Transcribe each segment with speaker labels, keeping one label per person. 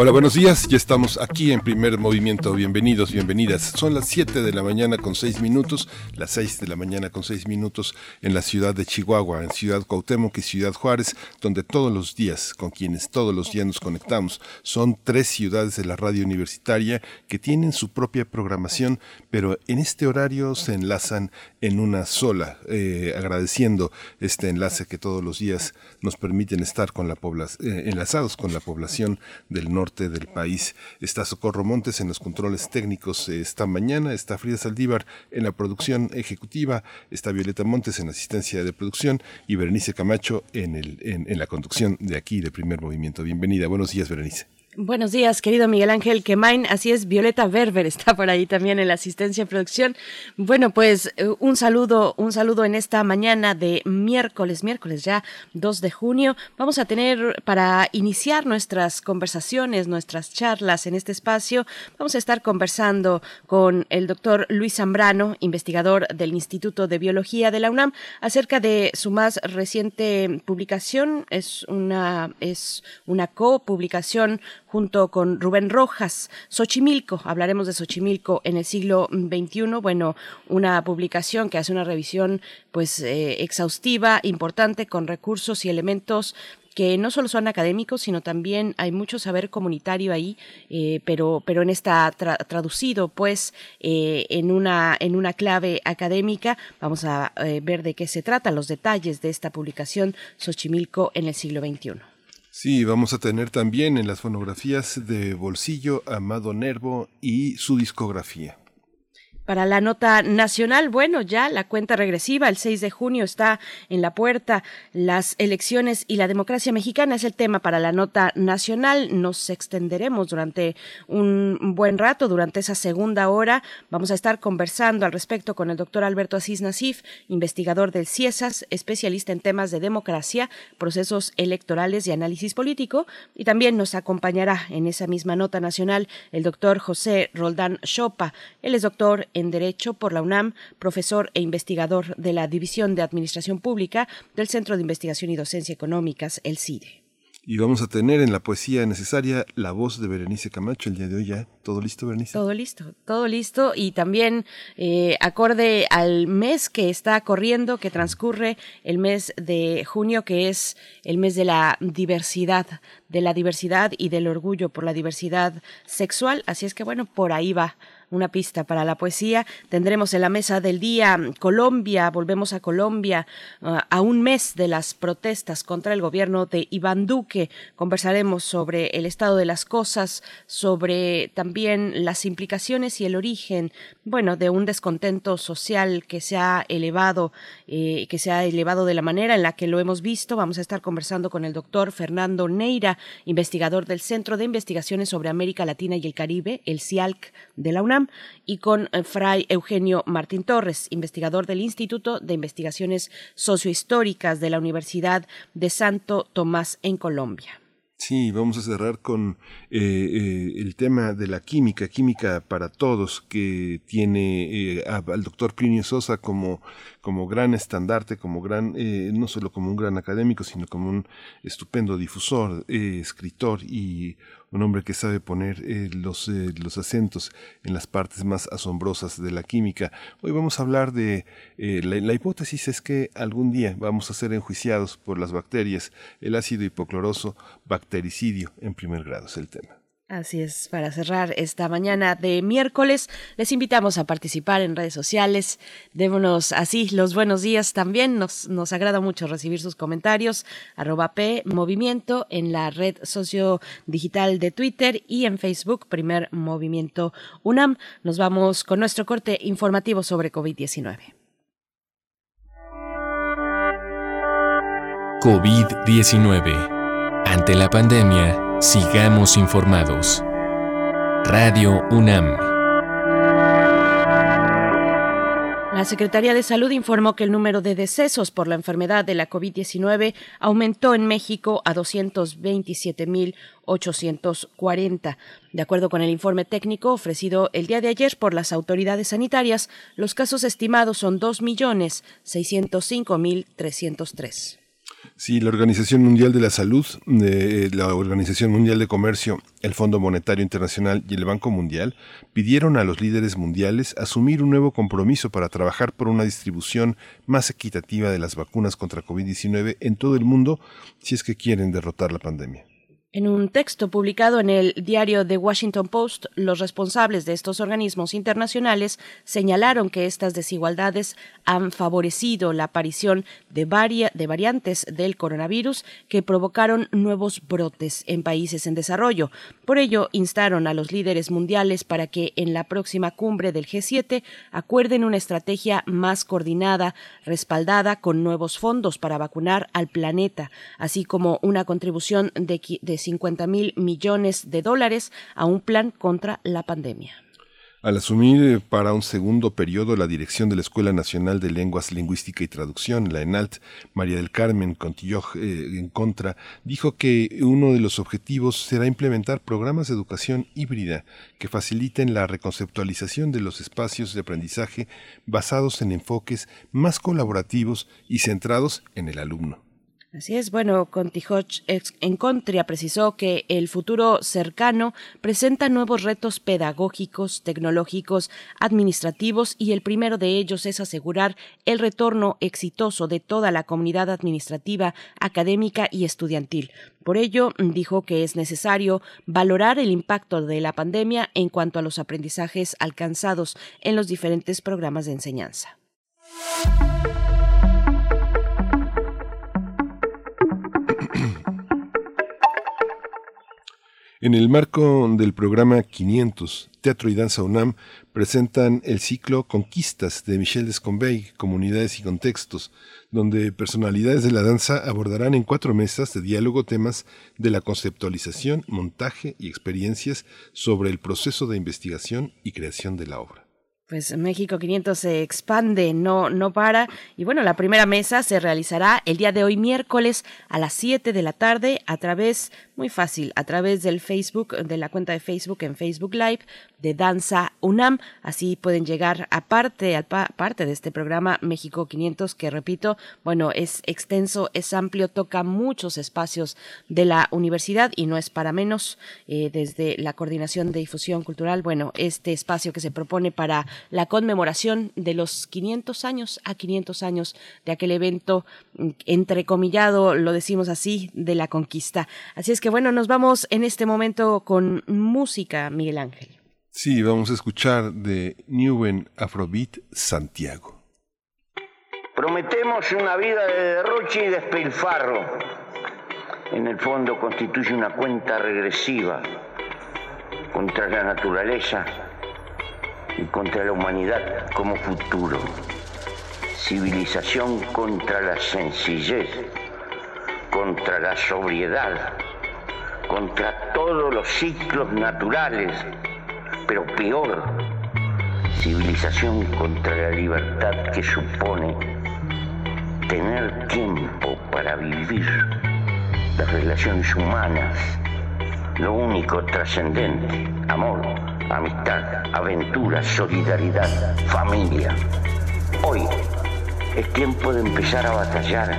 Speaker 1: Hola, buenos días. Ya estamos aquí en primer movimiento. Bienvenidos, bienvenidas. Son las 7 de la mañana con 6 minutos, las 6 de la mañana con 6 minutos en la ciudad de Chihuahua, en Ciudad Cuauhtémoc y Ciudad Juárez, donde todos los días, con quienes todos los días nos conectamos, son tres ciudades de la radio universitaria que tienen su propia programación, pero en este horario se enlazan en una sola, eh, agradeciendo este enlace que todos los días nos permiten estar con la eh, enlazados con la población del norte del país. Está Socorro Montes en los controles técnicos esta mañana, está Frida Saldívar en la producción ejecutiva, está Violeta Montes en asistencia de producción y Berenice Camacho en, el, en la conducción de aquí de primer movimiento. Bienvenida. Buenos días, Berenice.
Speaker 2: Buenos días, querido Miguel Ángel Quemain. Así es, Violeta Berber está por ahí también en la asistencia de producción. Bueno, pues eh, un saludo, un saludo en esta mañana de miércoles, miércoles ya 2 de junio. Vamos a tener para iniciar nuestras conversaciones, nuestras charlas en este espacio. Vamos a estar conversando con el doctor Luis Zambrano, investigador del Instituto de Biología de la UNAM, acerca de su más reciente publicación. Es una, es una copublicación junto con Rubén Rojas, Xochimilco. Hablaremos de Xochimilco en el siglo XXI. Bueno, una publicación que hace una revisión pues eh, exhaustiva, importante, con recursos y elementos que no solo son académicos, sino también hay mucho saber comunitario ahí, eh, pero, pero en esta traducido pues eh, en, una, en una clave académica. Vamos a ver de qué se trata, los detalles de esta publicación Xochimilco en el siglo XXI.
Speaker 1: Sí, vamos a tener también en las fonografías de Bolsillo Amado Nervo y su discografía.
Speaker 2: Para la nota nacional, bueno, ya la cuenta regresiva, el 6 de junio está en la puerta. Las elecciones y la democracia mexicana es el tema para la nota nacional. Nos extenderemos durante un buen rato, durante esa segunda hora. Vamos a estar conversando al respecto con el doctor Alberto Asís Nasif, investigador del CIESAS, especialista en temas de democracia, procesos electorales y análisis político. Y también nos acompañará en esa misma nota nacional el doctor José Roldán Chopa. Él es doctor Derecho por la UNAM, profesor e investigador de la División de Administración Pública del Centro de Investigación y Docencia Económicas, el CIDE.
Speaker 1: Y vamos a tener en la poesía necesaria la voz de Berenice Camacho el día de hoy ya. ¿Todo listo, Berenice?
Speaker 2: Todo listo, todo listo. Y también eh, acorde al mes que está corriendo, que transcurre el mes de junio, que es el mes de la diversidad, de la diversidad y del orgullo por la diversidad sexual. Así es que bueno, por ahí va una pista para la poesía. Tendremos en la mesa del día Colombia, volvemos a Colombia, uh, a un mes de las protestas contra el gobierno de Iván Duque. Conversaremos sobre el estado de las cosas, sobre también las implicaciones y el origen, bueno, de un descontento social que se ha elevado, eh, que se ha elevado de la manera en la que lo hemos visto. Vamos a estar conversando con el doctor Fernando Neira, investigador del Centro de Investigaciones sobre América Latina y el Caribe, el CIALC de la UNAM y con eh, Fray Eugenio Martín Torres, investigador del Instituto de Investigaciones Sociohistóricas de la Universidad de Santo Tomás en Colombia.
Speaker 1: Sí, vamos a cerrar con eh, eh, el tema de la química, química para todos, que tiene al doctor Plinio Sosa como, como gran estandarte, como gran, no solo como un gran académico, sino como un estupendo difusor, escritor y un hombre que sabe poner eh, los, eh, los acentos en las partes más asombrosas de la química. Hoy vamos a hablar de eh, la, la, hipótesis es que algún día vamos a ser enjuiciados por las bacterias, el ácido hipocloroso, bactericidio en primer grado es el tema.
Speaker 2: Así es, para cerrar esta mañana de miércoles, les invitamos a participar en redes sociales. Démonos así los buenos días también. Nos, nos agrada mucho recibir sus comentarios. Arroba Movimiento en la red sociodigital de Twitter y en Facebook, Primer Movimiento UNAM. Nos vamos con nuestro corte informativo sobre COVID-19.
Speaker 3: COVID-19. Ante la pandemia, Sigamos informados. Radio UNAM.
Speaker 2: La Secretaría de Salud informó que el número de decesos por la enfermedad de la COVID-19 aumentó en México a 227.840. De acuerdo con el informe técnico ofrecido el día de ayer por las autoridades sanitarias, los casos estimados son 2.605.303.
Speaker 1: Sí, la Organización Mundial de la Salud, eh, la Organización Mundial de Comercio, el Fondo Monetario Internacional y el Banco Mundial pidieron a los líderes mundiales asumir un nuevo compromiso para trabajar por una distribución más equitativa de las vacunas contra COVID-19 en todo el mundo si es que quieren derrotar la pandemia.
Speaker 2: En un texto publicado en el diario The Washington Post, los responsables de estos organismos internacionales señalaron que estas desigualdades han favorecido la aparición de, de variantes del coronavirus que provocaron nuevos brotes en países en desarrollo. Por ello, instaron a los líderes mundiales para que en la próxima cumbre del G7 acuerden una estrategia más coordinada, respaldada con nuevos fondos para vacunar al planeta, así como una contribución de, de 50 mil millones de dólares a un plan contra la pandemia.
Speaker 1: Al asumir eh, para un segundo periodo la dirección de la Escuela Nacional de Lenguas, Lingüística y Traducción, la ENALT, María del Carmen Contilloj eh, en contra, dijo que uno de los objetivos será implementar programas de educación híbrida que faciliten la reconceptualización de los espacios de aprendizaje basados en enfoques más colaborativos y centrados en el alumno.
Speaker 2: Así es, bueno, Contijoch en Contria precisó que el futuro cercano presenta nuevos retos pedagógicos, tecnológicos, administrativos y el primero de ellos es asegurar el retorno exitoso de toda la comunidad administrativa, académica y estudiantil. Por ello, dijo que es necesario valorar el impacto de la pandemia en cuanto a los aprendizajes alcanzados en los diferentes programas de enseñanza.
Speaker 1: En el marco del programa 500, Teatro y Danza UNAM presentan el ciclo Conquistas de Michel Descombey, Comunidades y Contextos, donde personalidades de la danza abordarán en cuatro mesas de diálogo temas de la conceptualización, montaje y experiencias sobre el proceso de investigación y creación de la obra.
Speaker 2: Pues México 500 se expande, no, no para. Y bueno, la primera mesa se realizará el día de hoy, miércoles, a las 7 de la tarde, a través, muy fácil, a través del Facebook, de la cuenta de Facebook en Facebook Live de Danza UNAM. Así pueden llegar a parte, a parte de este programa México 500, que repito, bueno, es extenso, es amplio, toca muchos espacios de la universidad y no es para menos. Eh, desde la Coordinación de Difusión Cultural, bueno, este espacio que se propone para la conmemoración de los 500 años a 500 años de aquel evento entrecomillado, lo decimos así, de la conquista. Así es que bueno, nos vamos en este momento con música, Miguel Ángel.
Speaker 1: Sí, vamos a escuchar de Newen Afrobeat Santiago.
Speaker 3: Prometemos una vida de derroche y despilfarro. En el fondo constituye una cuenta regresiva contra la naturaleza y contra la humanidad como futuro. Civilización contra la sencillez, contra la sobriedad, contra todos los ciclos naturales, pero peor, civilización contra la libertad que supone tener tiempo para vivir las relaciones humanas, lo único trascendente, amor, amistad, aventura, solidaridad, familia. Hoy es tiempo de empezar a batallar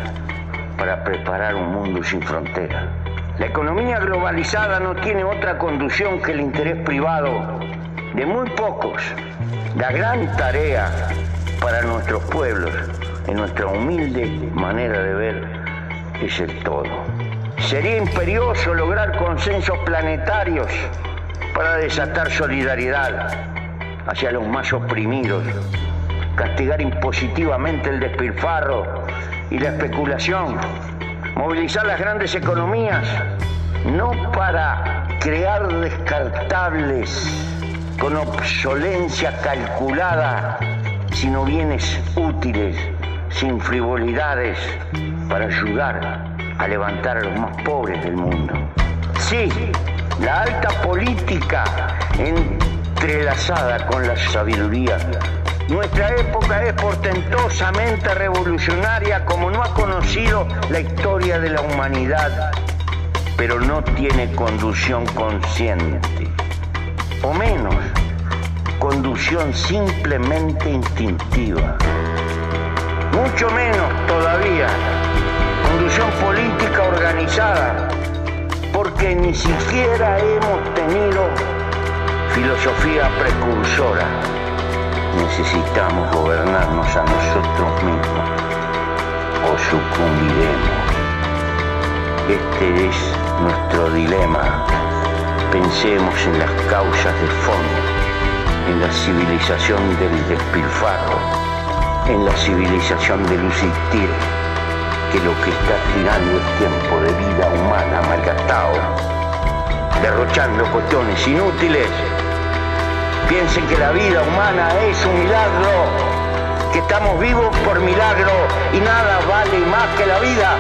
Speaker 3: para preparar un mundo sin fronteras. La economía globalizada no tiene otra conducción que el interés privado de muy pocos. La gran tarea para nuestros pueblos, en nuestra humilde manera de ver, es el todo. Sería imperioso lograr consensos planetarios para desatar solidaridad hacia los más oprimidos, castigar impositivamente el despilfarro y la especulación, movilizar las grandes economías, no para crear descartables con obsolencia calculada, sino bienes útiles, sin frivolidades, para ayudar a levantar a los más pobres del mundo. Sí, la alta política entrelazada con la sabiduría Nuestra época es portentosamente revolucionaria como no ha conocido la historia de la humanidad, pero no tiene conducción consciente, o menos, conducción simplemente instintiva. Mucho menos todavía, conducción política organizada, porque ni siquiera hemos tenido filosofía precursora. Necesitamos gobernarnos a nosotros mismos o sucumbiremos. Este es nuestro dilema. Pensemos en las causas de fondo, en la civilización del despilfarro, en la civilización del existir, que lo que está tirando es tiempo de vida humana malgastado, derrochando cuestiones inútiles piensen que la vida humana es un milagro, que estamos vivos por milagro y nada vale más que la vida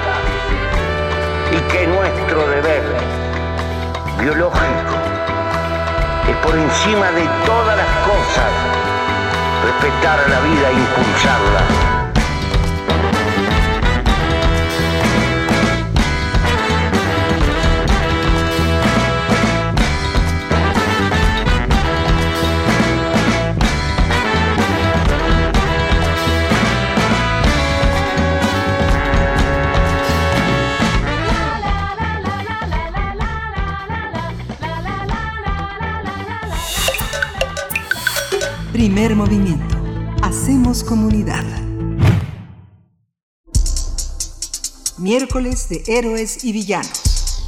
Speaker 3: y que nuestro deber biológico es por encima de todas las cosas respetar la vida e impulsarla.
Speaker 4: Primer movimiento. Hacemos comunidad. Miércoles de Héroes y Villanos.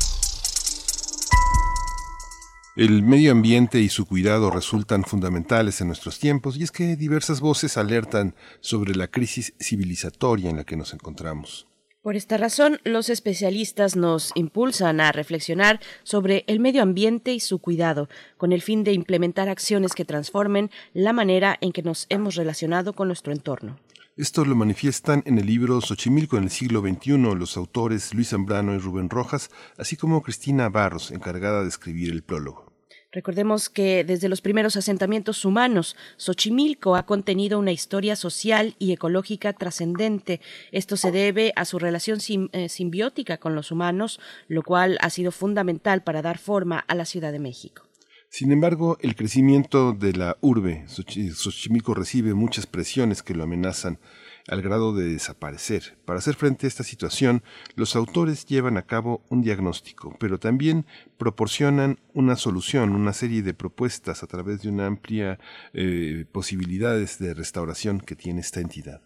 Speaker 1: El medio ambiente y su cuidado resultan fundamentales en nuestros tiempos y es que diversas voces alertan sobre la crisis civilizatoria en la que nos encontramos.
Speaker 2: Por esta razón, los especialistas nos impulsan a reflexionar sobre el medio ambiente y su cuidado, con el fin de implementar acciones que transformen la manera en que nos hemos relacionado con nuestro entorno.
Speaker 1: Esto lo manifiestan en el libro Xochimilco en el siglo XXI los autores Luis Zambrano y Rubén Rojas, así como Cristina Barros, encargada de escribir el prólogo.
Speaker 2: Recordemos que desde los primeros asentamientos humanos, Xochimilco ha contenido una historia social y ecológica trascendente. Esto se debe a su relación eh, simbiótica con los humanos, lo cual ha sido fundamental para dar forma a la Ciudad de México.
Speaker 1: Sin embargo, el crecimiento de la urbe, Xochimilco recibe muchas presiones que lo amenazan al grado de desaparecer. Para hacer frente a esta situación, los autores llevan a cabo un diagnóstico, pero también proporcionan una solución, una serie de propuestas a través de una amplia eh, posibilidades de restauración que tiene esta entidad.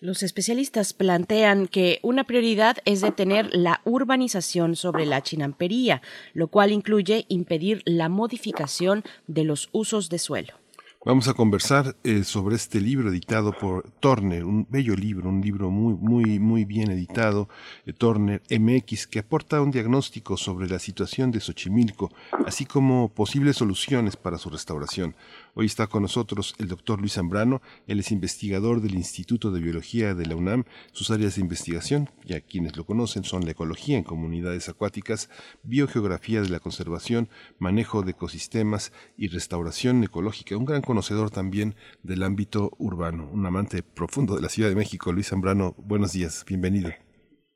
Speaker 2: Los especialistas plantean que una prioridad es detener la urbanización sobre la chinampería, lo cual incluye impedir la modificación de los usos de suelo.
Speaker 1: Vamos a conversar eh, sobre este libro editado por Turner, un bello libro, un libro muy, muy, muy bien editado, eh, Turner MX, que aporta un diagnóstico sobre la situación de Xochimilco, así como posibles soluciones para su restauración. Hoy está con nosotros el doctor Luis Zambrano, él es investigador del Instituto de Biología de la UNAM. Sus áreas de investigación, ya quienes lo conocen, son la ecología en comunidades acuáticas, biogeografía de la conservación, manejo de ecosistemas y restauración ecológica. Un gran conocedor también del ámbito urbano, un amante profundo de la Ciudad de México. Luis Zambrano, buenos días, bienvenido.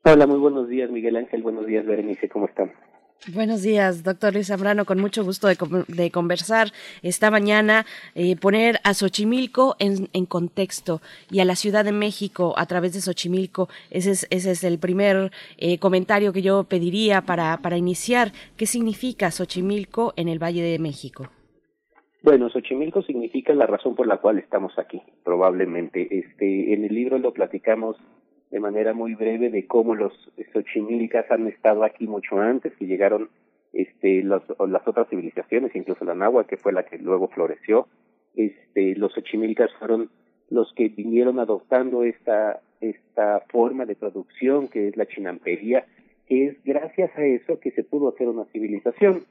Speaker 5: Hola, muy buenos días, Miguel Ángel. Buenos días, Berenice. ¿Cómo están?
Speaker 2: Buenos días, doctor Luis Zambrano, con mucho gusto de, conversar esta mañana, eh, poner a Xochimilco en, contexto y a la Ciudad de México a través de Xochimilco. Ese es, ese es el primer eh, comentario que yo pediría para, para iniciar. ¿Qué significa Xochimilco en el Valle de México?
Speaker 5: Bueno, Xochimilco significa la razón por la cual estamos aquí, probablemente. Este, en el libro lo platicamos de manera muy breve de cómo los Xochimilcas han estado aquí mucho antes, que llegaron este, las otras civilizaciones, incluso la náhuatl, que fue la que luego floreció. Este, los Xochimilcas fueron los que vinieron adoptando esta, esta forma de producción que es la chinampería, que es gracias a eso que se pudo hacer una civilización,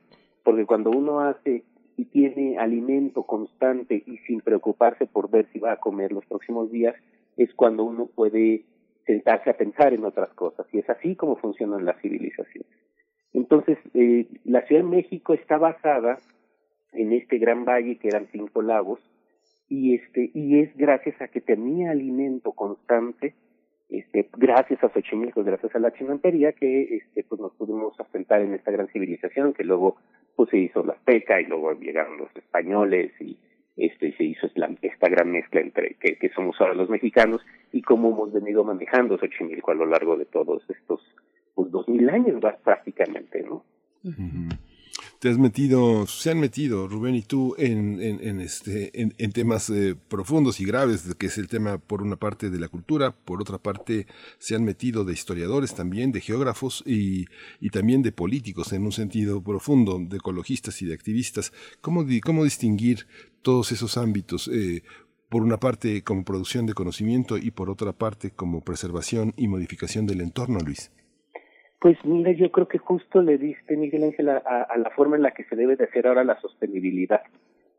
Speaker 5: porque cuando uno hace y tiene alimento constante y sin preocuparse por ver si va a comer los próximos días, es cuando uno puede sentarse a pensar en otras cosas. Y es así como funcionan las civilizaciones. Entonces, eh, la Ciudad de México está basada en este gran valle que eran cinco lagos, y este y es gracias a que tenía alimento constante este gracias a Xochimilco gracias a la chinampería que este pues nos pudimos asentar en esta gran civilización que luego pues se hizo la azteca y luego llegaron los españoles y este se hizo esta gran mezcla entre que, que somos ahora los mexicanos y cómo hemos venido manejando Xochimilco a lo largo de todos estos pues dos mil años prácticamente no
Speaker 1: te has metido, se han metido, Rubén y tú, en, en, este, en, temas eh, profundos y graves, que es el tema, por una parte, de la cultura, por otra parte, se han metido de historiadores también, de geógrafos y, y también de políticos, en un sentido profundo, de ecologistas y de activistas. ¿Cómo, cómo distinguir todos esos ámbitos? Eh, por una parte como producción de conocimiento y por otra parte como preservación y modificación del entorno, Luis.
Speaker 5: Pues mira, yo creo que justo le diste, Miguel Ángel, a, a, la forma en la que se debe de hacer ahora la sostenibilidad.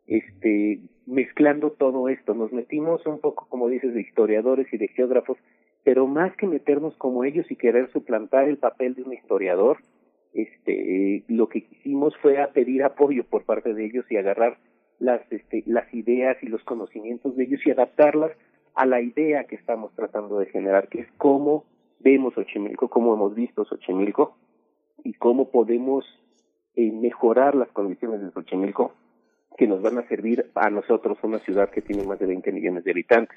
Speaker 5: Este, mezclando todo esto, nos metimos un poco, como dices, de historiadores y de geógrafos, pero más que meternos como ellos y querer suplantar el papel de un historiador, este, lo que hicimos fue a pedir apoyo por parte de ellos y agarrar las, este, las ideas y los conocimientos de ellos y adaptarlas a la idea que estamos tratando de generar, que es cómo vemos Xochimilco, cómo hemos visto Xochimilco y cómo podemos eh, mejorar las condiciones de Xochimilco que nos van a servir a nosotros, una ciudad que tiene más de 20 millones de habitantes.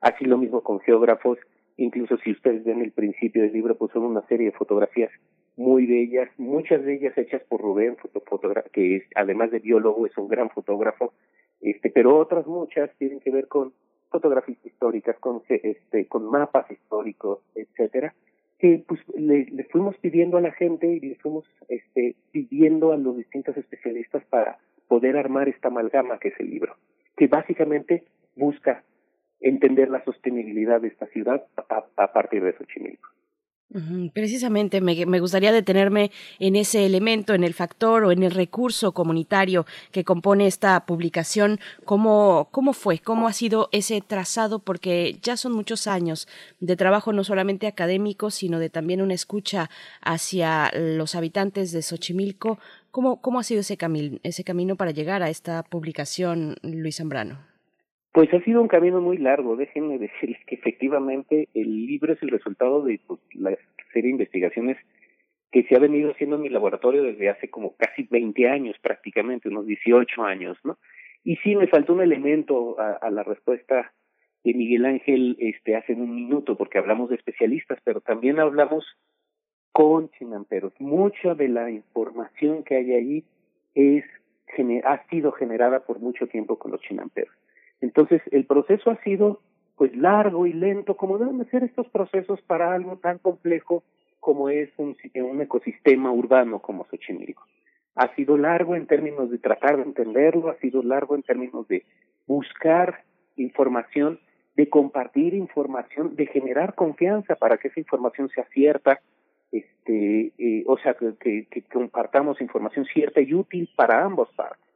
Speaker 5: Así lo mismo con geógrafos, incluso si ustedes ven el principio del libro, pues son una serie de fotografías muy bellas, muchas de ellas hechas por Rubén, que es, además de biólogo es un gran fotógrafo, este, pero otras muchas tienen que ver con fotografías históricas, con, este, con mapas históricos, etcétera, que pues le, fuimos pidiendo a la gente y le fuimos este, pidiendo a los distintos especialistas para poder armar esta amalgama que es el libro, que básicamente busca entender la sostenibilidad de esta ciudad a, a partir de Xochimilco.
Speaker 2: Precisamente me, gustaría detenerme en ese elemento, en el factor o en el recurso comunitario que compone esta publicación. ¿Cómo, cómo fue? ¿Cómo ha sido ese trazado? Porque ya son muchos años de trabajo no solamente académico, sino de también una escucha hacia los habitantes de Xochimilco. ¿Cómo, cómo ha sido ese, camino, ese camino para llegar a esta publicación, Luis Zambrano?
Speaker 5: Pues ha sido un camino muy largo. Déjenme decirles que efectivamente el libro es el resultado de pues, la serie de investigaciones que se ha venido haciendo en mi laboratorio desde hace como casi 20 años prácticamente, unos 18 años, ¿no? Y sí, me faltó un elemento a, la respuesta de Miguel Ángel este, hace un minuto, porque hablamos de especialistas, pero también hablamos con chinamperos. Mucha de la información que hay ahí es, ha sido generada por mucho tiempo con los chinamperos. Entonces, el proceso ha sido pues largo y lento, como deben ser estos procesos para algo tan complejo como es un, un ecosistema urbano como Xochimilco. Ha sido largo en términos de tratar de entenderlo, ha sido largo en términos de buscar información, de compartir información, de generar confianza para que esa información sea cierta, este, eh, o sea, que, que compartamos información cierta y útil para ambos partes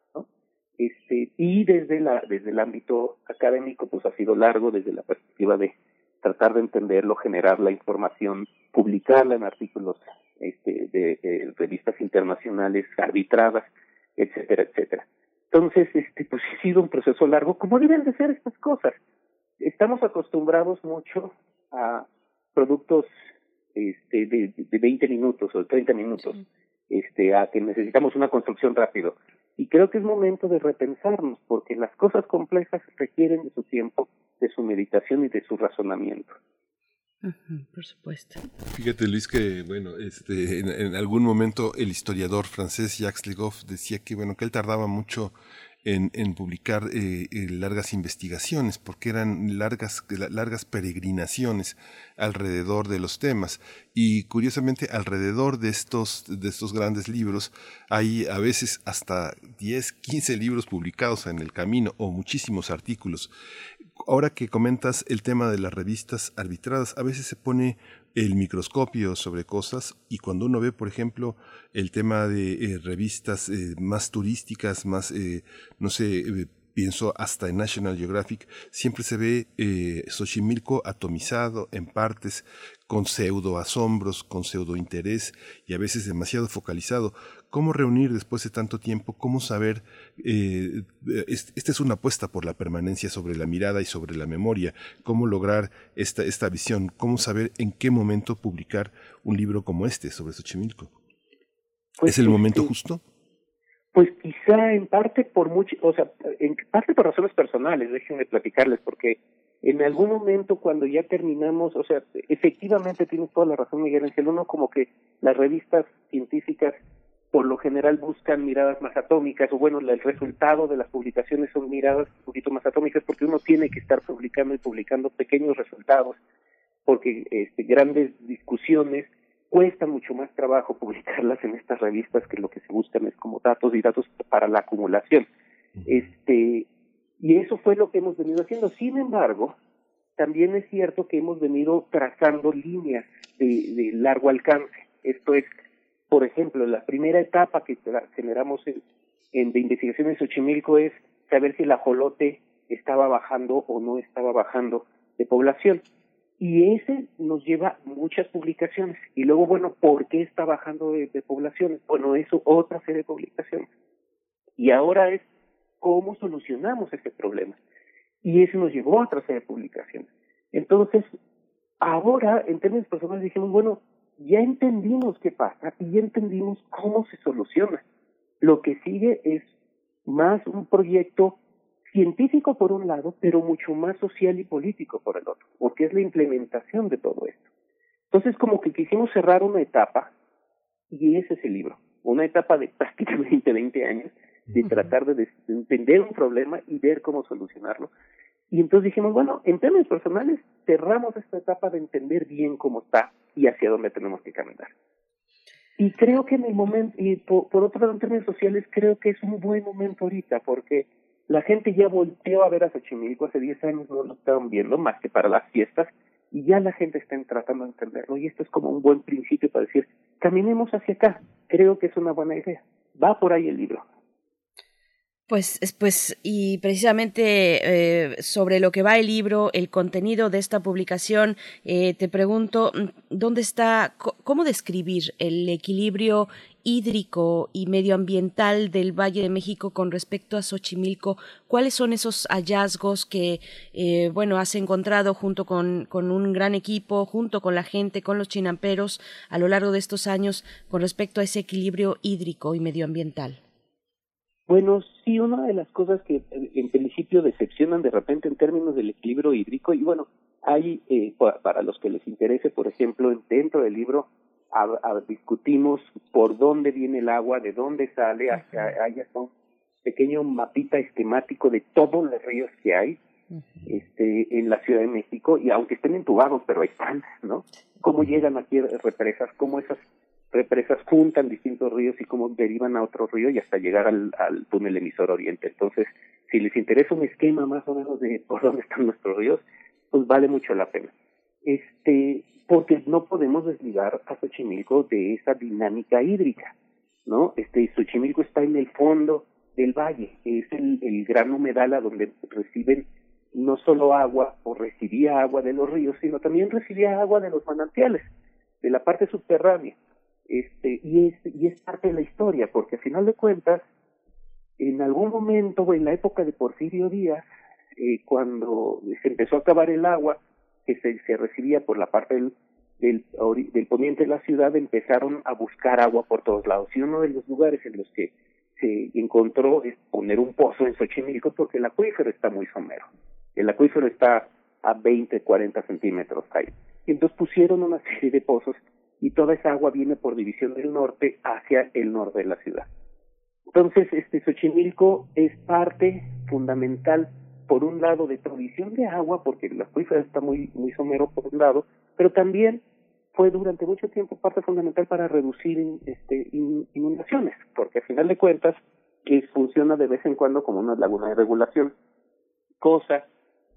Speaker 5: este y desde la desde el ámbito académico pues ha sido largo desde la perspectiva de tratar de entenderlo generar la información publicarla en artículos este de, revistas internacionales arbitradas etcétera etcétera. Entonces este pues ha sido un proceso largo como deben de ser estas cosas. Estamos acostumbrados mucho a productos este de, de 20 minutos o de 30 minutos este a que necesitamos una construcción rápido y creo que es momento de repensarnos, porque las cosas complejas requieren de su tiempo, de su meditación y de su razonamiento.
Speaker 2: por supuesto.
Speaker 1: Fíjate Luis que bueno, este, en, algún momento el historiador francés Jacques Legoff decía que bueno que él tardaba mucho en, publicar eh, eh, largas investigaciones, porque eran largas, largas peregrinaciones alrededor de los temas. Y curiosamente, alrededor de estos, de estos grandes libros, hay a veces hasta 10, 15 libros publicados en el camino o muchísimos artículos. Ahora que comentas el tema de las revistas arbitradas, a veces se pone el microscopio sobre cosas y cuando uno ve, por ejemplo, el tema de eh, revistas eh, más turísticas, más, eh, no sé, pienso hasta en National Geographic, siempre se ve Xochimilco atomizado en partes, con pseudo asombros, con pseudo interés y a veces demasiado focalizado. ¿Cómo reunir después de tanto tiempo? ¿Cómo saber? Eh, esta es una apuesta por la permanencia sobre la mirada y sobre la memoria. ¿Cómo lograr esta, esta visión? ¿Cómo saber en qué momento publicar un libro como este sobre Xochimilco?
Speaker 5: Pues
Speaker 1: ¿Es el momento
Speaker 5: este,
Speaker 1: justo?
Speaker 5: Pues quizá en parte por mucho, o sea, en parte por razones personales, déjenme platicarles, porque en algún momento cuando ya terminamos, o sea, efectivamente tienes toda la razón Miguel Ángel, uno como que las revistas científicas por lo general buscan miradas más atómicas, o bueno, el resultado de las publicaciones son miradas un poquito más atómicas porque uno tiene que estar publicando y publicando pequeños resultados, porque este, grandes discusiones cuesta mucho más trabajo publicarlas en estas revistas que lo que se buscan es como datos y datos para la acumulación. Este, y eso fue lo que hemos venido haciendo. Sin embargo, también es cierto que hemos venido trazando líneas de, de largo alcance. Esto es, por ejemplo, la primera etapa que generamos en, en de investigación en Xochimilco es saber si el ajolote estaba bajando o no estaba bajando de población. Y ese nos lleva muchas publicaciones. Y luego, bueno, ¿por qué está bajando de, de poblaciones? Bueno, eso, otra serie de publicaciones. Y ahora es cómo solucionamos ese problema. Y eso nos llevó a otra serie de publicaciones. Entonces, ahora, en términos personales, dijimos, bueno, ya entendimos qué pasa y ya entendimos cómo se soluciona. Lo que sigue es más un proyecto científico por un lado, pero mucho más social y político por el otro, porque es la implementación de todo esto. Entonces, como que quisimos cerrar una etapa, y ese es el libro, una etapa de prácticamente 20 años, de tratar de, de entender un problema y ver cómo solucionarlo. Y entonces dijimos, bueno, en términos personales, cerramos esta etapa de entender bien cómo está y hacia dónde tenemos que caminar. Y creo que en el momento, y por, otro lado, en términos sociales, creo que es un buen momento ahorita, porque la gente ya volteó a ver a Xochimilco, hace 10 años no lo estaban viendo más que para las fiestas, y ya la gente está tratando de entenderlo, y esto es como un buen principio para decir, caminemos hacia acá, creo que es una buena idea. Va por ahí el libro.
Speaker 2: Pues, pues, y precisamente eh, sobre lo que va el libro, el contenido de esta publicación, eh, te pregunto, ¿dónde está, cómo describir el equilibrio hídrico y medioambiental del Valle de México con respecto a Xochimilco? ¿Cuáles son esos hallazgos que, eh, bueno, has encontrado junto con, con un gran equipo, junto con la gente, con los chinamperos a lo largo de estos años con respecto a ese equilibrio hídrico y medioambiental?
Speaker 5: Bueno, sí, una de las cosas que eh, en principio decepcionan de repente en términos del equilibrio hídrico, y bueno, hay, eh, para los que les interese, por ejemplo, dentro del libro a, a, discutimos por dónde viene el agua, de dónde sale, hasta hay hasta un pequeño mapita esquemático de todos los ríos que hay este, en la Ciudad de México, y aunque estén entubados, pero ahí están, ¿no? Cómo llegan aquí represas, cómo esas represas juntan distintos ríos y cómo derivan a otro río y hasta llegar al, túnel emisor oriente. Entonces, si les interesa un esquema más o menos de por dónde están nuestros ríos, pues vale mucho la pena. Este, porque no podemos desligar a Xochimilco de esa dinámica hídrica, ¿no? Este, Xochimilco está en el fondo del valle, es el gran humedal a donde reciben no solo agua o recibía agua de los ríos, sino también recibía agua de los manantiales, de la parte subterránea este y es y es parte de la historia porque al final de cuentas en algún momento en la época de Porfirio Díaz eh, cuando se empezó a acabar el agua que se, recibía por la parte del, del, del poniente de la ciudad empezaron a buscar agua por todos lados. Y uno de los lugares en los que se encontró es poner un pozo en Xochimilco porque el acuífero está muy somero. El acuífero está a 20, 40 centímetros ahí. Y entonces pusieron una serie de pozos y toda esa agua viene por división del norte hacia el norte de la ciudad. Entonces, este Xochimilco es parte fundamental, por un lado, de provisión de agua, porque la acuífero está muy, muy somero por un lado, pero también fue durante mucho tiempo parte fundamental para reducir este, inundaciones, porque al final de cuentas funciona de vez en cuando como una laguna de regulación, cosa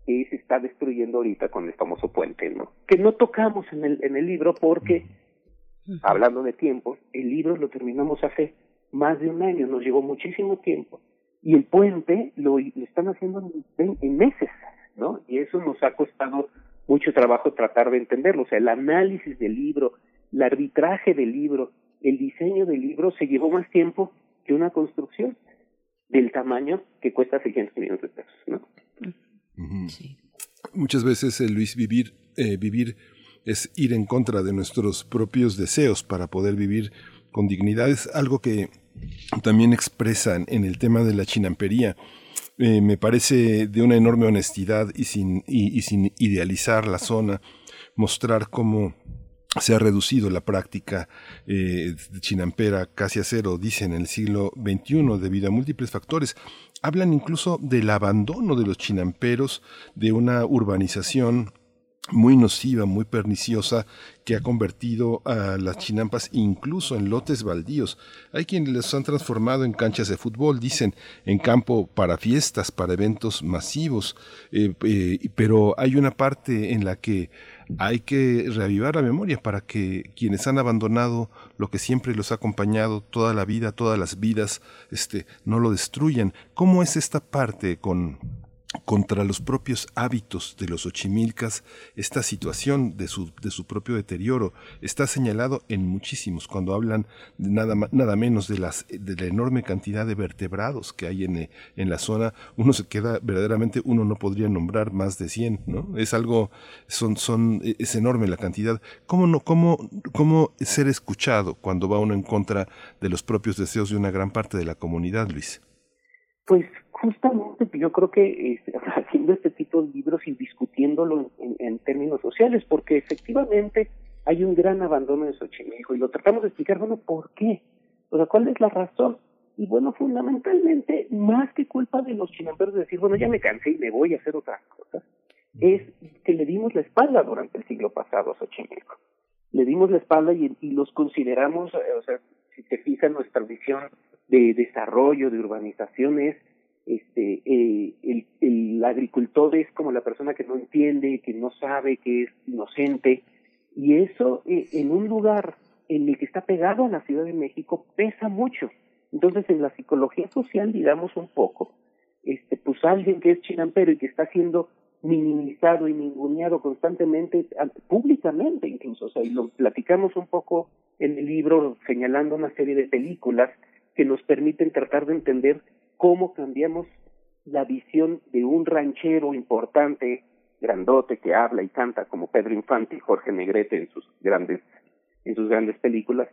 Speaker 5: que se está destruyendo ahorita con el famoso puente, ¿no? Que no tocamos en el, en el libro porque Hablando de tiempos, el libro lo terminamos hace más de un año, nos llevó muchísimo tiempo y el puente lo, están haciendo en, meses, ¿no? Y eso nos ha costado mucho trabajo tratar de entenderlo. O sea, el análisis del libro, el arbitraje del libro, el diseño del libro se llevó más tiempo que una construcción del tamaño que cuesta 600 millones de pesos, ¿no?
Speaker 1: Muchas veces, eh, Luis, vivir, eh, vivir es ir en contra de nuestros propios deseos para poder vivir con dignidad. Es algo que también expresan en el tema de la chinampería. Eh, me parece de una enorme honestidad y sin, y, sin idealizar la zona, mostrar cómo se ha reducido la práctica eh, chinampera casi a cero, dicen, en el siglo XXI, debido a múltiples factores. Hablan incluso del abandono de los chinamperos, de una urbanización muy nociva, muy perniciosa, que ha convertido a las chinampas incluso en lotes baldíos. Hay quienes los han transformado en canchas de fútbol, dicen, en campo para fiestas, para eventos masivos, eh, eh, pero hay una parte en la que hay que reavivar la memoria para que quienes han abandonado lo que siempre los ha acompañado toda la vida, todas las vidas, este, no lo destruyan. ¿Cómo es esta parte con contra los propios hábitos de los ochimilcas, esta situación de su, de su propio deterioro está señalado en muchísimos cuando hablan nada, nada menos de, las, de la enorme cantidad de vertebrados que hay en, en la zona. Uno se queda, verdaderamente, uno no podría nombrar más de 100, ¿no? Es algo, son, son, es enorme la cantidad. ¿Cómo, no, cómo, ¿Cómo ser escuchado cuando va uno en contra de los propios deseos de una gran parte de la comunidad, Luis?
Speaker 5: Pues justamente yo creo que este, haciendo este tipo de libros y discutiéndolo en, términos sociales, porque efectivamente hay un gran abandono en Xochimilco y lo tratamos de explicar, bueno, ¿por qué? O sea, ¿cuál es la razón? Y bueno, fundamentalmente, más que culpa de los chinamperos de decir, bueno, ya me cansé y me voy a hacer otras cosas, es que le dimos la espalda durante el siglo pasado a Xochimilco. Le dimos la espalda y, los consideramos, eh, o sea, si se fija nuestra visión de desarrollo, de urbanización, es este el, el, agricultor es como la persona que no entiende, que no sabe, que es inocente y eso eh, en un lugar en el que está pegado a la Ciudad de México pesa mucho. Entonces en la psicología social, digamos un poco, este pues alguien que es chinampero y que está siendo minimizado y ninguneado constantemente, públicamente incluso, o sea, y lo platicamos un poco en el libro señalando una serie de películas que nos permiten tratar de entender cómo cambiamos la visión de un ranchero importante, grandote, que habla y canta como Pedro Infante y Jorge Negrete en sus grandes, en sus grandes películas,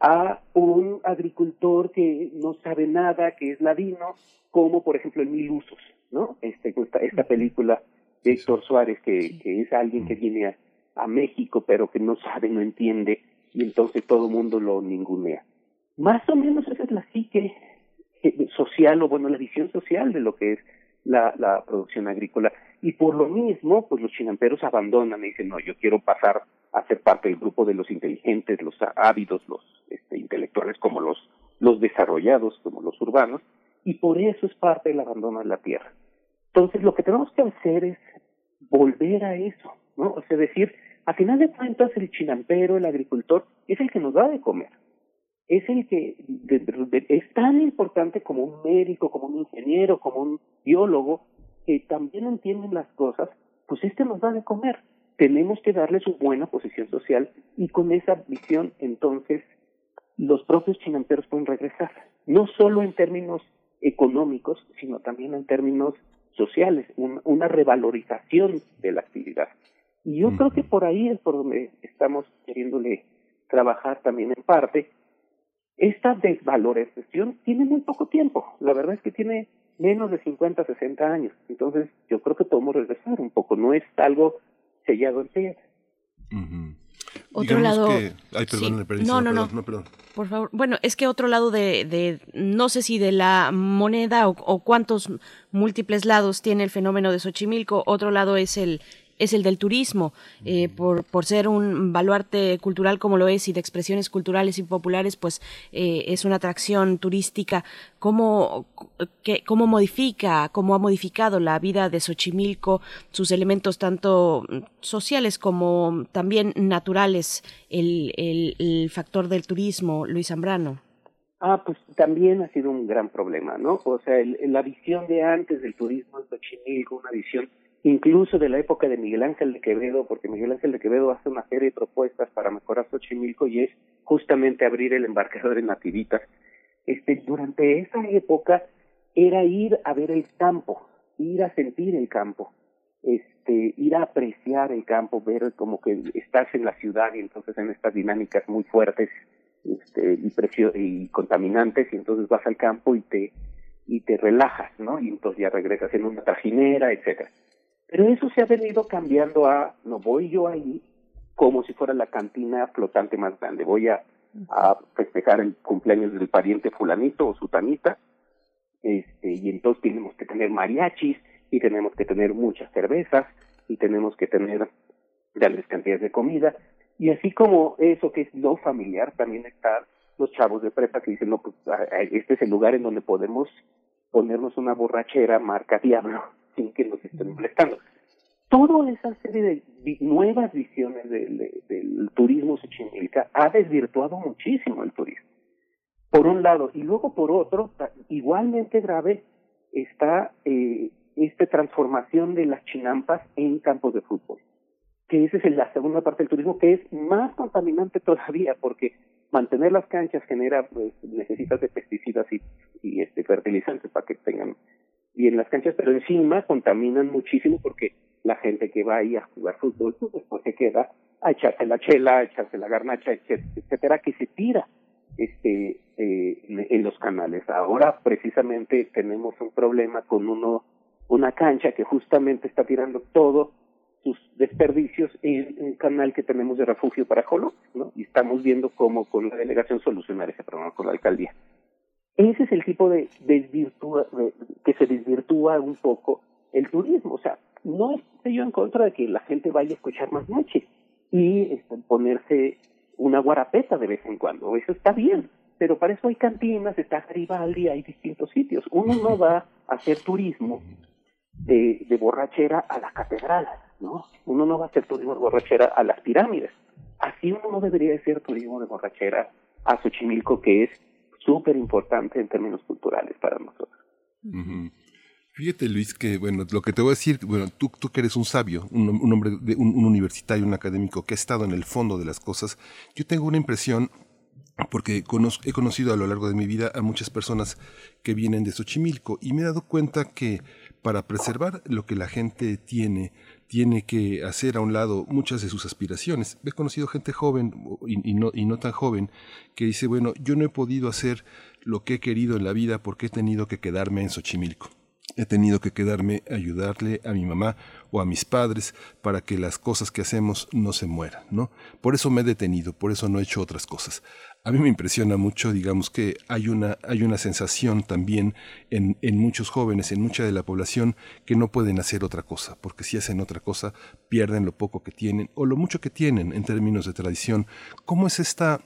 Speaker 5: a un agricultor que no sabe nada, que es ladino, como por ejemplo en Mil Usos, ¿no? Este, esta, película de Héctor Suárez, que, que es alguien que viene a, a México, pero que no sabe, no entiende, y entonces todo el mundo lo ningunea. Más o menos esa es la psique social o bueno la visión social de lo que es la, la producción agrícola. Y por lo mismo pues los chinamperos abandonan y dicen no yo quiero pasar a ser parte del grupo de los inteligentes los ávidos los este, intelectuales como los los desarrollados como los urbanos y por eso es parte del abandono de la tierra entonces lo que tenemos que hacer es volver a eso no o sea decir a final de cuentas el chinampero el agricultor es el que nos da de comer es el que es tan importante como un médico, como un ingeniero, como un biólogo, que también entienden las cosas, pues este nos da de comer. Tenemos que darle su buena posición social y con esa visión entonces los propios chinamperos pueden regresar, no solo en términos económicos, sino también en términos sociales, una revalorización de la actividad. Y yo creo que por ahí es por donde estamos queriéndole trabajar también en parte, esta desvalorización tiene muy poco tiempo. La verdad es que tiene menos de 50, 60 años. Entonces, yo creo que podemos regresar un poco. No es algo sellado en piedra.
Speaker 2: Otro lado. Ay, perdón, no, no, no, Por favor. Bueno, es que otro lado de, de no sé si de la moneda o, o, cuántos múltiples lados tiene el fenómeno de Xochimilco, otro lado es el, es el del turismo, eh, por, por ser un baluarte cultural como lo es y de expresiones culturales y populares, pues eh, es una atracción turística. ¿Cómo, que, ¿Cómo modifica, cómo ha modificado la vida de Xochimilco, sus elementos tanto sociales como también naturales, el, el, el factor del turismo, Luis Zambrano?
Speaker 5: Ah, pues también ha sido un gran problema, ¿no? O sea, la visión de antes del turismo en Xochimilco, una visión incluso de la época de Miguel Ángel de Quevedo, porque Miguel Ángel de Quevedo hace una serie de propuestas para mejorar Xochimilco y es justamente abrir el embarcador en Nativitas. Este, durante esa época era ir a ver el campo, ir a sentir el campo, este, ir a apreciar el campo, ver como que estás en la ciudad y entonces en estas dinámicas muy fuertes este, y, precio, y contaminantes y entonces vas al campo y te y te relajas, ¿no? Y entonces ya regresas en una trajinera, etcétera. Pero eso se ha venido cambiando a no voy yo ahí como si fuera la cantina flotante más grande, voy a, festejar el cumpleaños del pariente fulanito o sutanita, este, y entonces tenemos que tener mariachis, y tenemos que tener muchas cervezas, y tenemos que tener grandes cantidades de comida, y así como eso que es no familiar, también están los chavos de prepa que dicen, no, pues este es el lugar en donde podemos ponernos una borrachera marca diablo sin que nos estén molestando. Toda esa serie de nuevas visiones del, turismo Xochimilca ha desvirtuado muchísimo el turismo. Por un lado, y luego por otro, igualmente grave está eh, esta transformación de las chinampas en campos de fútbol que esa es la segunda parte del turismo, que es más contaminante todavía, porque mantener las canchas genera, pues, necesitas de pesticidas y, y este, fertilizantes para que tengan bien las canchas, pero encima contaminan muchísimo porque la gente que va ahí a jugar fútbol, pues después se queda a echarse la chela, a echarse la garnacha, etcétera, que se tira este eh, en los canales. Ahora precisamente tenemos un problema con uno una cancha que justamente está tirando todo sus desperdicios en un canal que tenemos de refugio para Jolo, ¿no? Y estamos viendo cómo con la delegación solucionar ese problema con la alcaldía. Ese es el tipo de desvirtúa, que se desvirtúa un poco el turismo. O sea, no estoy yo en contra de que la gente vaya a escuchar más noche y este, ponerse una guarapeta de vez en cuando. Eso está bien, pero para eso hay cantinas, está Garibaldi, hay distintos sitios. Uno no va a hacer turismo de, borrachera a la catedral ¿no? Uno no va a hacer turismo de borrachera a las pirámides. Así uno no debería hacer turismo de borrachera a Xochimilco, que es súper importante en términos culturales para nosotros.
Speaker 1: Fíjate, Luis, que bueno, lo que te voy a decir, bueno, tú, tú que eres un sabio, un, hombre, de, un, un, universitario, un académico que ha estado en el fondo de las cosas, yo tengo una impresión porque he conocido a lo largo de mi vida a muchas personas que vienen de Xochimilco y me he dado cuenta que para preservar lo que la gente tiene, tiene que hacer a un lado muchas de sus aspiraciones. He conocido gente joven y, no, y no tan joven que dice, bueno, yo no he podido hacer lo que he querido en la vida porque he tenido que quedarme en Xochimilco. He tenido que quedarme ayudarle a mi mamá o a mis padres para que las cosas que hacemos no se mueran, ¿no? Por eso me he detenido, por eso no he hecho otras cosas. A mí me impresiona mucho, digamos que hay una, hay una sensación también en, en muchos jóvenes, en mucha de la población, que no pueden hacer otra cosa, porque si hacen otra cosa pierden lo poco que tienen o lo mucho que tienen en términos de tradición. ¿Cómo es esta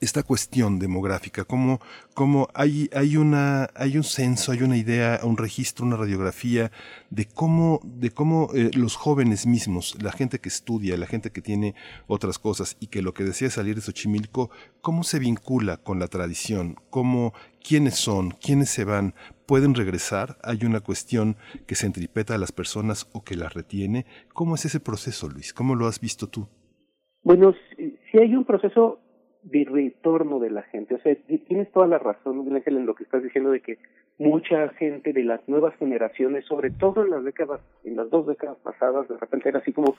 Speaker 1: esta cuestión demográfica, cómo, hay, hay, una, hay un censo, hay una idea, un registro, una radiografía de cómo, de cómo eh, los jóvenes mismos, la gente que estudia, la gente que tiene otras cosas y que lo que desea salir de Xochimilco, cómo se vincula con la tradición, cómo, quiénes son, quiénes se van, pueden regresar, hay una cuestión que se entripeta a las personas o que las retiene. ¿Cómo es ese proceso, Luis? ¿Cómo lo has visto tú?
Speaker 5: Bueno, si hay un proceso de retorno de la gente. O sea, tienes toda la razón, Ángel, en lo que estás diciendo de que mucha gente de las nuevas generaciones, sobre todo en las décadas, en las dos décadas pasadas, de repente era así como,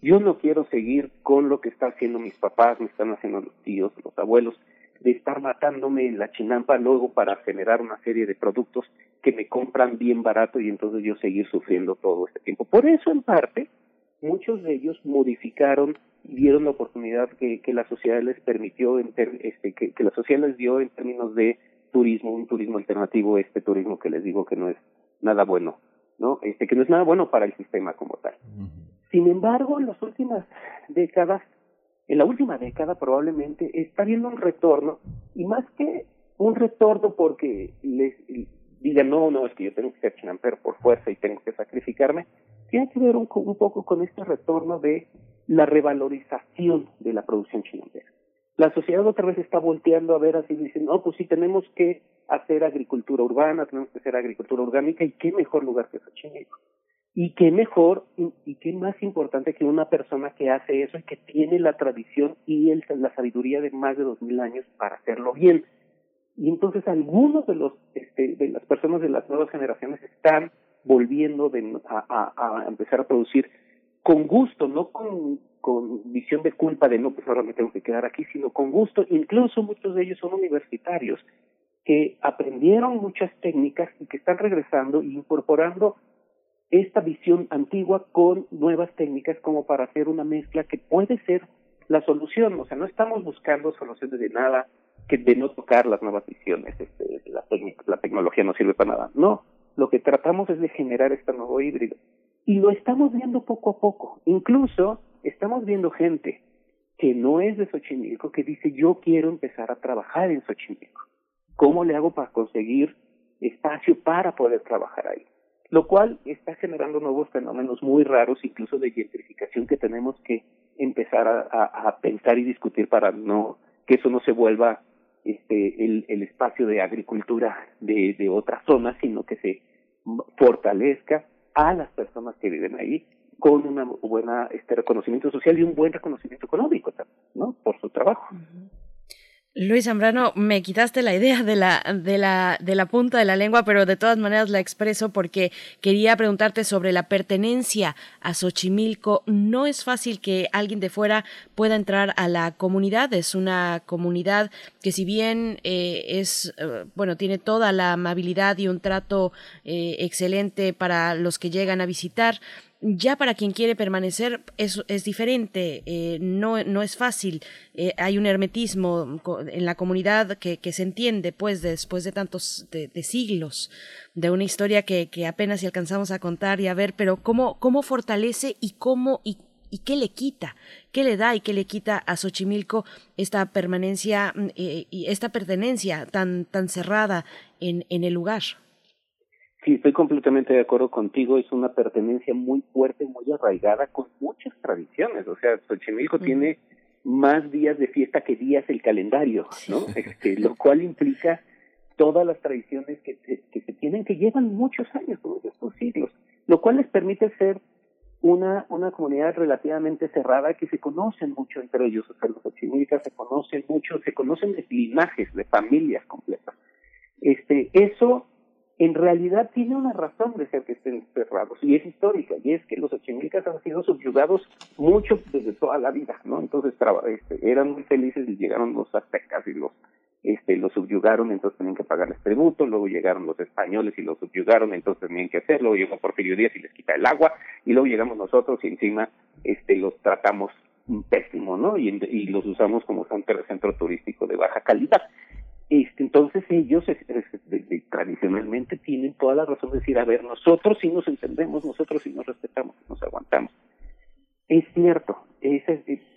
Speaker 5: yo no quiero seguir con lo que están haciendo mis papás, me están haciendo los tíos, los abuelos, de estar matándome en la chinampa luego para generar una serie de productos que me compran bien barato y entonces yo seguir sufriendo todo este tiempo. Por eso, en parte, muchos de ellos modificaron dieron la oportunidad que, que la sociedad les permitió, en este, que, que la sociedad les dio en términos de turismo, un turismo alternativo, este turismo que les digo que no es nada bueno, ¿no? Este, que no es nada bueno para el sistema como tal. Sin embargo, en las últimas décadas, en la última década probablemente está habiendo un retorno, y más que un retorno porque les digan, no, no, es que yo tengo que ser chinampero por fuerza y tengo que sacrificarme, tiene que ver un, un poco con este retorno de la revalorización de la producción chinampera. la sociedad otra vez está volteando a ver así, dicen, no, pues sí, tenemos que hacer agricultura urbana, tenemos que hacer agricultura orgánica, y qué mejor lugar que Xochimilco. Y qué mejor y, qué más importante que una persona que hace eso y que tiene la tradición y el, la sabiduría de más de dos mil años para hacerlo bien. Y entonces algunos de los este, de las personas de las nuevas generaciones están volviendo a, a, empezar a producir con gusto, no con, con visión de culpa de no, pues ahora me tengo que quedar aquí, sino con gusto. Incluso muchos de ellos son universitarios que aprendieron muchas técnicas y que están regresando e incorporando esta visión antigua con nuevas técnicas como para hacer una mezcla que puede ser la solución. O sea, no estamos buscando soluciones de nada que de no tocar las nuevas visiones, este, la, la tecnología no sirve para nada. No, lo que tratamos es de generar este nuevo híbrido. Y lo estamos viendo poco a poco. Incluso estamos viendo gente que no es de Xochimilco que dice yo quiero empezar a trabajar en Xochimilco. ¿Cómo le hago para conseguir espacio para poder trabajar ahí? lo cual está generando nuevos fenómenos muy raros, incluso de gentrificación que tenemos que empezar a, pensar y discutir para no que eso no se vuelva este el, el espacio de agricultura de, de otras zonas, sino que se fortalezca a las personas que viven ahí con un buena este reconocimiento social y un buen reconocimiento económico, ¿no? Por su trabajo.
Speaker 2: Luis Zambrano, me quitaste la idea de la, de, la, de la punta de la lengua, pero de todas maneras la expreso porque quería preguntarte sobre la pertenencia a Xochimilco. No es fácil que alguien de fuera pueda entrar a la comunidad. Es una comunidad que si bien eh, es, eh, bueno, tiene toda la amabilidad y un trato eh, excelente para los que llegan a visitar, ya para quien quiere permanecer es, es diferente, eh, no, no es fácil, eh, hay un hermetismo en la comunidad que, se entiende pues después de tantos siglos de una historia que, apenas si alcanzamos a contar y a ver, pero cómo, cómo fortalece y cómo y, y qué le quita, qué le da y qué le quita a Xochimilco esta permanencia eh, y esta pertenencia tan, tan cerrada en, en el lugar.
Speaker 5: Sí, estoy completamente de acuerdo contigo. Es una pertenencia muy fuerte, muy arraigada, con muchas tradiciones. O sea, Xochimilco tiene más días de fiesta que días el calendario, ¿no? Este, lo cual implica todas las tradiciones que, que se tienen, que llevan muchos años, estos siglos, lo cual les permite ser una, una comunidad relativamente cerrada que se conocen mucho entre ellos. O sea, los xochimilcas se conocen mucho, se conocen de linajes, de familias completas. Este, eso en realidad tiene una razón de ser que estén cerrados y es histórica y es que los ochimilcas han sido subyugados mucho desde toda la vida, ¿no? Entonces este, eran muy felices y llegaron los aztecas y los este los subyugaron, entonces tenían que pagarles tributo, luego llegaron los españoles y los subyugaron, entonces tenían que hacerlo, llegó Porfirio Díaz y les quita el agua y luego llegamos nosotros y encima este los tratamos pésimo, ¿no? Y, y los usamos como centro turístico de baja calidad. Este, entonces ellos tradicionalmente tienen toda la razón de decir, a ver, nosotros sí nos entendemos, nosotros sí nos respetamos, nos aguantamos. Es cierto,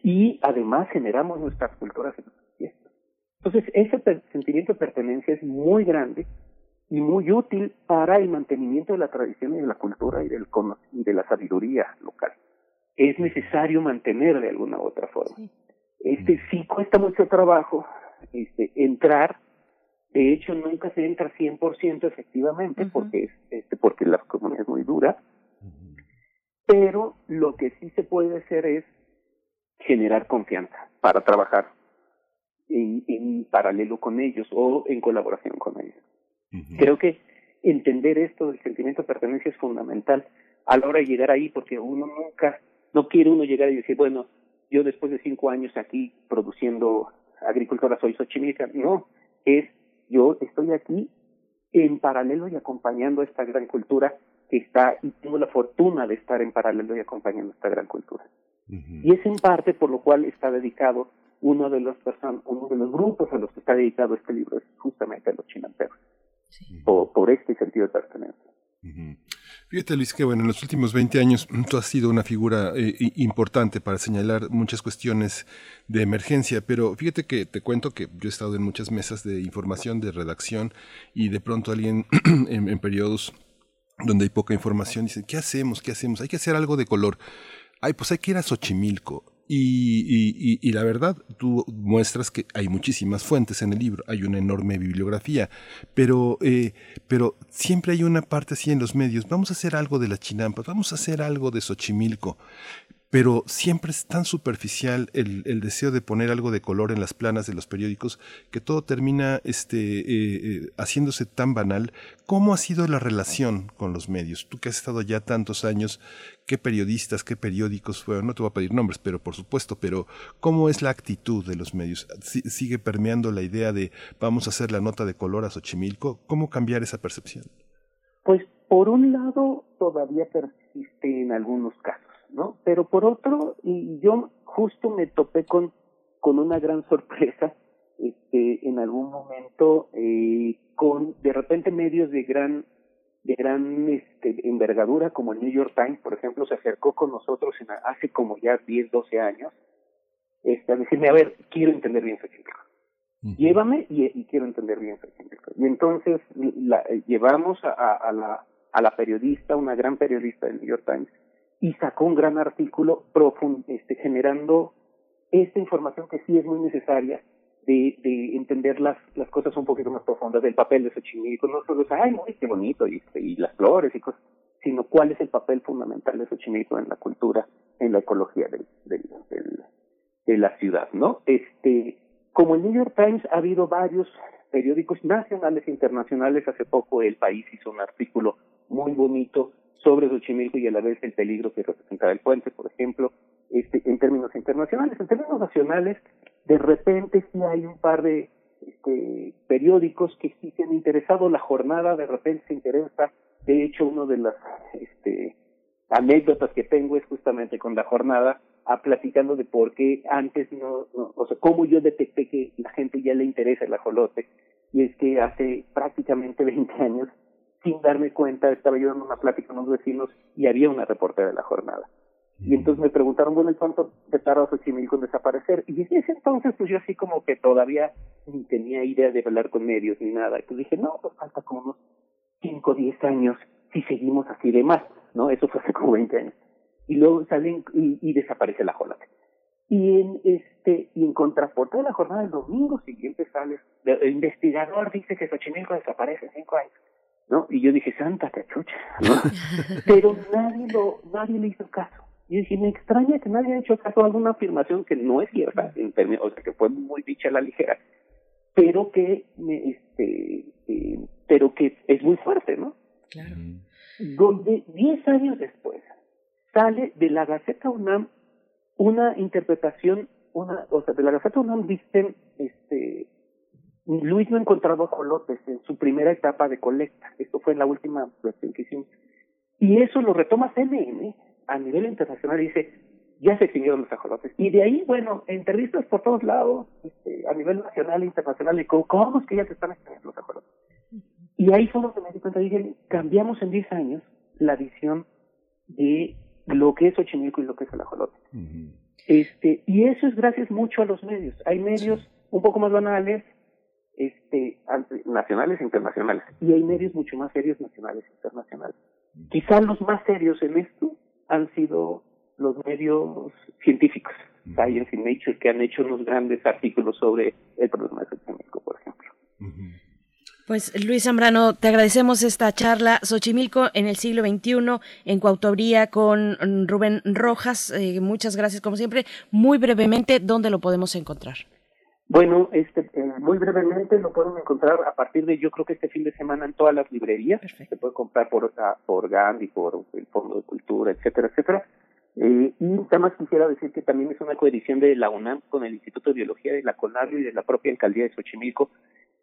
Speaker 5: y además generamos nuestras culturas en nuestras fiestas. Entonces ese sentimiento de pertenencia es muy grande y muy útil para el mantenimiento de la tradición y de la cultura y, del, y de la sabiduría local. Es necesario mantener de alguna u otra forma. Este sí cuesta mucho trabajo, este, entrar. De hecho, nunca se entra 100% efectivamente porque, es, este, porque la comunidad es muy dura. Pero lo que sí se puede hacer es generar confianza para trabajar en, en paralelo con ellos o en colaboración con ellos. Creo que entender esto del sentimiento de pertenencia es fundamental a la hora de llegar ahí, porque uno nunca, no quiere uno llegar y decir, bueno, yo después de cinco años aquí produciendo agricultora soy Xochimilca, no, es yo estoy aquí en paralelo y acompañando esta gran cultura que está, y tengo la fortuna de estar en paralelo y acompañando esta gran cultura. Y es en parte por lo cual está dedicado uno de los personas, uno de los grupos a los que está dedicado este libro es justamente a los chinanteros, por, por este sentido de pertenencia.
Speaker 1: Fíjate Luis que bueno, en los últimos 20 años tú has sido una figura eh, importante para señalar muchas cuestiones de emergencia, pero fíjate que te cuento que yo he estado en muchas mesas de información, de redacción, y de pronto alguien en, periodos donde hay poca información dice, ¿qué hacemos? ¿Qué hacemos? Hay que hacer algo de color. Ay, pues hay que ir a Xochimilco. Y, y, la verdad, tú muestras que hay muchísimas fuentes en el libro, hay una enorme bibliografía, pero, eh, pero siempre hay una parte así en los medios, vamos a hacer algo de las chinampas, vamos a hacer algo de Xochimilco pero siempre es tan superficial el, deseo de poner algo de color en las planas de los periódicos que todo termina este, eh, eh, haciéndose tan banal. ¿Cómo ha sido la relación con los medios? Tú que has estado ya tantos años, ¿qué periodistas, qué periódicos fueron? No te voy a pedir nombres, pero por supuesto, pero ¿cómo es la actitud de los medios? ¿Sigue permeando la idea de vamos a hacer la nota de color a Xochimilco? ¿Cómo cambiar esa percepción?
Speaker 5: Pues por un lado todavía persiste en algunos casos ¿no? Pero por otro, y yo justo me topé con, con una gran sorpresa, este, en algún momento, eh, con de repente medios de gran, de gran este, envergadura, como el New York Times, por ejemplo, se acercó con nosotros en, hace como ya 10, 12 años, este, a decirme, a ver, quiero entender bien Xochimilco. Llévame y, quiero entender bien Xochimilco. Y entonces la, llevamos a, a, la, a la periodista, una gran periodista del New York Times, y sacó un gran artículo profund, este, generando esta información que sí es muy necesaria de, de entender las, las cosas un poquito más profundas del papel de Xochimilco, no solo es, ay, muy qué bonito, y, este, y las flores y cosas, sino cuál es el papel fundamental de Xochimilco en la cultura, en la ecología del, del, del, de la ciudad, ¿no? Este, como el New York Times ha habido varios periódicos nacionales e internacionales, hace poco El País hizo un artículo muy bonito sobre Xochimilco y a la vez el peligro que representaba el puente, por ejemplo, este, en términos internacionales. En términos nacionales, de repente sí hay un par de este, periódicos que sí se han interesado, la jornada de repente se interesa, de hecho una de las este, anécdotas que tengo es justamente con la jornada, a platicando de por qué antes no, no, o sea, cómo yo detecté que la gente ya le interesa el ajolote, y es que hace prácticamente 20 años sin darme cuenta, estaba yo en una plática con unos vecinos y había una reportera de la jornada. Y entonces me preguntaron, bueno, ¿y cuánto te tardó Xochimilco en desaparecer? Y en ese entonces, pues yo así como que todavía ni tenía idea de hablar con medios ni nada. Y pues dije, no, pues falta como unos 5 o 10 años si seguimos así de más, ¿no? Eso fue hace como 20 años. Y luego salen y, y desaparece la jornada. Y en este, y en contraporte de la jornada del domingo siguiente sale, el investigador dice que Xochimilco desaparece en 5 años. ¿No? Y yo dije, santa cachucha, ¿no? Pero nadie lo, nadie le hizo caso. Y dije, me extraña que nadie haya hecho caso a alguna afirmación que no es cierta, en términos, o sea, que fue muy dicha a la ligera, pero que, me, este, eh, pero que es muy fuerte, ¿no?
Speaker 2: Claro.
Speaker 5: Donde diez años después sale de la Gaceta UNAM una interpretación, una, o sea, de la Gaceta UNAM dicen, este, Luis no encontraba ajolotes en su primera etapa de colecta. Esto fue en la última versión que hicimos. Y eso lo retoma CNN a nivel internacional y dice, ya se extinguieron los ajolotes. Y de ahí, bueno, entrevistas por todos lados, este, a nivel nacional e internacional, y cómo, cómo es que ya se están extinguiendo los ajolotes. Y ahí fue donde me di cuenta, dije, cambiamos en 10 años la visión de lo que es Xochimilco y lo que es el ajolote. este, y eso es gracias mucho a los medios. Hay medios un poco más banales, este, nacionales e internacionales. Y hay medios mucho más serios nacionales e internacionales. Quizás los más serios en esto han sido los medios científicos, Science y Nature, que han hecho unos grandes artículos sobre el problema de Xochimilco, por ejemplo.
Speaker 2: Pues Luis Zambrano, te agradecemos esta charla. Xochimilco en el siglo XXI, en coautoría con Rubén Rojas. Eh, muchas gracias, como siempre. Muy brevemente, ¿dónde lo podemos encontrar?
Speaker 5: Bueno, este, eh, muy brevemente lo pueden encontrar a partir de, yo creo que este fin de semana en todas las librerías. Se puede comprar por, ah, por Gandhi, por el Fondo de Cultura, etcétera, etcétera. Eh, y además quisiera decir que también es una coedición de la UNAM con el Instituto de Biología de la CONABIO y de la propia Alcaldía de Xochimilco,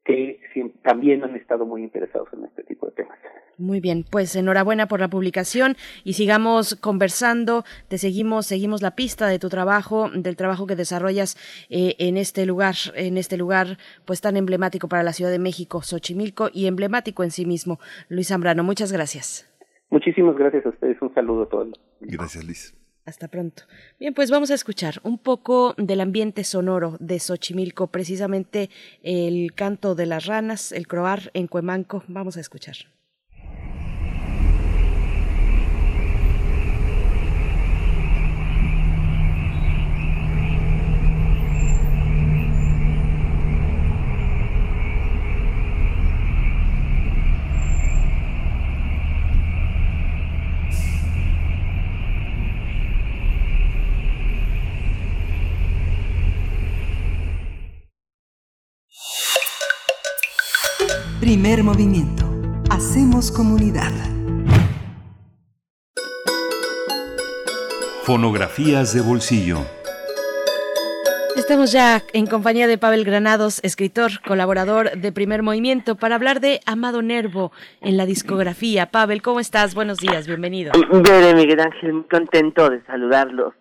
Speaker 5: que también han estado muy interesados en este tipo de temas.
Speaker 2: Muy bien, pues enhorabuena por la publicación y sigamos conversando, te seguimos, seguimos la pista de tu trabajo, del trabajo que desarrollas eh, en este lugar, en este lugar pues tan emblemático para la Ciudad de México, Xochimilco, y emblemático en sí mismo. Luis Zambrano, muchas gracias.
Speaker 5: Muchísimas gracias a ustedes, un saludo a todos.
Speaker 1: Gracias, Luis.
Speaker 2: Hasta pronto. Bien, pues vamos a escuchar un poco del ambiente sonoro de Xochimilco, precisamente el canto de las ranas, el croar en Cuemanco. Vamos a escuchar.
Speaker 4: Primer movimiento. Hacemos comunidad.
Speaker 6: Fonografías de bolsillo.
Speaker 2: Estamos ya en compañía de Pavel Granados, escritor, colaborador de Primer Movimiento, para hablar de Amado Nervo en la discografía. Pavel, ¿cómo estás? Buenos días, bienvenido.
Speaker 7: Bere, Miguel Ángel, muy contento de saludarlos.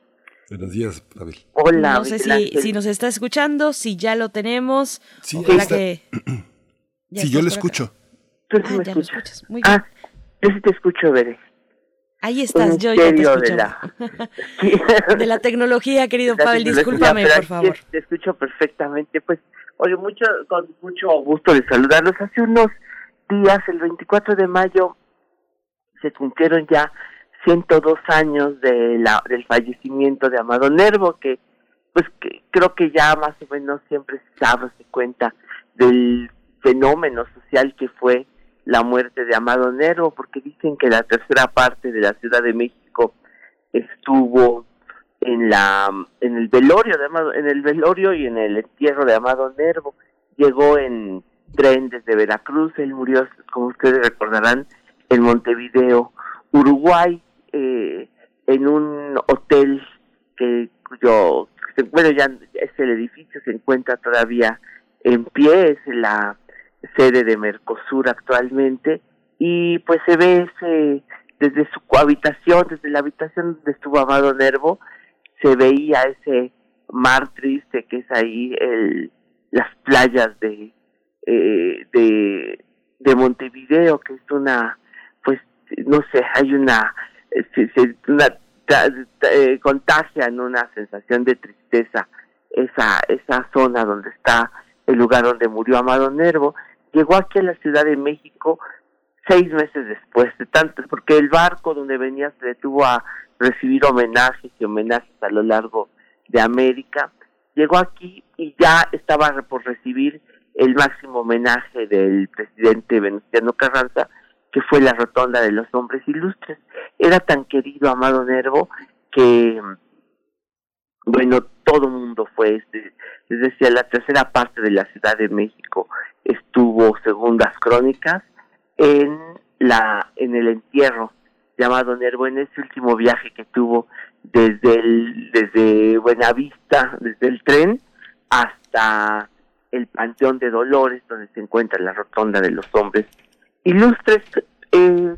Speaker 1: Buenos días, Pavel.
Speaker 7: Hola,
Speaker 2: No sé si, si nos está escuchando, si ya lo tenemos.
Speaker 1: Sí,
Speaker 2: ojalá
Speaker 1: está.
Speaker 2: que... ya
Speaker 1: Sí, yo
Speaker 2: acá.
Speaker 1: escucho.
Speaker 7: ¿Tú sí
Speaker 2: Ah,
Speaker 7: me
Speaker 2: ya
Speaker 7: escuchas?
Speaker 2: escuchas. Muy bien.
Speaker 7: Ah, yo sí te escucho, Bere.
Speaker 2: Ahí
Speaker 7: Un
Speaker 2: estás, yo ya te escucho.
Speaker 7: de la...
Speaker 2: De la tecnología, querido
Speaker 7: La
Speaker 2: Pavel,
Speaker 7: tecnología,
Speaker 2: discúlpame, por favor.
Speaker 7: Te escucho perfectamente. Pues, oye, mucho, con mucho gusto de saludarlos. Hace unos días, el 24 de mayo, se cumplieron ya 102 años de la, del fallecimiento de Amado Nervo, que pues que creo que ya más o menos siempre se sabe, se cuenta del fenómeno social que fue la muerte de Amado Nervo, porque dicen que la tercera parte de la Ciudad de México estuvo en la en el velorio de Amado, en el velorio y en el entierro de Amado Nervo. Llegó en tren desde Veracruz, él murió, como ustedes recordarán, en Montevideo, Uruguay, eh, en un hotel que cuyo bueno ya es el edificio se encuentra todavía en pie, es la sede de Mercosur actualmente y pues se ve ese desde su habitación, desde la habitación donde estuvo Amado Nervo, se veía ese mar triste que es ahí el las playas de eh, de de Montevideo que es una pues no sé hay una se, se- una ta- eh, una sensación de tristeza esa esa zona donde está el lugar donde murió Amado Nervo llegó aquí a la Ciudad de México seis meses después de tanto porque el barco donde venía se detuvo a recibir homenajes y homenajes a lo largo de América. Llegó aquí y ya estaba por recibir el máximo homenaje del presidente Venustiano Carranza que fue la rotonda de los hombres ilustres. Era tan querido Amado Nervo que bueno todo mundo fue les decía la tercera parte de la Ciudad de México estuvo según las crónicas en la en el entierro llamado Nervo en ese último viaje que tuvo desde el desde Buenavista desde el tren hasta el Panteón de Dolores donde se encuentra la rotonda de los hombres ilustres. Eh,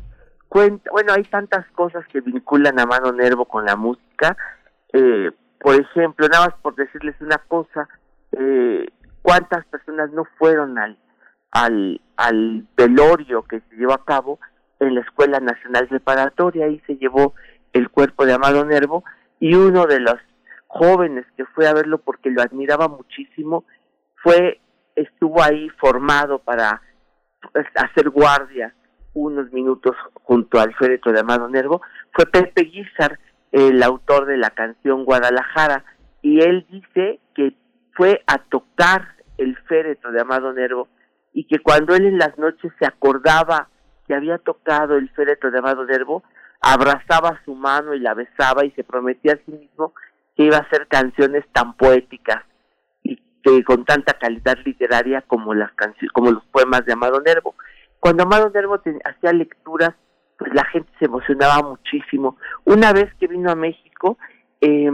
Speaker 7: cuenta bueno hay tantas cosas que vinculan a Mano Nervo con la música. Eh, por ejemplo nada más por decirles una cosa eh, cuántas personas no fueron al al al velorio que se llevó a cabo en la Escuela Nacional Preparatoria ahí se llevó el cuerpo de Amado Nervo y uno de los jóvenes que fue a verlo porque lo admiraba muchísimo fue estuvo ahí formado para pues, hacer guardia unos minutos junto al féretro de Amado Nervo fue Pepe Guizar el autor de la canción Guadalajara y él dice que fue a tocar el féretro de Amado Nervo y que cuando él en las noches se acordaba que había tocado el féretro de Amado Nervo, abrazaba su mano y la besaba y se prometía a sí mismo que iba a hacer canciones tan poéticas y que con tanta calidad literaria como las como los poemas de Amado Nervo. Cuando Amado Nervo hacía lecturas, pues la gente se emocionaba muchísimo. Una vez que vino a México, eh,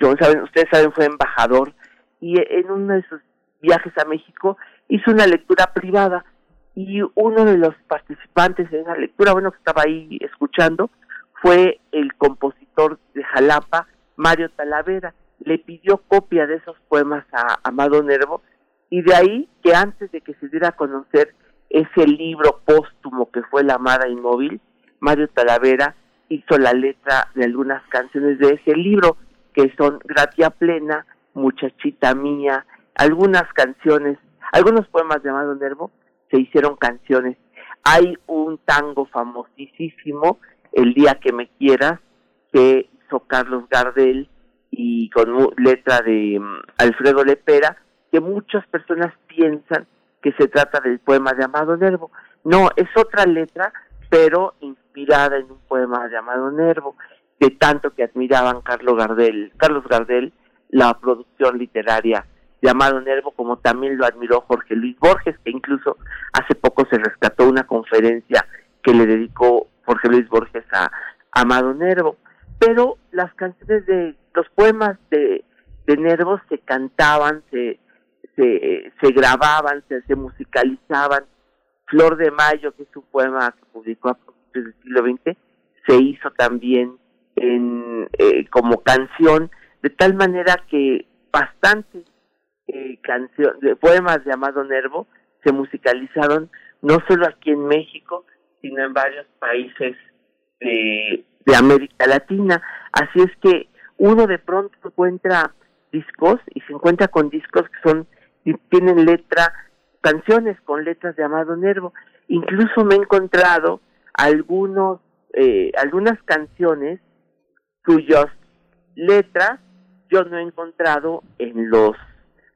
Speaker 7: ustedes saben, fue embajador y en uno de sus viajes a México hizo una lectura privada y uno de los participantes en esa lectura, bueno, que estaba ahí escuchando, fue el compositor de Jalapa, Mario Talavera. Le pidió copia de esos poemas a Amado Nervo y de ahí que antes de que se diera a conocer ese libro póstumo que fue La Amada Inmóvil, Mario Talavera hizo la letra de algunas canciones de ese libro, que son Gratia Plena, Muchachita Mía, algunas canciones, algunos poemas de Amado Nervo se hicieron canciones. Hay un tango famosísimo, El día que me quieras, que hizo Carlos Gardel y con letra de mm, Alfredo Lepera, que muchas personas piensan que se trata del poema de Amado Nervo. No, es otra letra, pero en un poema de Amado Nervo, de tanto que admiraban Carlos Gardel, Carlos Gardel, la producción literaria de Amado Nervo, como también lo admiró Jorge Luis Borges, que incluso hace poco se rescató una conferencia que le dedicó Jorge Luis Borges a, Amado Nervo. Pero las canciones de los poemas de, Nervo se cantaban, se, se, grababan, se, se musicalizaban. Flor de Mayo, que es un poema que publicó del siglo XX, se hizo también en, eh, como canción, de tal manera que bastantes eh, poemas de Amado Nervo se musicalizaron no solo aquí en México, sino en varios países de, de América Latina. Así es que uno de pronto encuentra discos y se encuentra con discos que son tienen letra, canciones con letras de Amado Nervo. Incluso me he encontrado algunos, eh, algunas canciones cuyas letras yo no he encontrado en los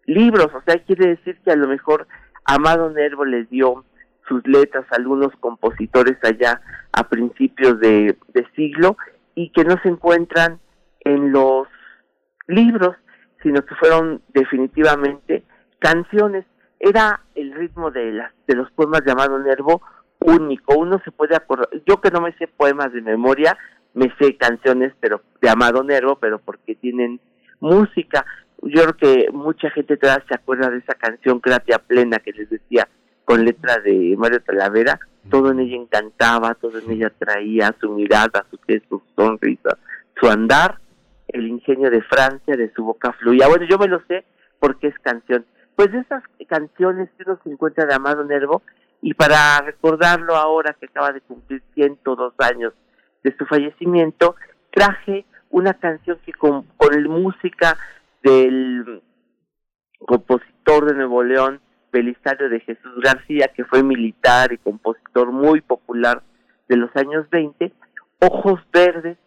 Speaker 7: libros, o sea, quiere decir que a lo mejor Amado Nervo les dio sus letras a algunos compositores allá a principios de, de siglo y que no se encuentran en los libros, sino que fueron definitivamente canciones. Era el ritmo de las de los poemas de Amado Nervo único. Uno se puede acordar. Yo que no me sé poemas de memoria, me sé canciones, pero de Amado Nervo, pero porque tienen música. Yo creo que mucha gente todavía se acuerda de esa canción Gratia Plena que les decía con letra de Mario Talavera. Todo en ella encantaba, todo en ella traía su mirada, su su sonrisa, su andar, el ingenio de Francia, de su boca fluía. Bueno, yo me lo sé porque es canción. Pues esas canciones que uno se encuentra de Amado Nervo, y para recordarlo ahora que acaba de cumplir 102 años de su fallecimiento, traje una canción que con, con música del compositor de Nuevo León, Belisario de Jesús García, que fue militar y compositor muy popular de los años 20, Ojos Verdes,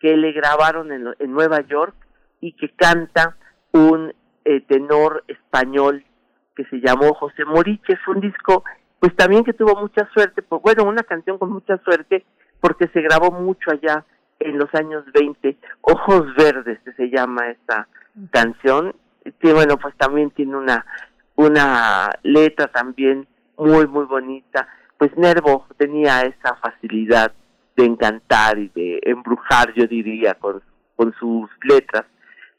Speaker 7: que le grabaron en, en Nueva York y que canta un eh, tenor español que se llamó José Moriche. Fue un disco, pues también que tuvo mucha suerte, pues, bueno, una canción con mucha suerte, porque se grabó mucho allá en los años 20, Ojos Verdes, que se llama esta canción, que bueno, pues también tiene una, una letra también muy, muy bonita. Pues Nervo tenía esa facilidad de encantar y de embrujar, yo diría, con, con sus letras,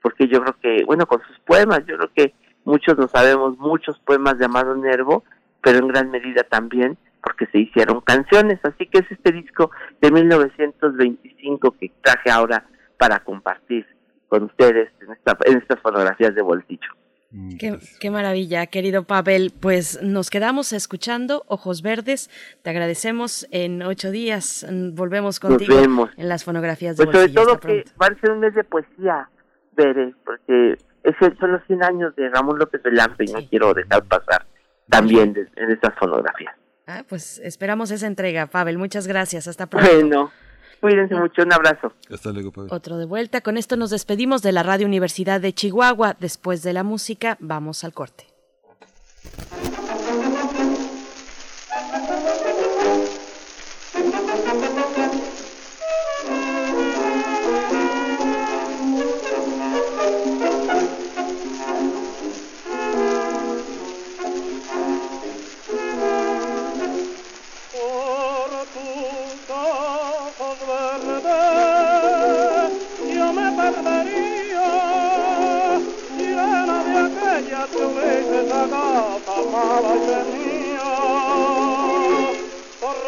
Speaker 7: porque yo creo que, bueno, con sus poemas, yo creo que muchos no sabemos muchos poemas de Amado Nervo, pero en gran medida también porque se hicieron canciones, así que es este disco de 1925 que traje ahora para compartir con ustedes en, esta, en estas fotografías de bolsillo.
Speaker 2: Mm, qué, qué, maravilla, querido Pavel. Pues nos quedamos escuchando Ojos Verdes. Te agradecemos. En ocho días mm, volvemos contigo en las fonografías de
Speaker 7: pues Sobre todo que va a ser un mes de poesía, Bere, porque es son los 100 años de Ramón López Velampe y no quiero dejar pasar también en estas fonografías.
Speaker 2: Ah, pues esperamos esa entrega, Pavel. Muchas gracias. Hasta pronto.
Speaker 7: Bueno, cuídense mucho. Un abrazo.
Speaker 1: Hasta luego, Pavel.
Speaker 2: Otro de vuelta. Con esto nos despedimos de la Radio Universidad de Chihuahua. Después de la música, vamos al corte.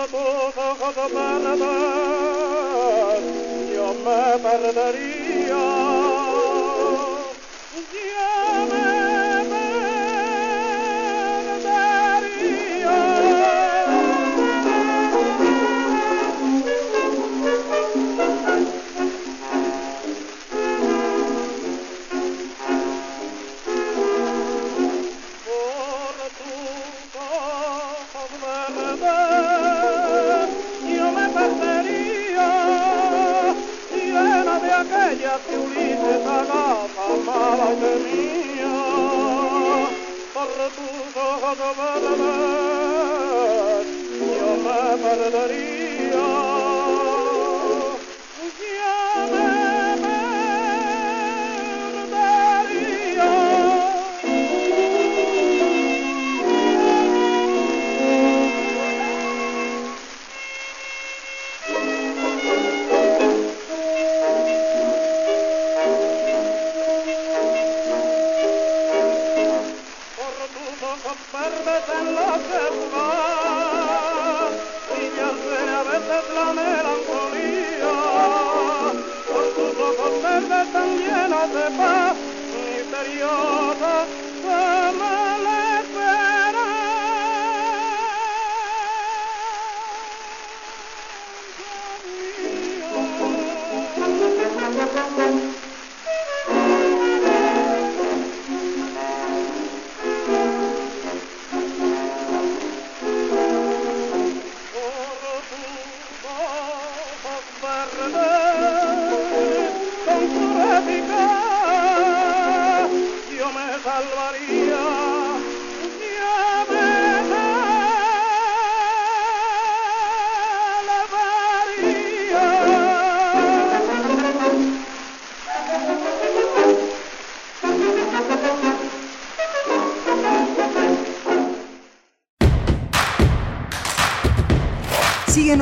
Speaker 8: Tus ojos verdes yo me perdería. Yo tus ojos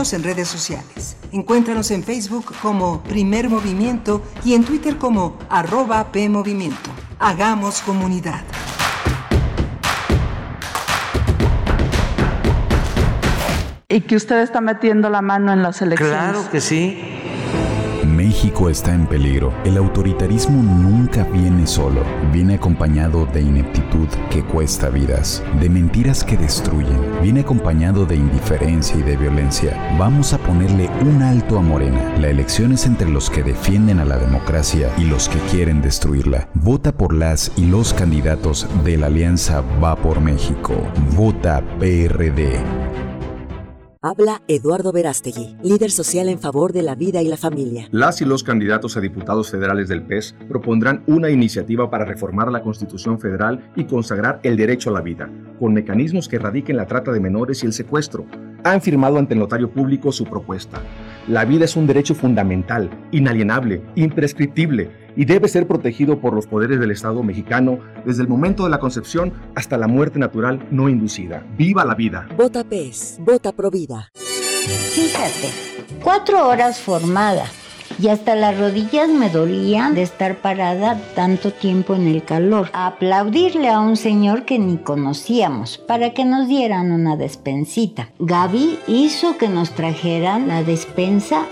Speaker 4: Síguenos en redes sociales. Encuéntranos en Facebook como Primer Movimiento y en Twitter como arroba PMovimiento. Hagamos comunidad.
Speaker 9: Y que usted está metiendo la mano en las elecciones.
Speaker 10: Claro que sí.
Speaker 11: México está en peligro. El autoritarismo nunca viene solo. Viene acompañado de ineptitud que cuesta vidas, de mentiras que destruyen. Viene acompañado de indiferencia y de violencia. Vamos a ponerle un alto a Morena. La elección es entre los que defienden a la democracia y los que quieren destruirla. Vota por las y los candidatos de la alianza Va por México. Vota PRD.
Speaker 12: Habla Eduardo Verástegui, líder social en favor de la vida y la familia.
Speaker 13: Las y los candidatos a diputados federales del PES propondrán una iniciativa para reformar la Constitución federal y consagrar el derecho a la vida, con mecanismos que erradiquen la trata de menores y el secuestro. Han firmado ante el notario público su propuesta. La vida es un derecho fundamental, inalienable, imprescriptible y debe ser protegido por los poderes del Estado mexicano desde el momento de la concepción hasta la muerte natural no inducida. ¡Viva la vida!
Speaker 12: Vota PES, vota Provida.
Speaker 14: Fíjate, cuatro horas formada y hasta las rodillas me dolían de estar parada tanto tiempo en el calor. A aplaudirle a un señor que ni conocíamos para que nos dieran una despensita. Gaby hizo que nos trajeran la despensa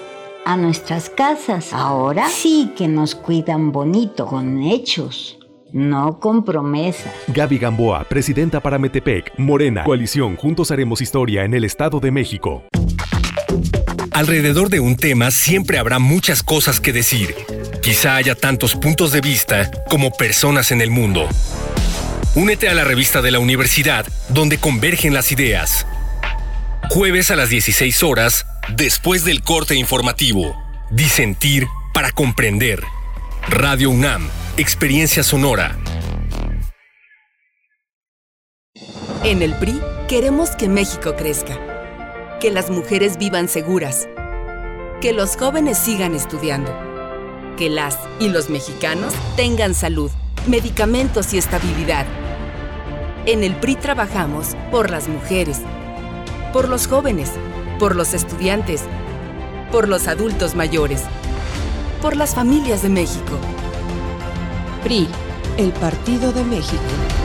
Speaker 14: a nuestras casas. Ahora sí que nos cuidan bonito, con hechos. No con promesas.
Speaker 15: Gaby Gamboa, presidenta para Metepec, Morena, Coalición Juntos Haremos Historia en el Estado de México.
Speaker 16: Alrededor de un tema siempre habrá muchas cosas que decir. Quizá haya tantos puntos de vista como personas en el mundo. Únete a la revista de la universidad donde convergen las ideas. Jueves a las 16 horas, después del corte informativo. Disentir para comprender. Radio UNAM, Experiencia Sonora.
Speaker 17: En el PRI queremos que México crezca, que las mujeres vivan seguras, que los jóvenes sigan estudiando, que las y los mexicanos tengan salud, medicamentos y estabilidad. En el PRI trabajamos por las mujeres, por los jóvenes, por los estudiantes, por los adultos mayores, por las familias de México.
Speaker 18: PRI, el Partido de México.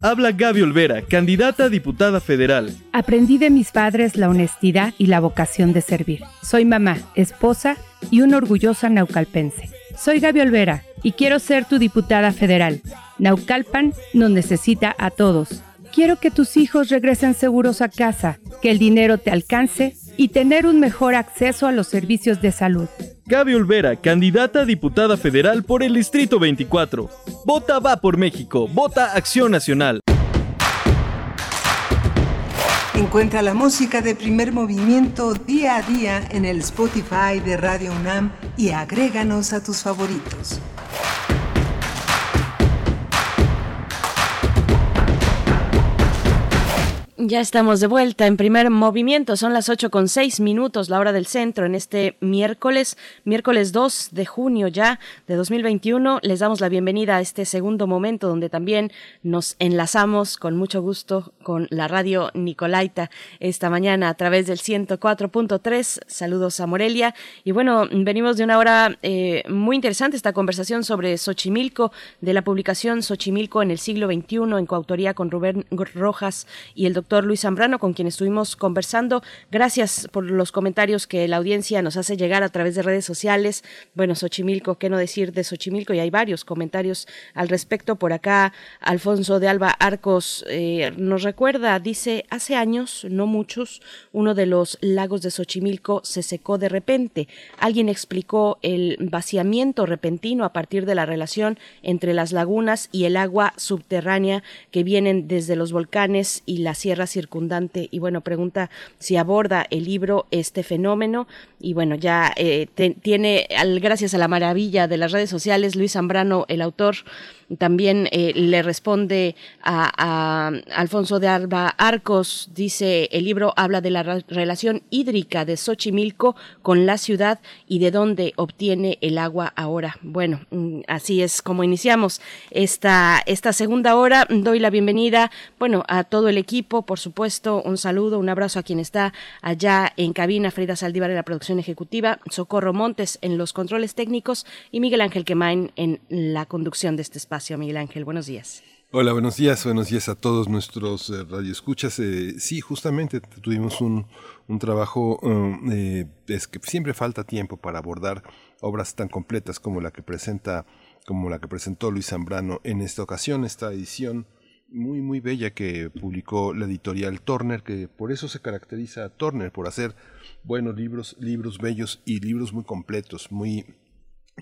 Speaker 19: Habla Gaby Olvera, candidata a diputada federal.
Speaker 20: Aprendí de mis padres la honestidad y la vocación de servir. Soy mamá, esposa y una orgullosa naucalpense. Soy Gaby Olvera y quiero ser tu diputada federal. Naucalpan nos necesita a todos. Quiero que tus hijos regresen seguros a casa, que el dinero te alcance y tener un mejor acceso a los servicios de salud.
Speaker 19: Gaby Olvera, candidata a diputada federal por el Distrito 24. Vota Va por México, vota Acción Nacional.
Speaker 4: Encuentra la música de primer movimiento día a día en el Spotify de Radio UNAM y agréganos a tus favoritos.
Speaker 2: Ya estamos de vuelta en primer movimiento. Son las 8 con 6 minutos, la hora del centro, en este miércoles, miércoles 2 de junio ya de 2021. Les damos la bienvenida a este segundo momento donde también nos enlazamos con mucho gusto con la radio Nicolaita esta mañana a través del 104.3. Saludos a Morelia. Y bueno, venimos de una hora eh, muy interesante esta conversación sobre Xochimilco, de la publicación Xochimilco en el siglo XXI, en coautoría con Rubén Rojas y el doctor Luis Zambrano, con quien estuvimos conversando. Gracias por los comentarios que la audiencia nos hace llegar a través de redes sociales. Bueno, Xochimilco, qué no decir de Xochimilco, y hay varios comentarios al respecto. Por acá, Alfonso de Alba Arcos eh, nos recuerda, dice, hace años, no muchos, uno de los lagos de Xochimilco se secó de repente. Alguien explicó el vaciamiento repentino a partir de la relación entre las lagunas y el agua subterránea que vienen desde los volcanes y la Sierra circundante. Y bueno, pregunta si aborda el libro este fenómeno. Y bueno, ya eh, tiene, al, gracias a la maravilla de las redes sociales, Luis Zambrano, el autor, también eh, le responde a, Alfonso de Alba Arcos, dice, el libro habla de la relación hídrica de Xochimilco con la ciudad y de dónde obtiene el agua ahora. Bueno, mm, así es como iniciamos esta, esta segunda hora. Doy la bienvenida, bueno, a todo el equipo, por supuesto, un saludo, un abrazo a quien está allá en cabina, Frida Saldívar en la producción ejecutiva, Socorro Montes en los controles técnicos y Miguel Ángel Quemain en la conducción de este espacio. Miguel Ángel. Buenos días.
Speaker 1: Hola, buenos días, buenos días a todos nuestros eh, radioescuchas. Eh, sí, justamente tuvimos un, trabajo, um, eh, es que siempre falta tiempo para abordar obras tan completas como la que presenta, como la que presentó Luis Zambrano en esta ocasión, esta edición muy muy bella que publicó la editorial Turner, que por eso se caracteriza a Turner, por hacer buenos libros, libros bellos y libros muy completos, muy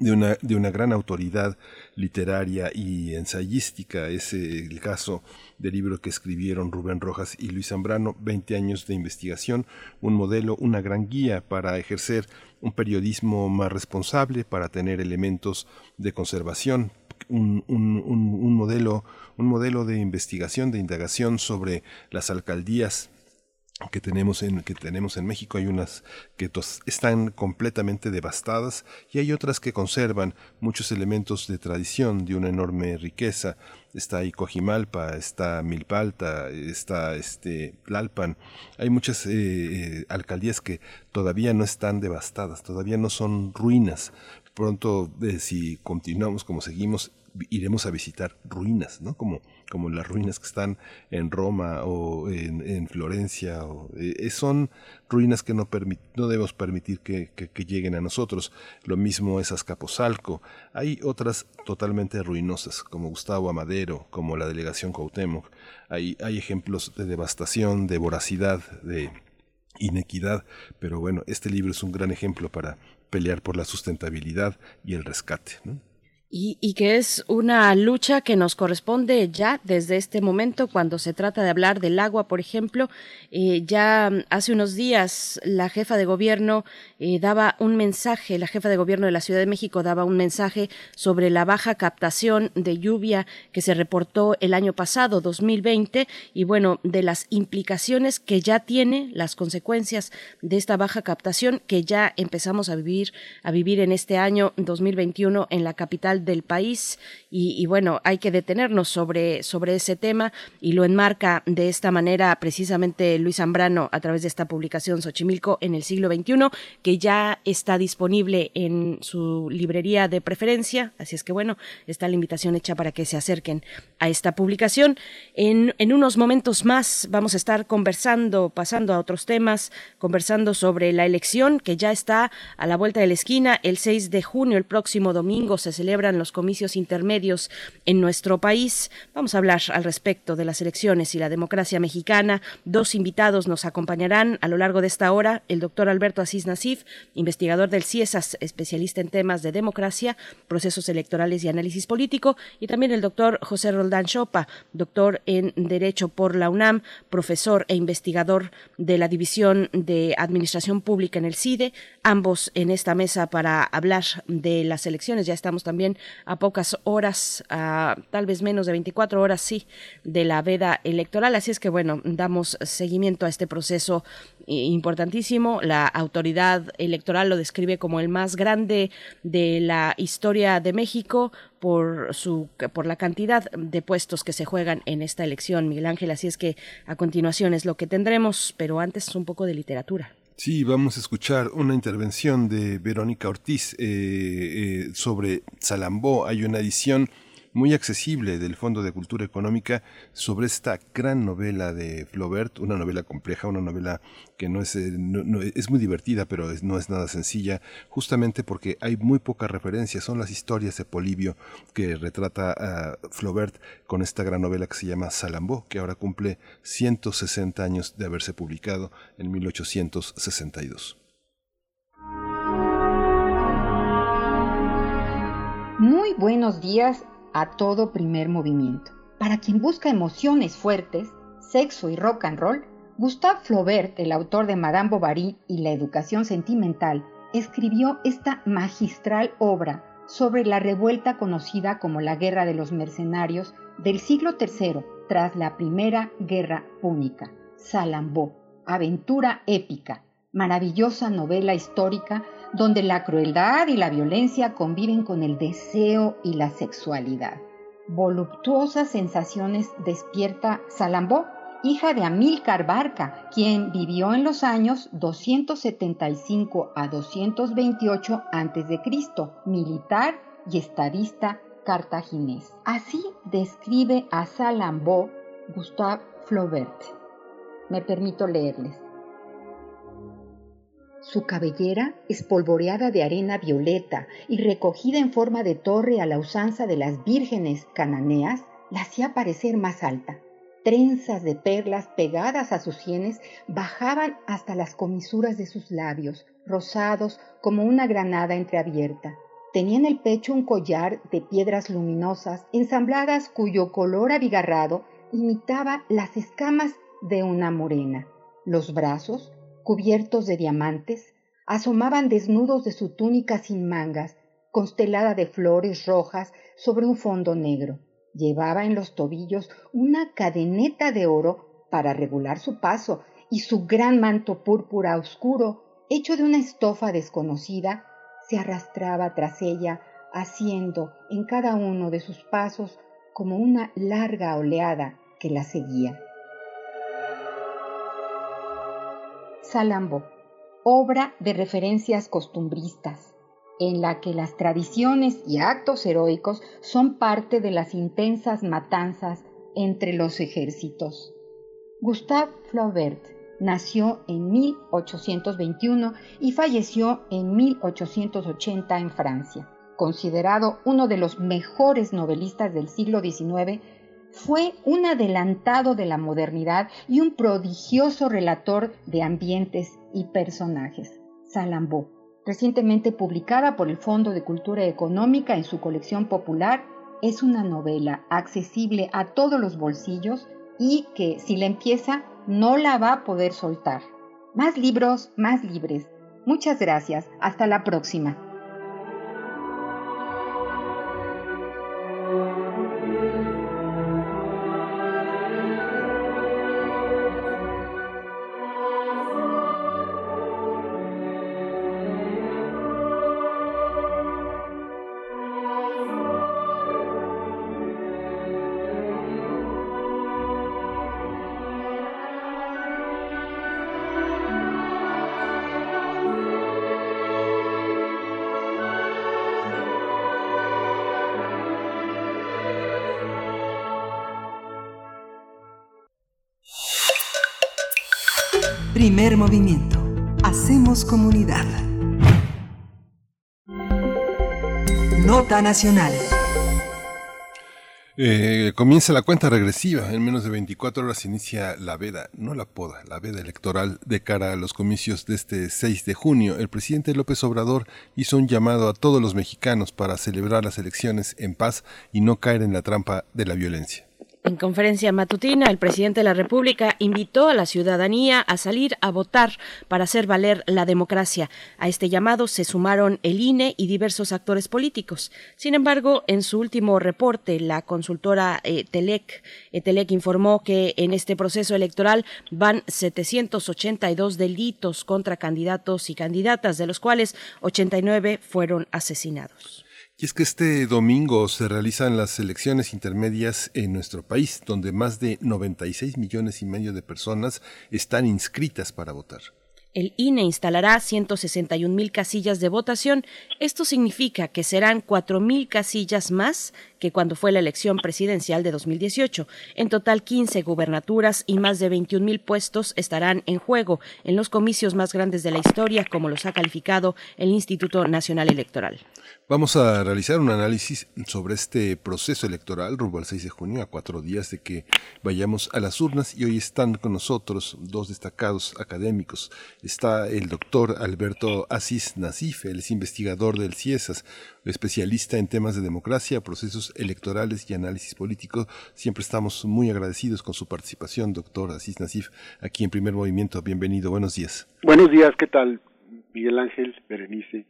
Speaker 1: de una, de una gran autoridad literaria y ensayística. Es el caso del libro que escribieron Rubén Rojas y Luis Zambrano, 20 años de investigación, un modelo, una gran guía para ejercer un periodismo más responsable, para tener elementos de conservación, un, un, un, modelo, un modelo de investigación, de indagación sobre las alcaldías que tenemos en que tenemos en México. Hay unas que están completamente devastadas y hay otras que conservan muchos elementos de tradición de una enorme riqueza. Está ahí Coajimalpa está Milpalta está este Tlalpan. Hay muchas eh, eh, alcaldías que todavía no están devastadas todavía no son ruinas. Pronto eh, si continuamos como seguimos iremos a visitar ruinas no como como las ruinas que están en Roma o en, Florencia. O, eh, son ruinas que no, no debemos permitir que, lleguen a nosotros. Lo mismo es Azcapotzalco. Hay otras totalmente ruinosas, como Gustavo Amadero, como la delegación Cuauhtémoc. Hay, hay ejemplos de devastación, de voracidad, de inequidad, pero bueno, este libro es un gran ejemplo para pelear por la sustentabilidad y el rescate.
Speaker 2: Y, que es una lucha que nos corresponde ya desde este momento cuando se trata de hablar del agua, por ejemplo. Eh, ya hace unos días la jefa de gobierno eh, daba un mensaje, la jefa de gobierno de la Ciudad de México daba un mensaje sobre la baja captación de lluvia que se reportó el año pasado, 2020, y bueno, de las implicaciones que ya tiene, las consecuencias de esta baja captación que ya empezamos a vivir, a vivir en este año 2021 en la capital del país. Y, bueno, hay que detenernos sobre, sobre ese tema y lo enmarca de esta manera precisamente Luis Zambrano a través de esta publicación Xochimilco en el siglo XXI que ya está disponible en su librería de preferencia, así es que bueno, está la invitación hecha para que se acerquen a esta publicación. En, en unos momentos más vamos a estar conversando, pasando a otros temas, conversando sobre la elección que ya está a la vuelta de la esquina, el 6 de junio, el próximo domingo se celebra los comicios intermedios en nuestro país. Vamos a hablar al respecto de las elecciones y la democracia mexicana. Dos invitados nos acompañarán a lo largo de esta hora. El doctor Alberto Asís Nasif, investigador del CIESAS, especialista en temas de democracia, procesos electorales y análisis político. Y también el doctor José Roldán Chopa, doctor en Derecho por la UNAM, profesor e investigador de la División de Administración Pública en el CIDE. Ambos en esta mesa para hablar de las elecciones. Ya estamos también a pocas horas, a tal vez menos de 24 horas, sí, de la veda electoral. Así es que, bueno, damos seguimiento a este proceso eh, importantísimo. La autoridad electoral lo describe como el más grande de la historia de México por su por la cantidad de puestos que se juegan en esta elección, Miguel Ángel. Así es que a continuación es lo que tendremos, pero antes un poco de literatura.
Speaker 1: Sí, vamos a escuchar una intervención de Verónica Ortiz eh, eh, sobre Salambó. Hay una edición muy accesible del Fondo de Cultura Económica sobre esta gran novela de Flaubert, una novela compleja, una novela que no es, eh, es muy divertida, pero no es nada sencilla, justamente porque hay muy pocas referencias, son las historias de Polibio que retrata a Flaubert con esta gran novela que se llama Salambó, que ahora cumple 160 años de haberse publicado en 1862.
Speaker 10: Muy buenos días a todo primer movimiento. Para quien busca emociones fuertes, Sexo y Rock and Roll, Gustave Flaubert, el autor de Madame Bovary y la educación sentimental, escribió esta magistral obra sobre la revuelta conocida como la Guerra de los Mercenarios del siglo III tras la Primera Guerra Púnica. Salambó, aventura épica, maravillosa novela histórica donde la crueldad y la violencia conviven con el deseo y la sexualidad. Voluptuosas sensaciones despierta Salambó, hija de Amílcar Barca, quien vivió en los años 275 a 228 a.C., militar y estadista cartaginés. Así describe a Salambó Gustave Flaubert. Me permito leerles. Su cabellera, espolvoreada de arena violeta y recogida en forma de torre a la usanza de las vírgenes cananeas, la hacía parecer más alta. Trenzas de perlas pegadas a sus sienes bajaban hasta las comisuras de sus labios, rosados como una granada entreabierta. Tenía en el pecho un collar de piedras luminosas, ensambladas cuyo color abigarrado imitaba las escamas de una morena. Los brazos, cubiertos de diamantes, asomaban desnudos de su túnica sin mangas, constelada de flores rojas sobre un fondo negro. Llevaba en los tobillos una cadeneta de oro para regular su paso y su gran manto púrpura oscuro, hecho de una estofa desconocida, se arrastraba tras ella, haciendo en cada uno de sus pasos como una larga oleada que la seguía. Salambo, obra de referencias costumbristas, en la que las tradiciones y actos heroicos son parte de las intensas matanzas entre los ejércitos. Gustave Flaubert nació en 1821 y falleció en 1880 en Francia. Considerado uno de los mejores novelistas del siglo XIX, fue un adelantado de la modernidad y un prodigioso relator de ambientes y personajes. Salambó, recientemente publicada por el Fondo de Cultura Económica en su colección popular, es una novela accesible a todos los bolsillos y que, si la empieza, no la va a poder soltar. Más libros, más libres. Muchas gracias. Hasta la próxima.
Speaker 4: Nacional.
Speaker 1: Eh, comienza la cuenta regresiva. En menos de 24 horas inicia la veda, no la poda, la veda electoral de cara a los comicios de este 6 de junio. El presidente López Obrador hizo un llamado a todos los mexicanos para celebrar las elecciones en paz y no caer en la trampa de la violencia.
Speaker 2: En conferencia matutina, el presidente de la República invitó a la ciudadanía a salir a votar para hacer valer la democracia. A este llamado se sumaron el INE y diversos actores políticos. Sin embargo, en su último reporte, la consultora eh, Telec, eh, Telec informó que en este proceso electoral van 782 delitos contra candidatos y candidatas, de los cuales 89 fueron asesinados.
Speaker 1: Y es que este domingo se realizan las elecciones intermedias en nuestro país, donde más de 96 millones y medio de personas están inscritas para votar.
Speaker 2: El INE instalará 161 mil casillas de votación. Esto significa que serán 4 mil casillas más que cuando fue la elección presidencial de 2018. En total, 15 gubernaturas y más de 21 mil puestos estarán en juego en los comicios más grandes de la historia, como los ha calificado el Instituto Nacional Electoral.
Speaker 1: Vamos a realizar un análisis sobre este proceso electoral rumbo al 6 de junio, a cuatro días de que vayamos a las urnas y hoy están con nosotros dos destacados académicos. Está el doctor Alberto Asís Nasif, él es investigador del CIESAS, especialista en temas de democracia, procesos electorales y análisis político. Siempre estamos muy agradecidos con su participación, doctor Asís Nasif, aquí en Primer Movimiento. Bienvenido, buenos días.
Speaker 21: Buenos días, ¿qué tal? Miguel Ángel, Berenice,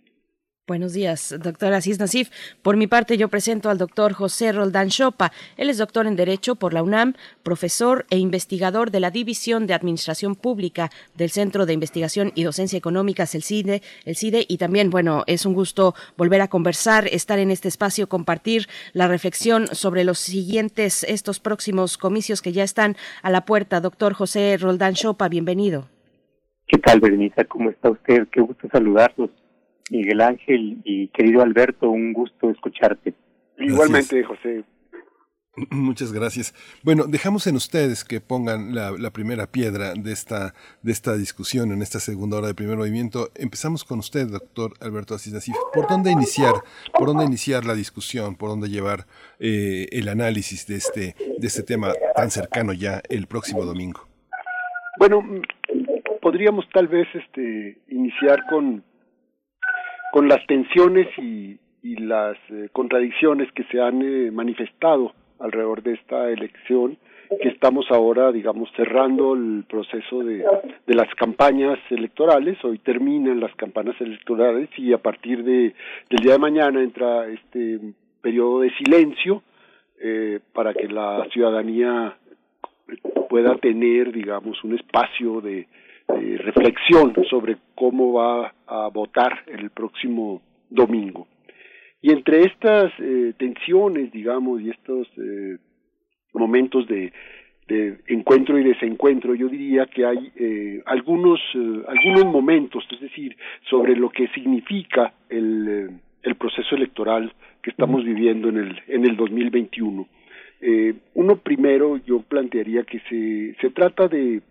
Speaker 2: Buenos días, doctora Asís Nasif. Por mi parte, yo presento al doctor José Roldán Chopa. Él es doctor en Derecho por la UNAM, profesor e investigador de la División de Administración Pública del Centro de Investigación y Docencia Económicas, el CIDE, el CIDE, y también, bueno, es un gusto volver a conversar, estar en este espacio, compartir la reflexión sobre los siguientes, estos próximos comicios que ya están a la puerta. Doctor José Roldán Chopa, bienvenido.
Speaker 21: ¿Qué tal, Berenice? ¿Cómo está usted? Qué gusto saludarlos. Miguel Ángel y querido Alberto, un gusto escucharte.
Speaker 1: Igualmente, José. Muchas gracias. Bueno, dejamos en ustedes que pongan la, la, primera piedra de esta, de esta discusión en esta segunda hora de primer movimiento. Empezamos con usted, doctor Alberto Asís Nasif. ¿Por dónde iniciar? ¿Por dónde iniciar la discusión? ¿Por dónde llevar eh, el análisis de este, de este tema tan cercano ya el próximo domingo?
Speaker 21: Bueno, podríamos tal vez este, iniciar con con las tensiones y, las eh, contradicciones que se han eh, manifestado alrededor de esta elección que estamos ahora, digamos, cerrando el proceso de, de las campañas electorales. Hoy terminan las campañas electorales y a partir de, del día de mañana entra este periodo de silencio eh, para que la ciudadanía pueda tener, digamos, un espacio de, de reflexión sobre cómo va a votar el próximo domingo. Y entre estas eh, tensiones, digamos, y estos eh, momentos de, de, encuentro y desencuentro, yo diría que hay eh, algunos, eh, algunos momentos, es decir, sobre lo que significa el, eh, el proceso electoral que estamos viviendo en el, en el 2021. Eh, uno primero, yo plantearía que se, se trata de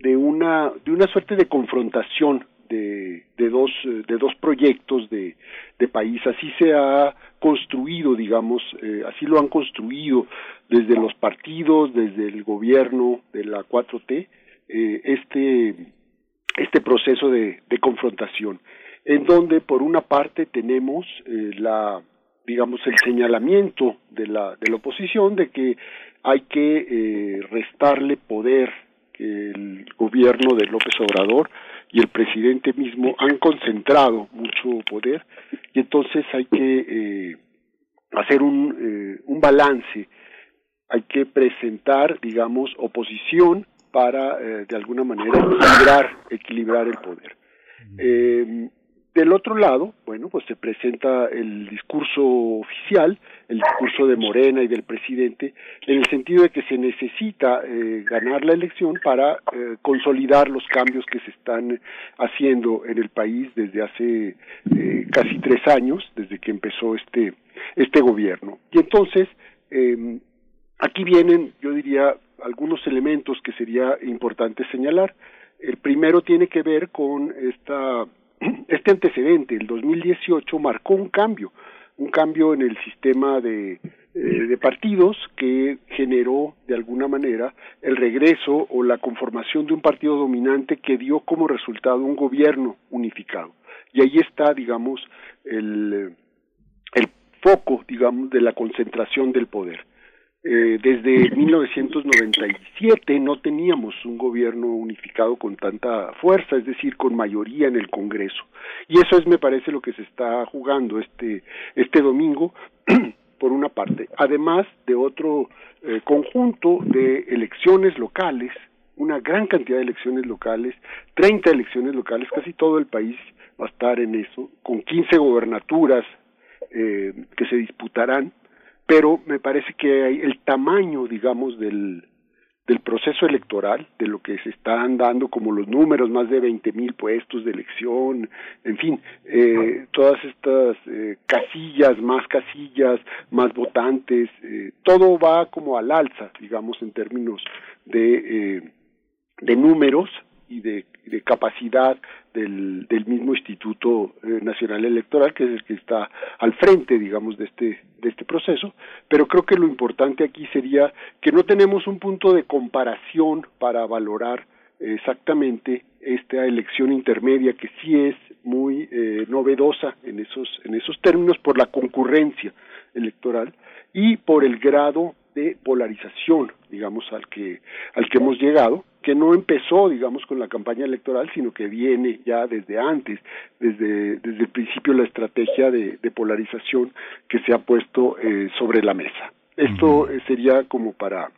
Speaker 21: de una de una suerte de confrontación de, de dos de dos proyectos de, de país. Así se ha construido digamos eh, así lo han construido desde los partidos desde el gobierno de la 4T eh, este este proceso de, de confrontación en donde por una parte tenemos eh, la digamos el señalamiento de la de la oposición de que hay que eh, restarle poder el gobierno de López Obrador y el presidente mismo han concentrado mucho poder. Y entonces hay que eh, hacer un, eh, un balance, hay que presentar, digamos, oposición para eh, de alguna manera equilibrar, equilibrar el poder. Eh, del otro lado, bueno, pues se presenta el discurso oficial, el discurso de Morena y del presidente, en el sentido de que se necesita eh, ganar la elección para eh, consolidar los cambios que se están haciendo en el país desde hace eh, casi tres años, desde que empezó este este gobierno. Y entonces eh, aquí vienen, yo diría, algunos elementos que sería importante señalar. El primero tiene que ver con esta este antecedente, el 2018, marcó un cambio, un cambio en el sistema de, eh, de partidos que generó de alguna manera el regreso o la conformación de un partido dominante que dio como resultado un gobierno unificado. Y ahí está, digamos, el, el foco, digamos, de la concentración del poder. Eh, desde 1997 no teníamos un gobierno unificado con tanta fuerza, es decir, con mayoría en el Congreso. Y eso es, me parece, lo que se está jugando este, este domingo, por una parte. Además de otro eh, conjunto de elecciones locales, una gran cantidad de elecciones locales, 30 elecciones locales, casi todo el país va a estar en eso, con 15 gobernaturas eh, que se disputarán pero me parece que el tamaño, digamos, del, del proceso electoral, de lo que se están dando como los números, más de veinte mil puestos de elección, en fin, eh, todas estas eh, casillas, más casillas, más votantes, eh, todo va como al alza, digamos, en términos de, eh, de números y de, de capacidad del, del mismo Instituto eh, Nacional Electoral, que es el que está al frente, digamos, de este, de este proceso. Pero creo que lo importante aquí sería que no tenemos un punto de comparación para valorar exactamente esta elección intermedia que sí es muy eh, novedosa en esos en esos términos por la concurrencia electoral y por el grado de polarización digamos al que al que hemos llegado que no empezó digamos con la campaña electoral sino que viene ya desde antes desde desde el principio la estrategia de, de polarización que se ha puesto eh, sobre la mesa esto eh, sería como para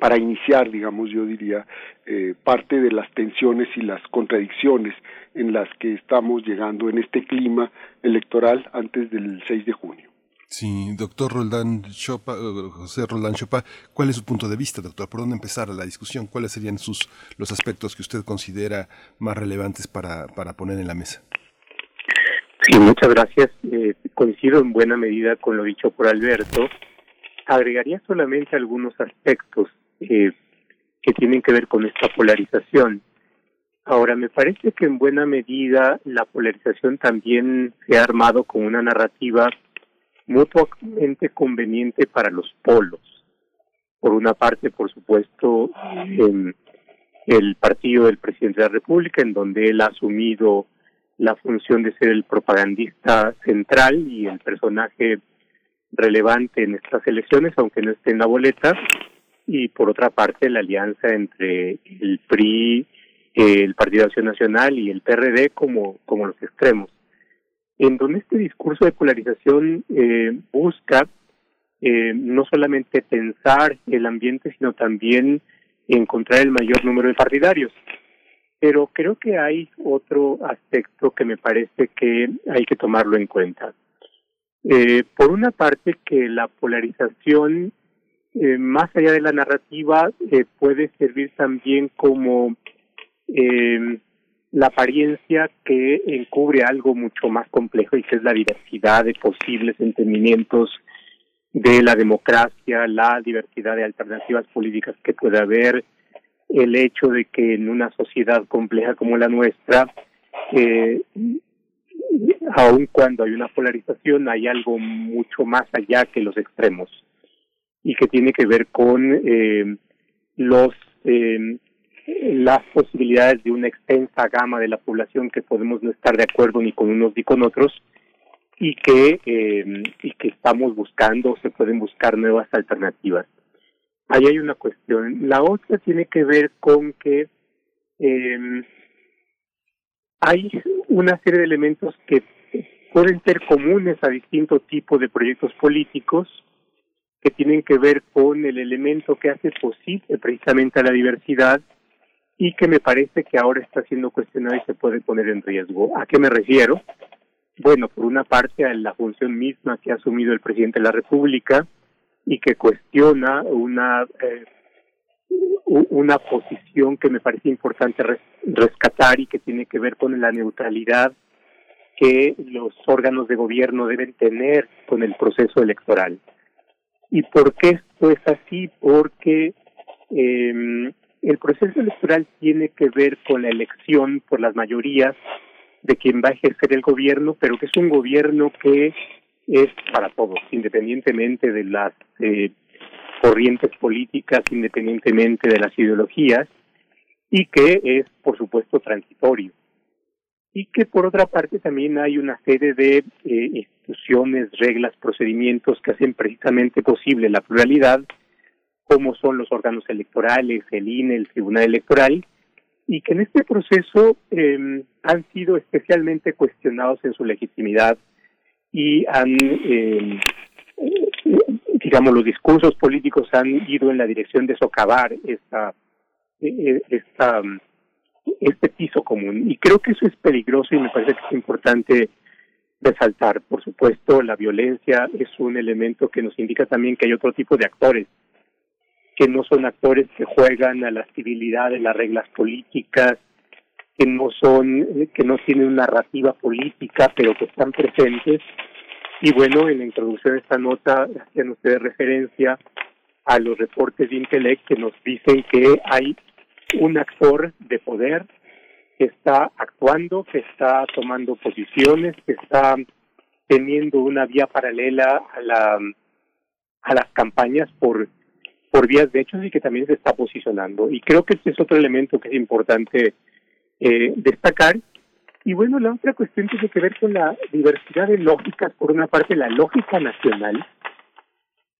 Speaker 21: para iniciar, digamos, yo diría, eh, parte de las tensiones y las contradicciones en las que estamos llegando en este clima electoral antes del 6 de junio.
Speaker 1: Sí, doctor Roldán Chopa, eh, José Roldán Chopa, ¿cuál es su punto de vista, doctor? ¿Por dónde empezar la discusión? ¿Cuáles serían sus, los aspectos que usted considera más relevantes para, para poner en la mesa?
Speaker 22: Sí, muchas gracias. Eh, coincido en buena medida con lo dicho por Alberto. Agregaría solamente algunos aspectos eh, que tienen que ver con esta polarización. Ahora, me parece que en buena medida la polarización también se ha armado con una narrativa mutuamente conveniente para los polos. Por una parte, por supuesto, el partido del presidente de la República, en donde él ha asumido la función de ser el propagandista central y el personaje relevante en estas elecciones, aunque no esté en la boleta, y por otra parte la alianza entre el PRI, el Partido Acción Nacional y el PRD como, como los extremos, en donde este discurso de polarización eh, busca eh, no solamente pensar el ambiente, sino también encontrar el mayor número de partidarios. Pero creo que hay otro aspecto que me parece que hay que tomarlo en cuenta. Eh, por una parte, que la polarización eh, más allá de la narrativa, eh, puede servir también como eh, la apariencia que encubre algo mucho más complejo y que es la diversidad de posibles entendimientos de la democracia, la diversidad de alternativas políticas que puede haber, el hecho de que en una sociedad compleja como la nuestra, eh, aun cuando hay una polarización, hay algo mucho más allá que los extremos y que tiene que ver con eh, los eh, las posibilidades de una extensa gama de la población que podemos no estar de acuerdo ni con unos ni con otros y que eh, y que estamos buscando se pueden buscar nuevas alternativas. Ahí hay una cuestión. La otra tiene que ver con que eh, hay una serie de elementos que pueden ser comunes a distintos tipos de proyectos políticos que tienen que ver con el elemento que hace posible precisamente a la diversidad y que me parece que ahora está siendo cuestionado y se puede poner en riesgo. ¿A qué me refiero? Bueno, por una parte a la función misma que ha asumido el presidente de la República y que cuestiona una eh, una posición que me parece importante rescatar y que tiene que ver con la neutralidad que los órganos de gobierno deben tener con el proceso electoral. ¿Y por qué esto es así? Porque eh, el proceso electoral tiene que ver con la elección por las mayorías de quien va a ejercer el gobierno, pero que es un gobierno que es para todos, independientemente de las eh, corrientes políticas, independientemente de las ideologías, y que es, por supuesto, transitorio. Y que por otra parte también hay una serie de eh, instituciones, reglas, procedimientos que hacen precisamente posible la pluralidad, como son los órganos electorales, el INE, el Tribunal Electoral, y que en este proceso eh, han sido especialmente cuestionados en su legitimidad y han, eh, digamos, los discursos políticos han ido en la dirección de socavar esta, eh, esta este piso común. Y creo que eso es peligroso y me parece que es importante resaltar. Por supuesto, la violencia es un elemento que nos indica también que hay otro tipo de actores, que no son actores que juegan a la civilidad de las reglas políticas, que no son, que no tienen narrativa política, pero que están presentes. Y bueno, en la introducción de esta nota hacían ustedes referencia a los reportes de Intelect que nos dicen que hay un actor de poder que está actuando, que está tomando posiciones, que está teniendo una vía paralela a la a las campañas por por vías de hechos y que también se está posicionando. Y creo que este es otro elemento que es importante eh, destacar. Y bueno, la otra cuestión tiene que ver con la diversidad de lógicas, por una parte la lógica nacional,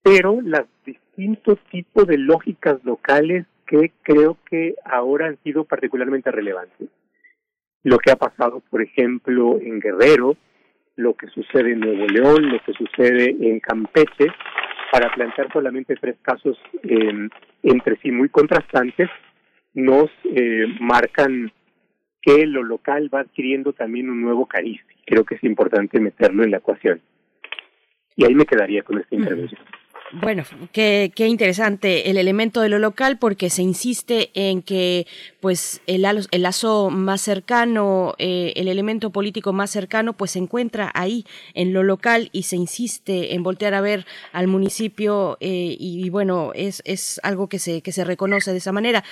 Speaker 22: pero los distintos tipos de lógicas locales que creo que ahora han sido particularmente relevantes. Lo que ha pasado, por ejemplo, en Guerrero, lo que sucede en Nuevo León, lo que sucede en Campeche, para plantear solamente tres casos eh, entre sí muy contrastantes, nos eh, marcan que lo local va adquiriendo también un nuevo cariz. Creo que es importante meterlo en la ecuación. Y ahí me quedaría con esta intervención.
Speaker 2: Bueno, qué, qué, interesante el elemento de lo local porque se insiste en que pues el, el lazo más cercano, eh, el elemento político más cercano pues se encuentra ahí en lo local y se insiste en voltear a ver al municipio eh, y, y, bueno, es, es algo que se, que se reconoce de esa manera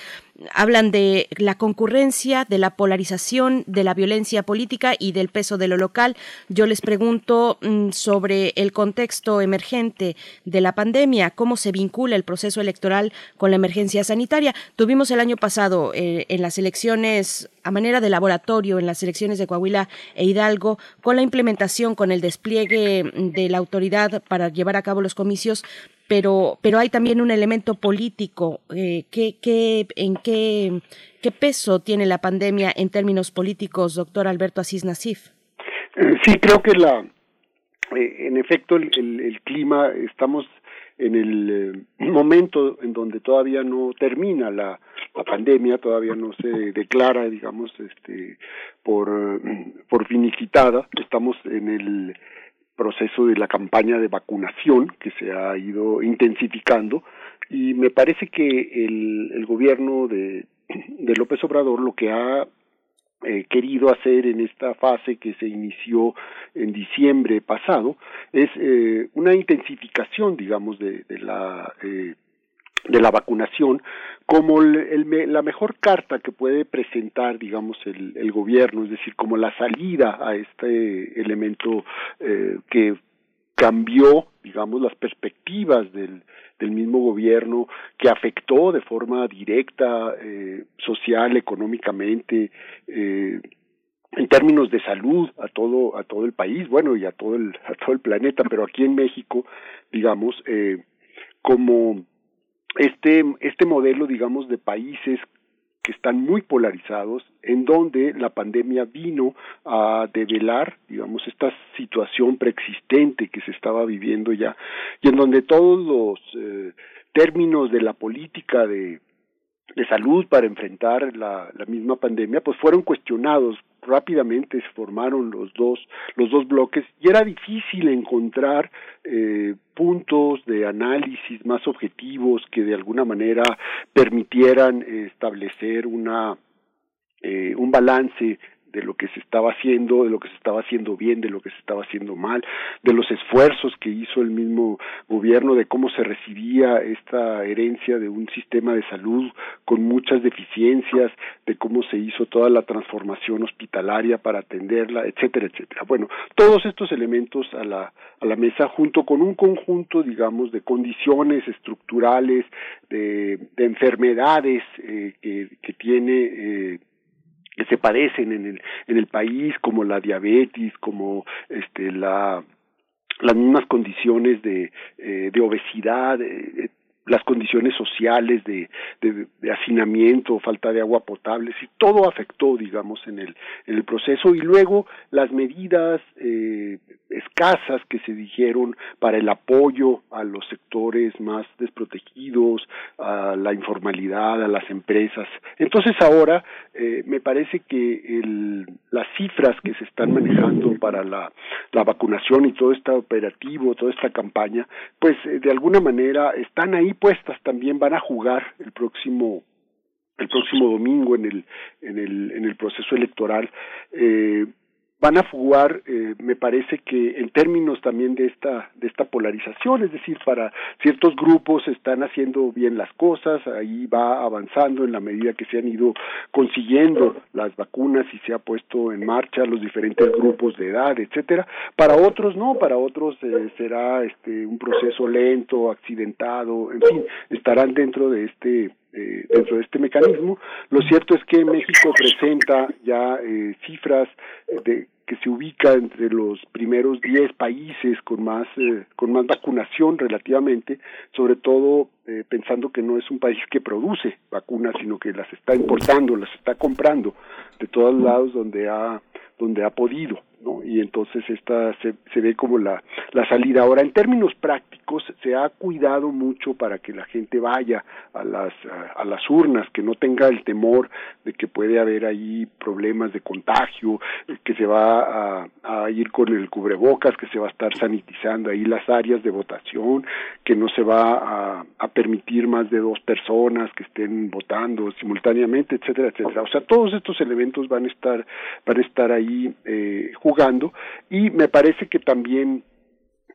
Speaker 2: hablan de la concurrencia, de la polarización, de la violencia política y del peso de lo local. Yo les pregunto mm, sobre el contexto emergente de la pandemia, cómo se vincula el proceso electoral con la emergencia sanitaria. Tuvimos el año pasado eh, en las elecciones a manera de laboratorio en las elecciones de Coahuila e Hidalgo, con la implementación, con el despliegue de la autoridad para llevar a cabo los comicios, pero, pero hay también un elemento político. Eh, ¿qué, ¿En qué, qué peso tiene la pandemia en términos políticos, doctor Alberto Asís Nasif?
Speaker 21: Eh, sí, creo que la, eh, en efecto, el, clima, estamos en el eh, momento en donde todavía no termina la, la pandemia, todavía no se declara, digamos, este, por, por finicitada, estamos en el proceso de la campaña de vacunación que se ha ido intensificando. Y me parece que el, el gobierno de, de López Obrador lo que ha eh, querido hacer en esta fase que se inició en diciembre pasado es eh, una intensificación digamos de, de la eh, de la vacunación como el, la mejor carta que puede presentar, digamos, el, el, gobierno, es decir, como la salida a este elemento eh, que cambió, digamos, las perspectivas del, del mismo gobierno, que afectó de forma directa, eh, social, económicamente, eh, en términos de salud a todo a todo el país, bueno, y a todo el a todo el planeta, pero aquí en México, digamos, eh, como este, este modelo, digamos, de países que están muy polarizados, en donde la pandemia vino a develar, digamos, esta situación preexistente que se estaba viviendo ya, y en donde todos los eh, términos de la política de, de salud para enfrentar la, la misma pandemia, pues fueron cuestionados rápidamente se formaron los dos los dos bloques y era difícil encontrar eh, puntos de análisis más objetivos que de alguna manera permitieran establecer una eh, un balance de lo que se estaba haciendo, de lo que se estaba haciendo bien, de lo que se estaba haciendo mal, de los esfuerzos que hizo el mismo gobierno, de cómo se recibía esta herencia de un sistema de salud con muchas deficiencias, de cómo se hizo toda la transformación hospitalaria para atenderla, etcétera, etcétera. Bueno, todos estos elementos a la, a la mesa junto con un conjunto, digamos, de condiciones estructurales, de, de enfermedades eh, que, que tiene eh, que se padecen en el en el país como la diabetes como este la las mismas condiciones de eh, de obesidad eh, las condiciones sociales de, de, de, hacinamiento, falta de agua potable, si todo afectó, digamos, en el, en el proceso y luego las medidas eh, escasas que se dijeron para el apoyo a los sectores más desprotegidos, a la informalidad, a las empresas. Entonces ahora eh, me parece que el, las cifras que se están manejando para la, la vacunación y todo este operativo, toda esta campaña, pues eh, de alguna manera están ahí puestas también van a jugar el próximo el próximo domingo en el en el en el proceso electoral eh, van a jugar, eh, me parece que en términos también de esta de esta polarización, es decir, para ciertos grupos están haciendo bien las cosas, ahí va avanzando en la medida que se han ido consiguiendo las vacunas y se ha puesto en marcha los diferentes grupos de edad, etcétera. Para otros no, para otros eh, será este un proceso lento, accidentado, en fin, estarán dentro de este eh, dentro de este mecanismo. Lo cierto es que México presenta ya eh, cifras de que se ubica entre los primeros 10 países con más eh, con más vacunación relativamente, sobre todo eh, pensando que no es un país que produce vacunas, sino que las está importando, las está comprando de todos lados donde ha donde ha podido, ¿no? Y entonces esta se, se ve como la, la salida. Ahora, en términos prácticos, se ha cuidado mucho para que la gente vaya a las, a, a las urnas, que no tenga el temor de que puede haber ahí problemas de contagio, que se va a, a ir con el cubrebocas, que se va a estar sanitizando ahí las áreas de votación, que no se va a, a permitir más de dos personas que estén votando simultáneamente, etcétera, etcétera. O sea, todos estos elementos van a estar, van a estar ahí eh, jugando y me parece que también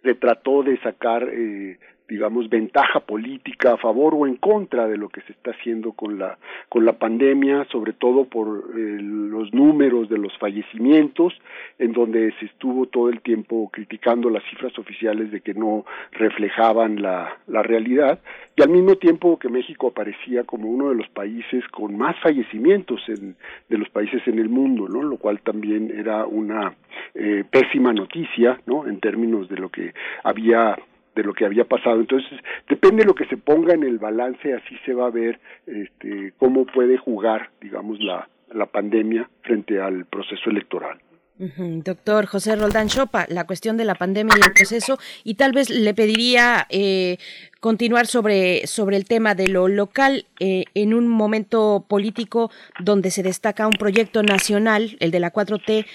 Speaker 21: se trató de sacar eh, digamos ventaja política a favor o en contra de lo que se está haciendo con la con la pandemia sobre todo por eh, los números de los fallecimientos en donde se estuvo todo el tiempo criticando las cifras oficiales de que no reflejaban la la realidad y al mismo tiempo que México aparecía como uno de los países con más fallecimientos en, de los países en el mundo, ¿no? Lo cual también era una eh, pésima noticia, ¿no? En términos de lo que había de lo que había pasado. Entonces, depende de lo que se ponga en el balance, así se va a ver este, cómo puede jugar, digamos, la, la pandemia frente al proceso electoral.
Speaker 2: Doctor José Roldán Chopa, la cuestión de la pandemia y el proceso, y tal vez le pediría eh, continuar sobre, sobre el tema de lo local eh, en un momento político donde se destaca un proyecto nacional, el de la 4T,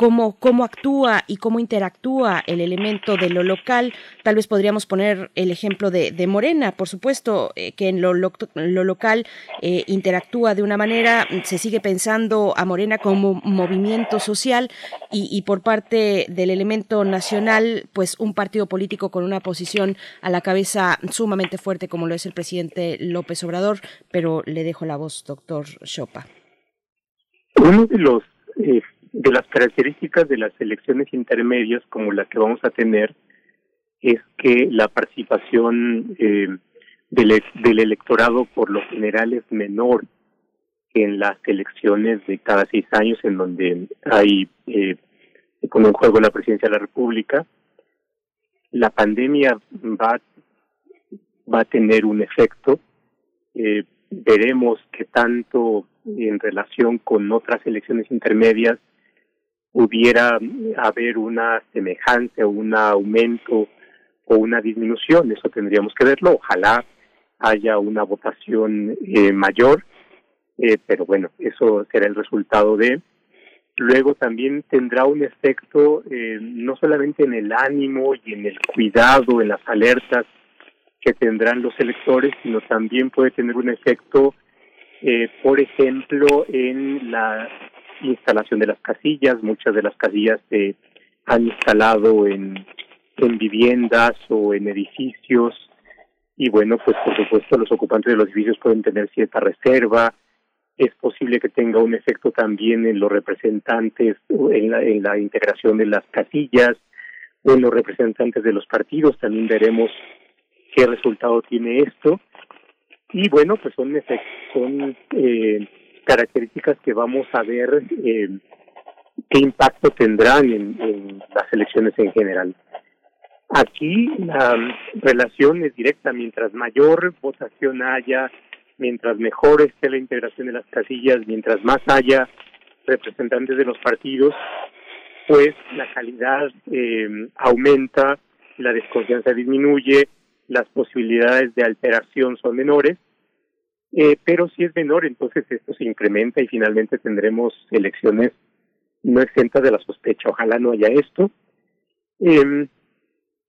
Speaker 2: cómo, cómo actúa y cómo interactúa el elemento de lo local. Tal vez podríamos poner el ejemplo de, Morena, por supuesto, eh, que en lo, lo, lo local eh, interactúa de una manera, se sigue pensando a Morena como movimiento social y, y por parte del elemento nacional, pues un partido político con una posición a la cabeza sumamente fuerte como lo es el presidente López Obrador, pero le dejo la voz, doctor Chopa.
Speaker 22: Uno de los eh, de las características de las elecciones intermedias como la que vamos a tener es que la participación eh, del, del electorado por lo general es menor que en las elecciones de cada seis años en donde hay eh, con un juego la presidencia de la República. La pandemia va, va a tener un efecto. Eh, veremos que tanto en relación con otras elecciones intermedias pudiera haber una semejanza un aumento o una disminución, eso tendríamos que verlo, ojalá haya una votación eh, mayor, eh, pero bueno, eso será el resultado de. Luego también tendrá un efecto eh, no solamente en el ánimo y en el cuidado, en las alertas que tendrán los electores, sino también puede tener un efecto, eh, por ejemplo, en la instalación de las casillas. Muchas de las casillas se han instalado en, en viviendas o en edificios y bueno, pues por supuesto los ocupantes de los edificios pueden tener cierta reserva. Es posible que tenga un efecto también en los representantes, en la, en la integración de las casillas o en los representantes de los partidos. También veremos qué resultado tiene esto. Y bueno, pues son, son eh, características que vamos a ver eh, qué impacto tendrán en, en las elecciones en general. Aquí la relación es directa, mientras mayor votación haya, mientras mejor esté la integración de las casillas, mientras más haya representantes de los partidos, pues la calidad eh, aumenta, la desconfianza disminuye, las posibilidades de alteración son menores eh, pero si es menor, entonces esto se incrementa y finalmente tendremos elecciones no exentas de la sospecha. Ojalá no haya esto. Eh,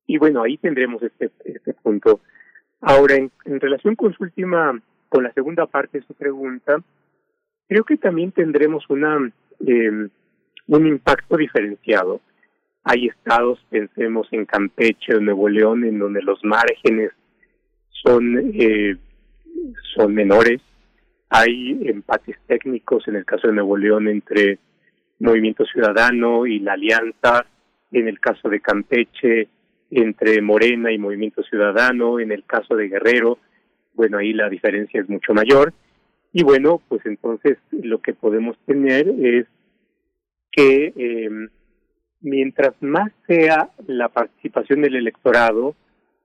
Speaker 22: y bueno, ahí tendremos este, este punto. Ahora, en, en relación con su última, con la segunda parte de su pregunta, creo que también tendremos una eh, un impacto diferenciado. Hay estados, pensemos en Campeche o Nuevo León, en donde los márgenes son, eh, son menores. Hay empates técnicos, en el caso de Nuevo León, entre Movimiento Ciudadano y la Alianza, en el caso de Campeche, entre Morena y Movimiento Ciudadano, en el caso de Guerrero, bueno, ahí la diferencia es mucho mayor. Y bueno, pues entonces lo que podemos tener es que eh, mientras más sea la participación del electorado,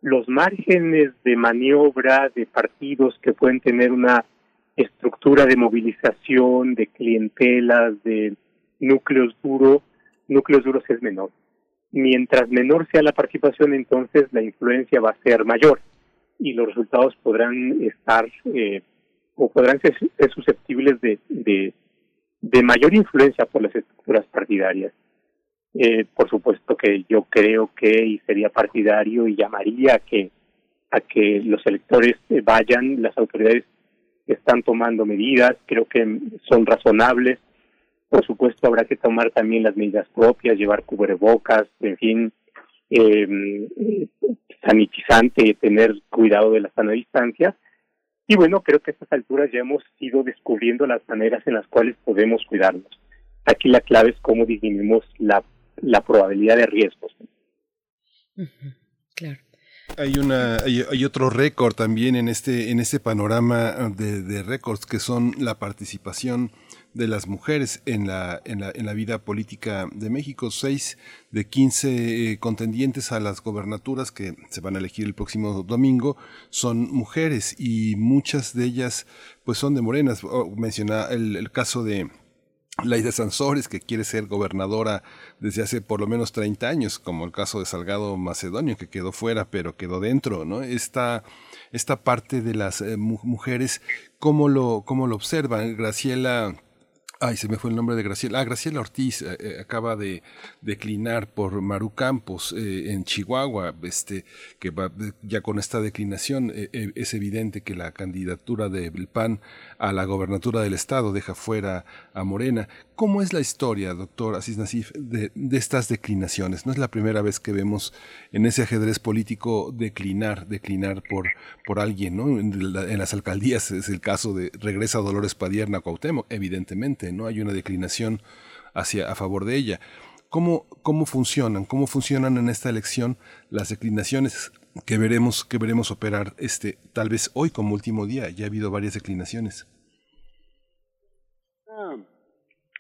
Speaker 22: los márgenes de maniobra de partidos que pueden tener una estructura de movilización, de clientelas, de núcleos duros, núcleos duros es menor. Mientras menor sea la participación, entonces la influencia va a ser mayor y los resultados podrán estar eh, o podrán ser, susceptibles de, de, de mayor influencia por las estructuras partidarias. Eh, por supuesto que yo creo que y sería partidario y llamaría a que a que los electores vayan, las autoridades están tomando medidas, creo que son razonables. Por supuesto habrá que tomar también las medidas propias, llevar cubrebocas, en fin, eh, sanitizante, tener cuidado de la sana distancia. Y bueno, creo que a estas alturas ya hemos ido descubriendo las maneras en las cuales podemos cuidarnos. Aquí la clave es cómo disminuimos la la probabilidad de riesgos.
Speaker 1: Claro. Hay una hay, otro récord también en este en este panorama de, de récords que son la participación de las mujeres en la, en la, en la vida política de México. Seis de quince eh, contendientes a las gobernaturas que se van a elegir el próximo domingo son mujeres y muchas de ellas pues son de morenas. Oh, menciona el, el caso de Laida Sansores, que quiere ser gobernadora desde hace por lo menos 30 años, como el caso de Salgado Macedonio, que quedó fuera, pero quedó dentro, ¿no? Esta, esta parte de las eh, mujeres, ¿cómo lo, cómo lo observan? Graciela Ay, se me fue el nombre de Graciela. Ah, Graciela Ortiz eh, eh, acaba de declinar por Maru Campos en Chihuahua, este, que va, ya con esta declinación es evidente que la candidatura del PAN a la gobernatura del estado deja fuera a Morena. ¿Cómo es la historia, doctor Asís Nasif, de, estas declinaciones? No es la primera vez que vemos en ese ajedrez político declinar, declinar por, por alguien, ¿no? En, las alcaldías es el caso de regresa Dolores Padierna a Cuauhtémoc, evidentemente ¿no? Hay una declinación hacia, a favor de ella. ¿Cómo, ¿Cómo funcionan? ¿Cómo funcionan en esta elección las declinaciones que veremos, que veremos operar este, tal vez hoy como último día? Ya ha habido varias declinaciones.
Speaker 21: Ah,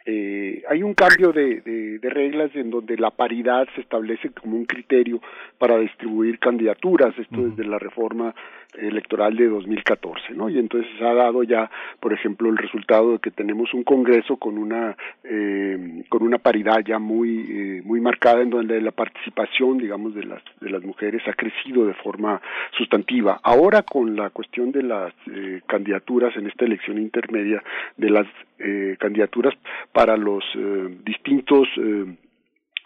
Speaker 21: eh, hay un cambio de, de, reglas en donde la paridad se establece como un criterio para distribuir candidaturas, esto desde la reforma electoral de 2014, ¿no? Y entonces ha dado ya, por ejemplo, el resultado de que tenemos un Congreso con una eh, con una paridad ya muy eh, muy marcada en donde la participación, digamos, de las de las mujeres ha crecido de forma sustantiva. Ahora con la cuestión de las eh, candidaturas en esta elección intermedia de las eh, candidaturas para los eh, distintos eh,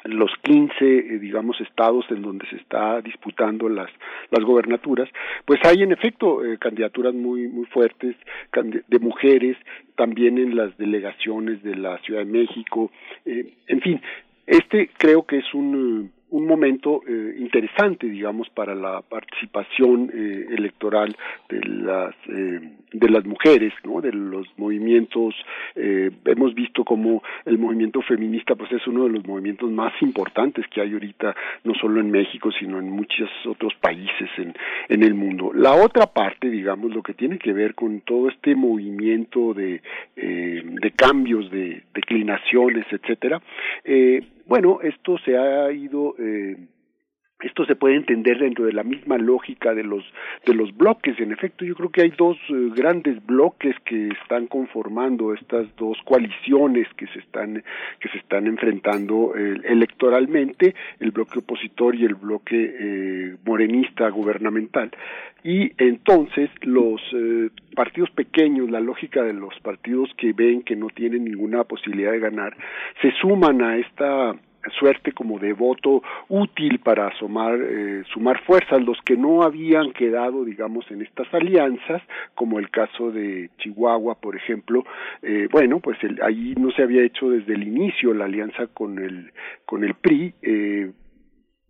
Speaker 21: los 15, eh, digamos, estados en donde se está disputando las, las gobernaturas, pues hay en efecto eh, candidaturas muy, muy fuertes de mujeres, también en las delegaciones de la Ciudad de México, eh, en fin, este creo que es un un momento eh, interesante, digamos, para la participación eh, electoral de las eh, de las mujeres, ¿no? De los movimientos. Eh, hemos visto como el movimiento feminista, pues, es uno de los movimientos más importantes que hay ahorita, no solo en México, sino en muchos otros países en en el mundo. La otra parte, digamos, lo que tiene que ver con todo este movimiento de eh, de cambios, de declinaciones, etcétera. Eh, bueno, esto se ha ido eh, esto se puede entender dentro de la misma lógica de los de los bloques. En efecto yo creo que hay dos eh, grandes bloques que están conformando estas dos coaliciones que se están que se están enfrentando eh, electoralmente el bloque opositor y el bloque eh, morenista gubernamental. Y entonces los partidos pequeños la lógica de los partidos que ven que no tienen ninguna posibilidad de ganar se suman a esta suerte como de voto útil para asomar, eh, sumar fuerzas, los que no habían quedado, digamos, en estas alianzas, como el caso de Chihuahua, por ejemplo, eh, bueno, pues el, ahí no se había hecho desde el inicio la alianza con el, con el PRI, eh,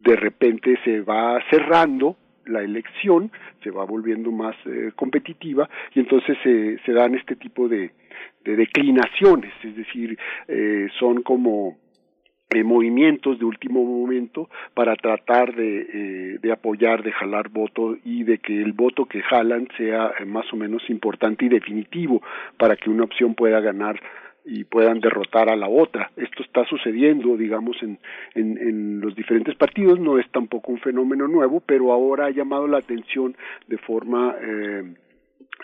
Speaker 21: de repente se va cerrando la elección, se va volviendo más eh, competitiva y entonces se, se dan este tipo de, de declinaciones, es decir, eh, son como eh, movimientos de último momento para tratar de, eh, de apoyar, de jalar voto y de que el voto que jalan sea eh, más o menos importante y definitivo para que una opción pueda ganar y puedan derrotar a la otra. Esto está sucediendo, digamos, en, en, en, los diferentes partidos, no es tampoco un fenómeno nuevo, pero ahora ha llamado la atención de forma eh,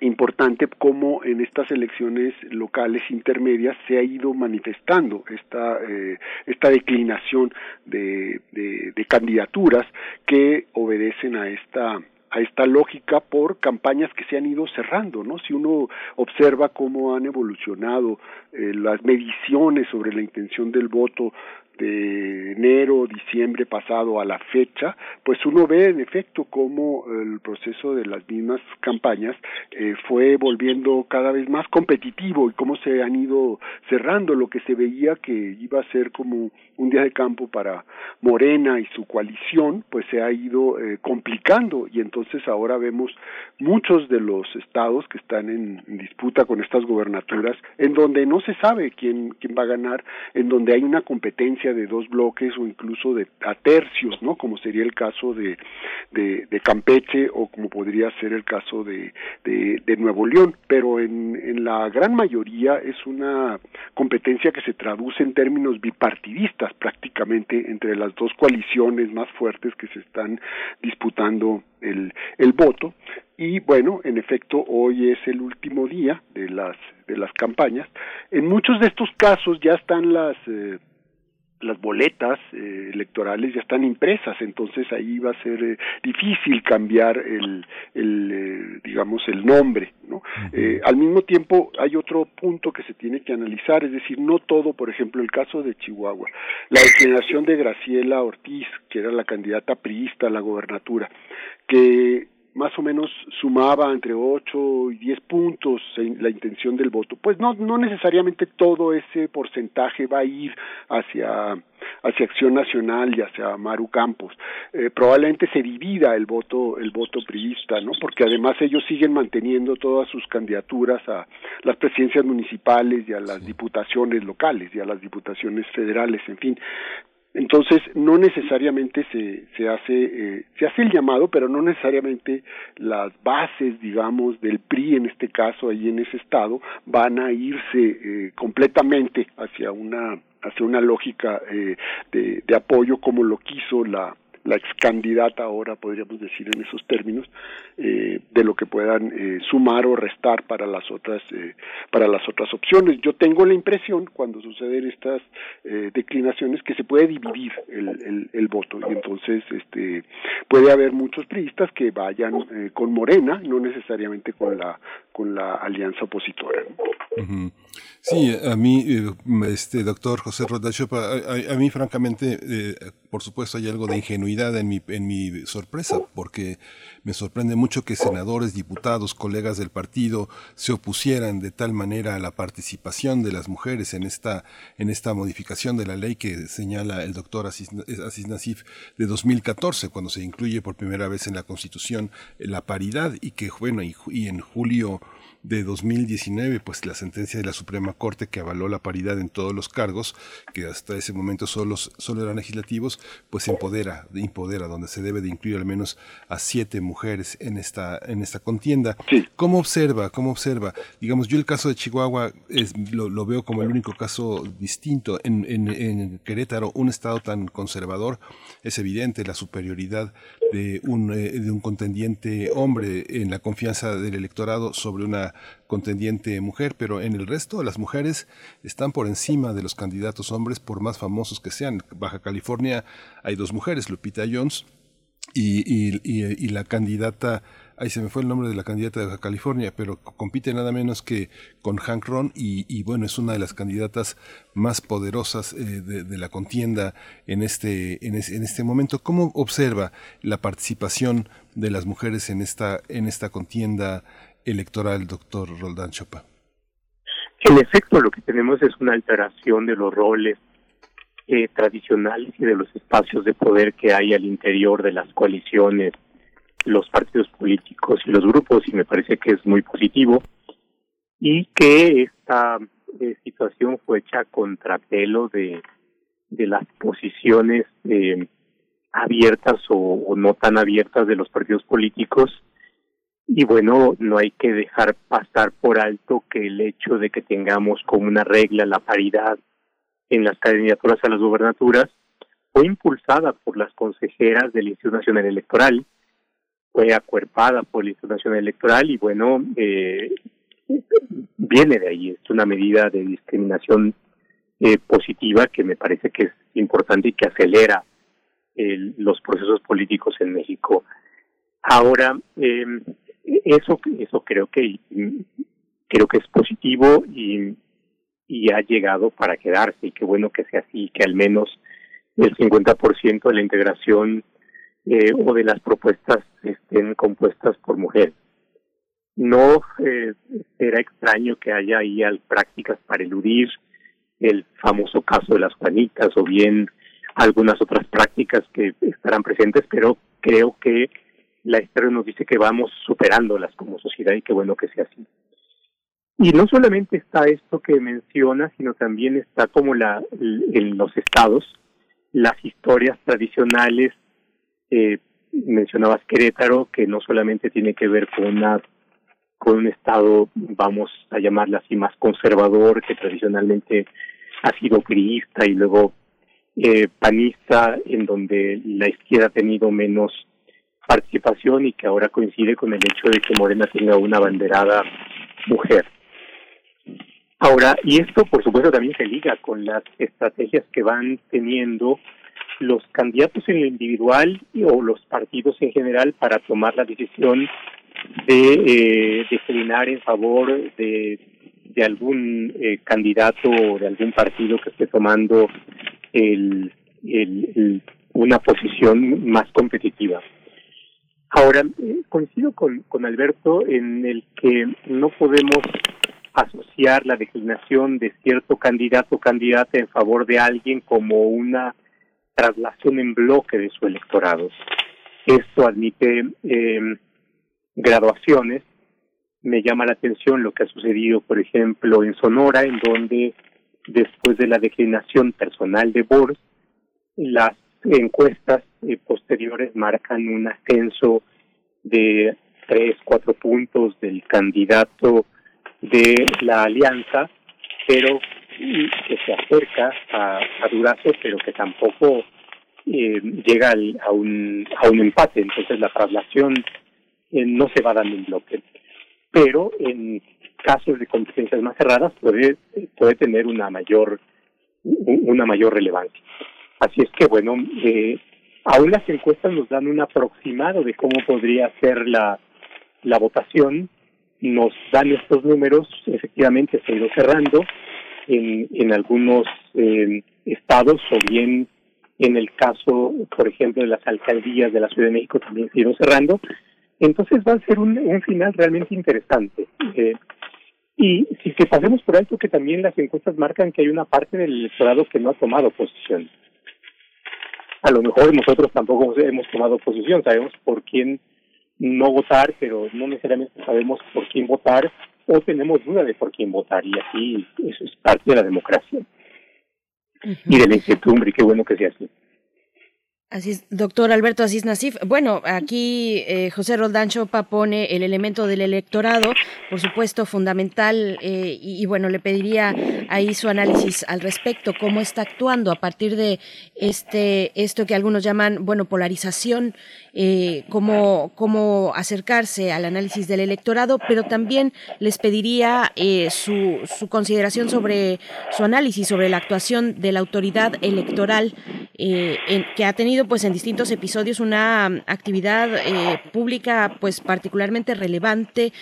Speaker 21: importante cómo en estas elecciones locales intermedias se ha ido manifestando esta eh, esta declinación de, de, candidaturas que obedecen a esta a esta lógica por campañas que se han ido cerrando, ¿no? Si uno observa cómo han evolucionado eh, las mediciones sobre la intención del voto de enero, diciembre pasado a la fecha, pues uno ve en efecto cómo el proceso de las mismas campañas eh, fue volviendo cada vez más competitivo y cómo se han ido cerrando. Lo que se veía que iba a ser como un día de campo para Morena y su coalición, pues se ha ido eh, complicando. Y entonces ahora vemos muchos de los estados que están en, en disputa con estas gobernaturas en donde no se sabe quién quién va a ganar, en donde hay una competencia de dos bloques o incluso de a tercios, ¿no? Como sería el caso de, de, Campeche o como podría ser el caso de, de, de Nuevo León, pero en, en la gran mayoría es una competencia que se traduce en términos bipartidistas prácticamente entre las dos coaliciones más fuertes que se están disputando el, el voto y bueno, en efecto, hoy es el último día de las de las campañas. En muchos de estos casos ya están las eh, las boletas eh, electorales ya están impresas, entonces ahí va a ser eh, difícil cambiar el, el eh, digamos el nombre, ¿no? Eh, al mismo tiempo hay otro punto que se tiene que analizar, es decir, no todo, por ejemplo, el caso de Chihuahua, la declinación de Graciela Ortiz, que era la candidata priista a la gobernatura, que más o menos sumaba entre 8 y 10 puntos en la intención del voto. Pues no, no necesariamente todo ese porcentaje va a ir hacia, hacia Acción Nacional y hacia Maru Campos. Eh, probablemente se divida el voto, el voto priista, ¿no? Porque además ellos siguen manteniendo todas sus candidaturas a las presidencias municipales y a las diputaciones locales y a las diputaciones federales, en fin. Entonces, no necesariamente se, se hace, eh, se hace el llamado, pero no necesariamente las bases, digamos, del PRI en este caso, ahí en ese estado, van a irse eh, completamente hacia una, hacia una lógica eh, de, de apoyo como lo quiso la, la ex candidata ahora podríamos decir en esos términos eh, de lo que puedan eh, sumar o restar para las otras eh, para las otras opciones. Yo tengo la impresión cuando suceden estas eh, declinaciones que se puede dividir el, el, el, voto. Y entonces este puede haber muchos priistas que vayan eh, con Morena no necesariamente con la con la alianza opositora.
Speaker 1: Sí a mí este doctor José Rodachopa a, a, a mí francamente por supuesto hay algo de ingenuidad en mi, sorpresa, porque me sorprende mucho que senadores, diputados, colegas del partido se opusieran de tal manera a la participación de las mujeres en esta, en esta modificación de la ley que señala el doctor Asís, Nasif de 2014, cuando se incluye por primera vez en la Constitución la paridad y que, bueno, y en julio de 2019, pues la sentencia de la Suprema Corte que avaló la paridad en todos los cargos, que hasta ese momento solo, solo eran legislativos, pues empodera, empodera, donde se debe de incluir al menos a siete mujeres en esta, en esta contienda.
Speaker 21: Sí.
Speaker 1: ¿Cómo observa? ¿Cómo observa? Digamos, yo el caso de Chihuahua es, lo, lo veo como el único caso distinto. En, en, en, Querétaro, un estado tan conservador, es evidente la superioridad de un, eh, de un contendiente hombre en la confianza del electorado sobre una contendiente mujer, pero en el resto las mujeres están por encima de los candidatos hombres por más famosos que sean. Baja California hay dos mujeres, Lupita Jones y la candidata ahí se me fue el nombre de la candidata de California, pero compite nada menos que con Hank Ron y, bueno, es una de las candidatas más poderosas eh, de, la contienda en este, en, en este momento. ¿Cómo observa la participación de las mujeres en esta, en esta contienda electoral, doctor Roldán Chopa?
Speaker 22: En efecto, lo que tenemos es una alteración de los roles eh, tradicionales y de los espacios de poder que hay al interior de las coaliciones, los partidos políticos y los grupos, y me parece que es muy positivo, y que esta eh, situación fue hecha contra pelo de, de las posiciones eh, abiertas o, no tan abiertas de los partidos políticos. Y bueno, no hay que dejar pasar por alto que el hecho de que tengamos como una regla la paridad en las candidaturas a las gubernaturas fue impulsada por las consejeras del Instituto Nacional Electoral, fue acuerpada por el Instituto Electoral y bueno, eh, viene de ahí, es una medida de discriminación eh, positiva que me parece que es importante y que acelera los procesos políticos en México. Ahora, eh, eso, eso creo que creo que es positivo y y ha llegado para quedarse y qué bueno que sea así, que al menos el 50% de la integración eh, o de las propuestas estén compuestas por mujeres. No eh, será extraño que haya ahí prácticas para eludir el famoso caso de las Juanitas o bien algunas otras prácticas que estarán presentes, pero creo que la historia nos dice que vamos superándolas como sociedad y qué bueno que sea así. Y no solamente está esto que menciona, sino también está como la, en los estados, las historias tradicionales, eh, mencionabas Querétaro, que no solamente tiene que ver con una con un estado, vamos a llamarla así, más conservador, que tradicionalmente ha sido criista y luego eh, panista, en donde la izquierda ha tenido menos participación y que ahora coincide con el hecho de que Morena tenga una banderada mujer. Ahora, y esto por supuesto también se liga con las estrategias que van teniendo los candidatos en lo individual o los partidos en general para tomar la decisión de eh, declinar en favor de, de algún eh, candidato o de algún partido que esté tomando el, el, una posición más competitiva. Ahora, eh, coincido con, con Alberto en el que no podemos asociar la declinación de cierto candidato o candidata en favor de alguien como una traslación en bloque de su electorado. Esto admite eh, graduaciones. Me llama la atención lo que ha sucedido, por ejemplo, en Sonora, en donde después de la declinación personal de Bors, las encuestas eh, posteriores marcan un ascenso de tres, cuatro puntos del candidato de la alianza, pero que se acerca a, a Durazo, pero que tampoco eh, llega a, un, a un empate. Entonces la traslación eh, no se va dando en bloque. Pero en casos de competencias más cerradas puede, puede tener una mayor, una mayor relevancia. Así es que, bueno, eh, aún las encuestas nos dan un aproximado de cómo podría ser la, la votación, nos dan estos números, efectivamente se ha ido cerrando en, en algunos eh, estados o bien en el caso, por ejemplo, de las alcaldías de la Ciudad de México también se ido cerrando. Entonces va a ser un, un final realmente interesante. Eh, y si que pasemos por alto que también las encuestas marcan que hay una parte del electorado que no ha tomado posición. A lo mejor nosotros tampoco hemos tomado posición, sabemos por quién no votar, pero no necesariamente sabemos por quién votar o tenemos duda de por quién votar y eso es parte de la democracia y de la incertidumbre, qué bueno que sea así.
Speaker 2: Así es, doctor Alberto Asís Nasif. Bueno, aquí eh, José Roldán Chopa pone el elemento del electorado, por supuesto, fundamental, eh, y, bueno, le pediría ahí su análisis al respecto, cómo está actuando a partir de este, esto que algunos llaman, bueno, polarización eh, cómo, cómo acercarse al análisis del electorado, pero también les pediría eh, su, su consideración sobre su análisis sobre la actuación de la autoridad electoral eh, que ha tenido pues en distintos episodios una actividad pública pues particularmente relevante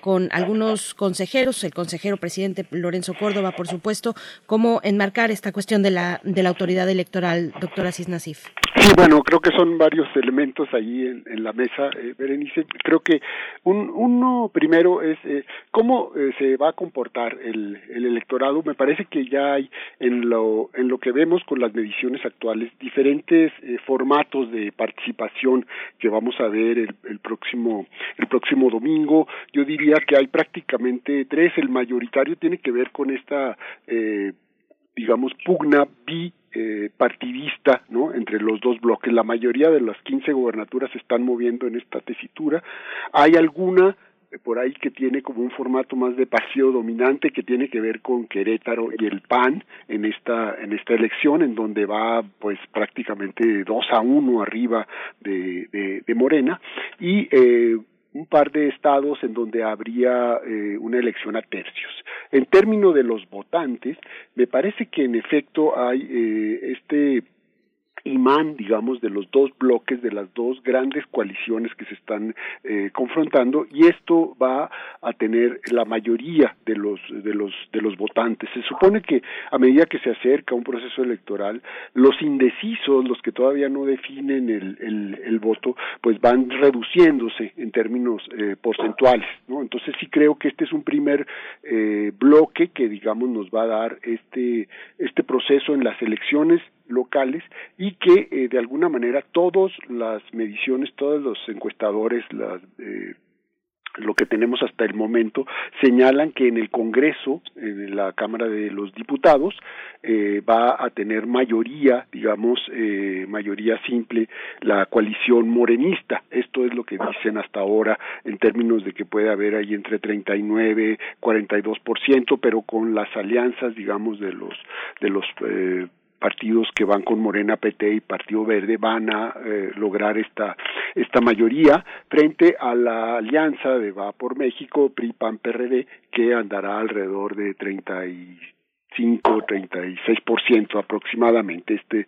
Speaker 2: con algunos consejeros, el consejero presidente Lorenzo Córdoba, por supuesto, cómo enmarcar esta cuestión de la, de la autoridad electoral, doctora Cisnasif.
Speaker 21: Sí, bueno, creo que son varios elementos ahí en, la mesa, eh, Berenice. Creo que un, uno primero es eh, cómo eh, se va a comportar el, el, electorado. Me parece que ya hay en lo, en lo que vemos con las mediciones actuales diferentes eh, formatos de participación que vamos a ver el, el, próximo el próximo domingo. Yo diría que hay prácticamente tres. El mayoritario tiene que ver con esta eh, digamos, pugna bi eh, partidista ¿no? entre los dos bloques. La mayoría de las 15 gobernaturas se están moviendo en esta tesitura. Hay alguna eh, por ahí que tiene como un formato más de partido dominante que tiene que ver con Querétaro y el PAN en esta en esta elección en donde va pues prácticamente dos a uno arriba de, de, de Morena y eh, un par de estados en donde habría eh, una elección a tercios. En términos de los votantes, me parece que en efecto hay eh, este imán, digamos, de los dos bloques, de las dos grandes coaliciones que se están eh, confrontando, y esto va a tener la mayoría de los de los de los votantes. Se supone que a medida que se acerca un proceso electoral, los indecisos, los que todavía no definen el, el, el voto, pues van reduciéndose en términos eh, porcentuales, ¿no? Entonces sí creo que este es un primer eh, bloque que, digamos, nos va a dar este este proceso en las elecciones locales y que eh, de alguna manera todas las mediciones, todos los encuestadores, las, eh, lo que tenemos hasta el momento señalan que en el Congreso, en la Cámara de los Diputados, eh, va a tener mayoría, digamos, eh, mayoría simple, la coalición morenista. Esto es lo que dicen hasta ahora en términos de que puede haber ahí entre 39, 42 por ciento, pero con las alianzas, digamos, de los de los eh, partidos que van con Morena PT y Partido Verde van a eh, lograr esta esta mayoría frente a la alianza de Va por México PRI PAN PRD que andará alrededor de 35 36% aproximadamente. Este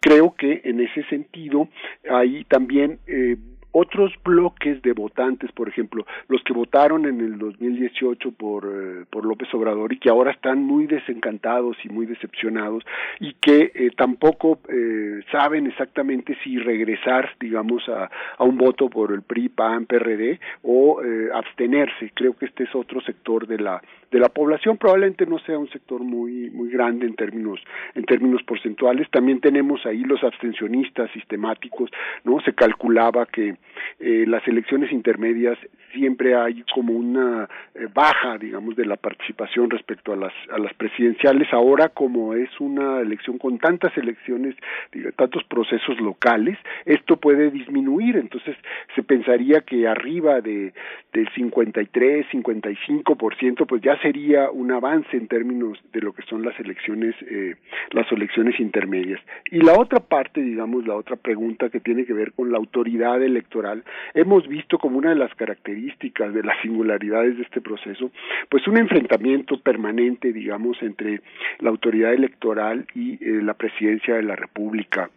Speaker 21: creo que en ese sentido hay también eh, otros bloques de votantes, por ejemplo, los que votaron en el 2018 por, eh, por López Obrador y que ahora están muy desencantados y muy decepcionados y que eh, tampoco eh, saben exactamente si regresar, digamos, a, a, un voto por el PRI, PAN, PRD o eh, abstenerse. Creo que este es otro sector de la de la población probablemente no sea un sector muy muy grande en términos en términos porcentuales. También tenemos ahí los abstencionistas sistemáticos no se calculaba que eh, las elecciones intermedias siempre hay como una eh, baja digamos de la participación respecto a las a las presidenciales. Ahora como es una elección con tantas elecciones tantos procesos locales esto puede disminuir. Entonces se pensaría que arriba de del 53 55 por ciento pues ya sería un avance en términos de lo que son las elecciones eh, las elecciones intermedias. Y la otra parte digamos la otra pregunta que tiene que ver con la autoridad electoral hemos visto como una de las características de las singularidades de este proceso pues un enfrentamiento permanente digamos entre la autoridad electoral y eh, la presidencia de la república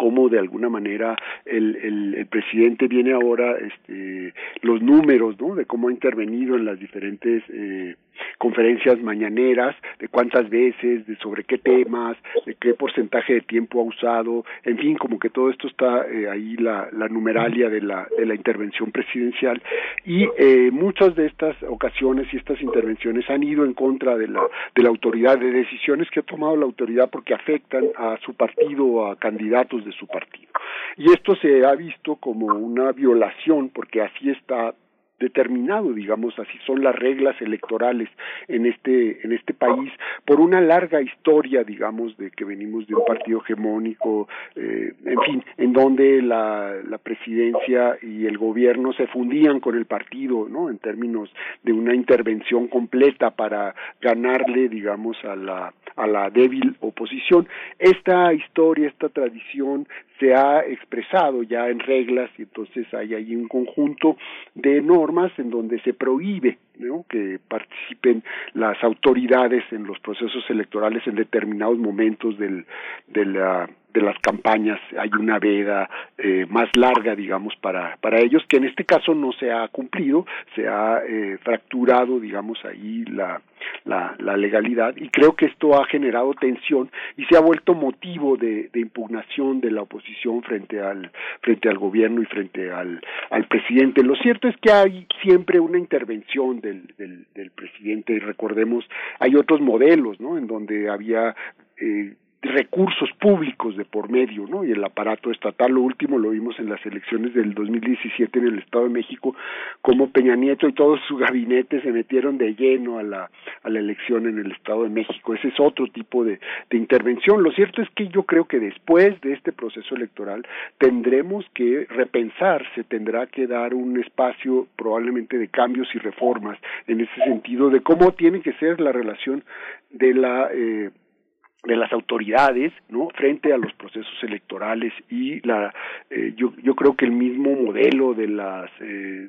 Speaker 21: cómo de alguna manera el, el, el, presidente viene ahora este, los números ¿no? de cómo ha intervenido en las diferentes eh, conferencias mañaneras, de cuántas veces, de sobre qué temas, de qué porcentaje de tiempo ha usado, en fin, como que todo esto está eh, ahí la, la numeralia de la, de la intervención presidencial y eh, muchas de estas ocasiones y estas intervenciones han ido en contra de la, de la autoridad, de decisiones que ha tomado la autoridad porque afectan a su partido o a candidatos de su partido. Y esto se ha visto como una violación porque así está determinado, digamos, así son las reglas electorales en este en este país por una larga historia, digamos, de que venimos de un partido hegemónico, eh, en fin, en donde la, la presidencia y el gobierno se fundían con el partido, ¿no? En términos de una intervención completa para ganarle, digamos, a la a la débil oposición. Esta historia, esta tradición se ha expresado ya en reglas y entonces hay ahí un conjunto de normas en donde se prohíbe ¿no? que participen las autoridades en los procesos electorales en determinados momentos del, de la de las campañas hay una veda eh, más larga digamos para para ellos que en este caso no se ha cumplido se ha eh, fracturado digamos ahí la, la la legalidad y creo que esto ha generado tensión y se ha vuelto motivo de, impugnación de la oposición frente al frente al gobierno y frente al al presidente. Lo cierto es que hay siempre una intervención del del, del presidente y recordemos hay otros modelos no en donde había eh, recursos públicos de por medio, ¿no? Y el aparato estatal, lo último lo vimos en las elecciones del 2017 en el Estado de México, como Peña Nieto y todo su gabinete se metieron de lleno a la, a la elección en el Estado de México. Ese es otro tipo de, de intervención. Lo cierto es que yo creo que después de este proceso electoral tendremos que repensar, se tendrá que dar un espacio probablemente de cambios y reformas en ese sentido de cómo tiene que ser la relación de la eh, de las autoridades no frente a los procesos electorales y la eh, yo yo creo que el mismo modelo de las eh,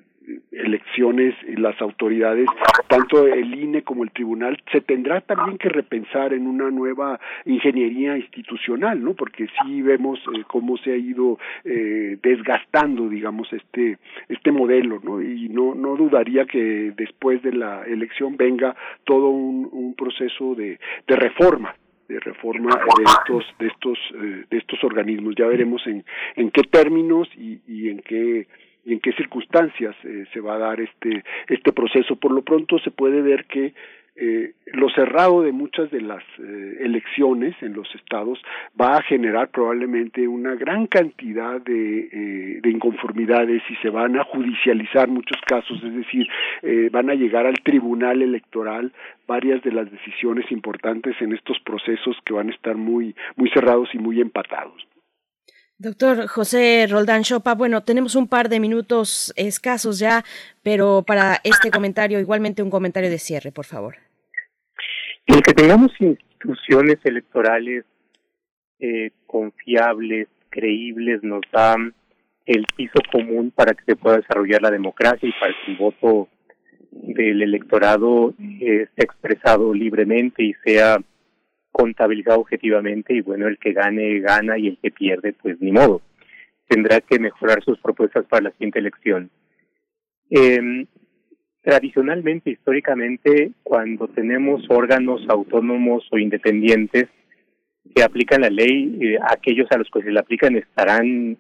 Speaker 21: elecciones y las autoridades tanto el INE como el tribunal se tendrá también que repensar en una nueva ingeniería institucional no porque sí vemos eh, cómo se ha ido eh, desgastando digamos este este modelo no y no no dudaría que después de la elección venga todo un, proceso de reforma de reforma de estos de estos eh, de estos organismos. Ya veremos en en qué términos y, y en qué y en qué circunstancias eh, se va a dar este este proceso. Por lo pronto se puede ver que eh, lo cerrado de muchas de las eh, elecciones en los estados va a generar probablemente una gran cantidad de, eh, de inconformidades y se van a judicializar muchos casos, es decir, eh, van a llegar al tribunal electoral varias de las decisiones importantes en estos procesos que van a estar muy muy cerrados y muy empatados.
Speaker 2: Doctor José Roldán Chopa, bueno, tenemos un par de minutos escasos ya, pero para este comentario, igualmente un comentario de cierre, por favor.
Speaker 22: El que tengamos instituciones electorales eh, confiables, creíbles, nos da el piso común para que se pueda desarrollar la democracia y para que el voto del electorado eh, esté expresado libremente y sea contabilizado objetivamente y bueno, el que gane, gana y el que pierde, pues ni modo. Tendrá que mejorar sus propuestas para la siguiente elección. Eh, tradicionalmente, históricamente, cuando tenemos órganos autónomos o independientes que aplican la ley, eh, aquellos a los que se le aplican estarán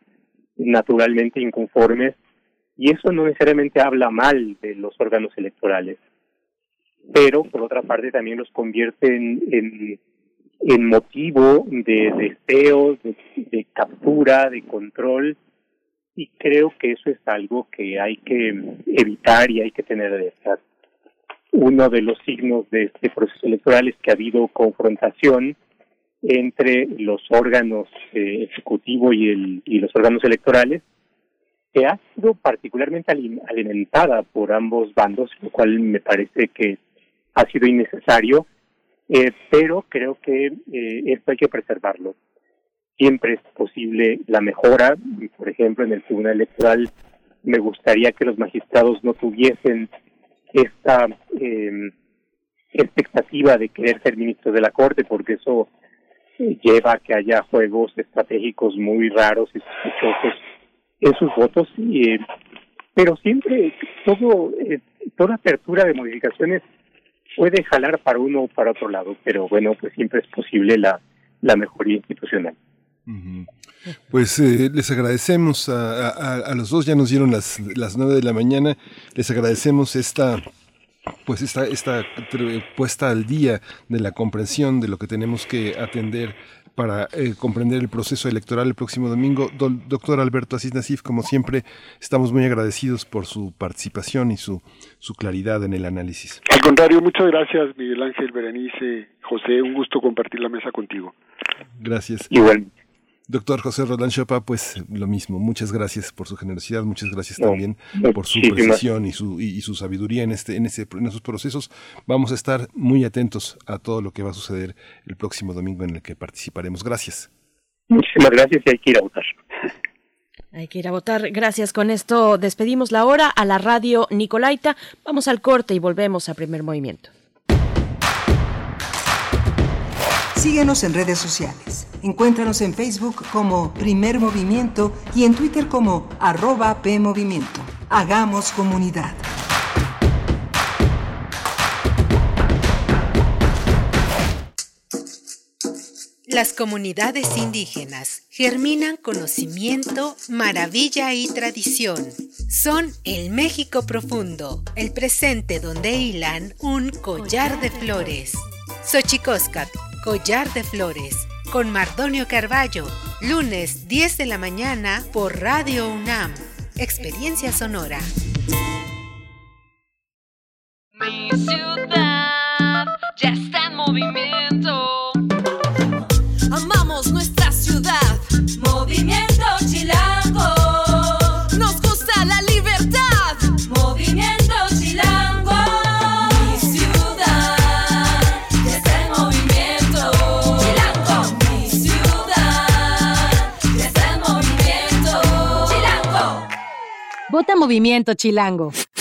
Speaker 22: naturalmente inconformes y eso no necesariamente habla mal de los órganos electorales, pero por otra parte también los convierte en en motivo de deseos, de, captura, de control, y creo que eso es algo que hay que evitar y hay que tener de estas. Uno de los signos de este proceso electoral es que ha habido confrontación entre los órganos eh, ejecutivo y, el, y los órganos electorales, que ha sido particularmente alimentada por ambos bandos, lo cual me parece que ha sido innecesario eh, pero creo que eh, esto hay que preservarlo. Siempre es posible la mejora. Por ejemplo, en el Tribunal Electoral me gustaría que los magistrados no tuviesen esta eh, expectativa de querer ser ministros de la Corte, porque eso lleva a que haya juegos estratégicos muy raros y sospechosos en sus votos. Y, pero siempre todo toda apertura de modificaciones puede jalar para uno o para otro lado, pero bueno, pues siempre es posible la, la mejoría institucional.
Speaker 1: Pues eh, les agradecemos a, a, los dos, ya nos dieron las, las nueve de la mañana, les agradecemos esta pues esta, esta puesta al día de la comprensión de lo que tenemos que atender para eh, comprender el proceso electoral el próximo domingo. Don, doctor Alberto Asís Nasif, como siempre, estamos muy agradecidos por su participación y su, su claridad en el análisis.
Speaker 21: Al contrario, muchas gracias, Miguel Ángel, Berenice, José, un gusto compartir la mesa contigo.
Speaker 1: Gracias.
Speaker 22: Igual.
Speaker 1: Doctor José Roland Chopa, pues lo mismo. Muchas gracias por su generosidad, muchas gracias no, también por su precisión y su, y, y, su sabiduría en, este, en, ese, en esos procesos. Vamos a estar muy atentos a todo lo que va a suceder el próximo domingo en el que participaremos. Gracias.
Speaker 22: Muchísimas gracias y hay que ir a votar.
Speaker 2: Hay que ir a votar. Gracias. Con esto despedimos la hora a la radio Nicolaita. Vamos al corte y volvemos a primer movimiento.
Speaker 4: Síguenos en redes sociales. Encuéntranos en Facebook como Primer Movimiento y en Twitter como arroba PMovimiento. Hagamos comunidad.
Speaker 23: Las comunidades indígenas germinan conocimiento, maravilla y tradición. Son el México profundo, el presente donde hilan un collar de flores. Xochicóscat, collar de flores, con Mardonio Carballo, lunes 10 de la mañana por Radio UNAM. Experiencia sonora.
Speaker 24: Mi ciudad
Speaker 25: Vota Movimiento Chilango.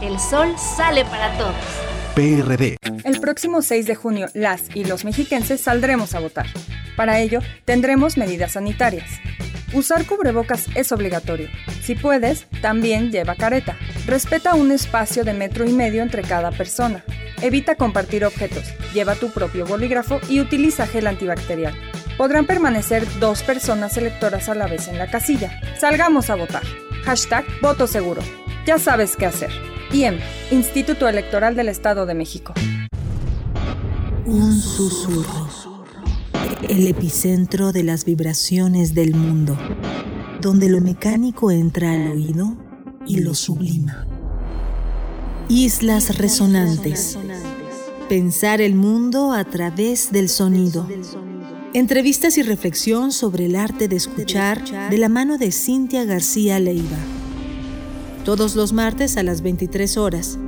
Speaker 26: El sol sale para todos.
Speaker 27: PRD.
Speaker 28: El próximo 6 de junio, las y los mexiquenses saldremos a votar. Para ello, tendremos medidas sanitarias. Usar cubrebocas es obligatorio. Si puedes, también lleva careta. Respeta un espacio de metro y medio entre cada persona. Evita compartir objetos. Lleva tu propio bolígrafo y utiliza gel antibacterial. Podrán permanecer dos personas electoras a la vez en la casilla. Salgamos a votar. Hashtag voto seguro. Ya sabes qué hacer. IEM, Instituto Electoral del Estado de México.
Speaker 29: Un susurro. El epicentro de las vibraciones del mundo, donde lo mecánico entra al oído y lo sublima. Islas resonantes. Pensar el mundo a través del sonido. Entrevistas y reflexión sobre el arte de escuchar de la mano de Cintia García Leiva. Todos los martes a las 23 horas.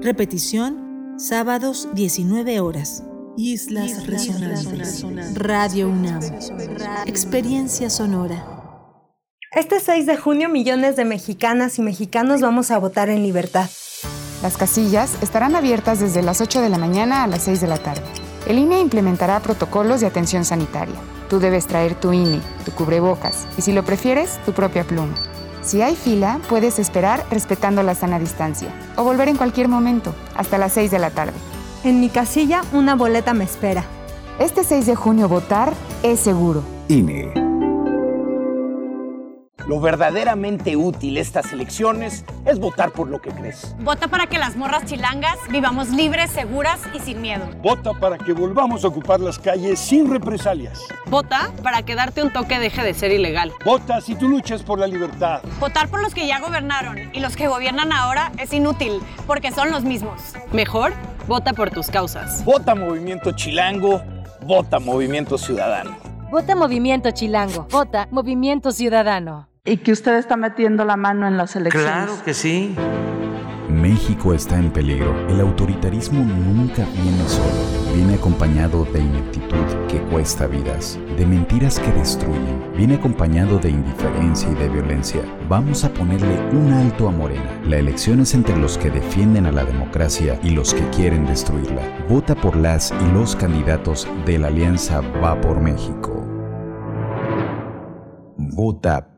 Speaker 29: Repetición, sábados 19 horas. Islas, Resonantes. Radio UNAM. Experiencia sonora.
Speaker 30: Este 6 de junio millones de mexicanas y mexicanos vamos a votar en libertad.
Speaker 31: Las casillas estarán abiertas desde las 8 de la mañana a las 6 de la tarde. El INE implementará protocolos de atención sanitaria. Tú debes traer tu INE, tu cubrebocas y si lo prefieres, tu propia pluma. Si hay fila, puedes esperar respetando la sana distancia o volver en cualquier momento, hasta las 6 de la tarde.
Speaker 30: En mi casilla, una boleta me espera.
Speaker 31: Este 6 de junio votar es seguro.
Speaker 27: INE.
Speaker 32: Lo verdaderamente útil estas elecciones es votar por lo que crees.
Speaker 33: Vota para que las morras chilangas vivamos libres, seguras y sin miedo.
Speaker 34: Vota para que volvamos a ocupar las calles sin represalias.
Speaker 33: Vota para que darte un toque deje de ser ilegal.
Speaker 34: Vota si tú luchas por la libertad.
Speaker 33: Votar por los que ya gobernaron y los que gobiernan ahora es inútil porque son los mismos. Mejor, vota por tus causas.
Speaker 32: Vota Movimiento Chilango, vota Movimiento Ciudadano.
Speaker 25: Vota Movimiento Chilango. Vota Movimiento Ciudadano.
Speaker 9: Y que usted está metiendo la mano en las elecciones.
Speaker 35: Claro que sí.
Speaker 11: México está en peligro. El autoritarismo nunca viene solo. Viene acompañado de ineptitud que cuesta vidas, de mentiras que destruyen. Viene acompañado de indiferencia y de violencia. Vamos a ponerle un alto a Morena. La elección es entre los que defienden a la democracia y los que quieren destruirla. Vota por las y los candidatos de la alianza Va por México. Vota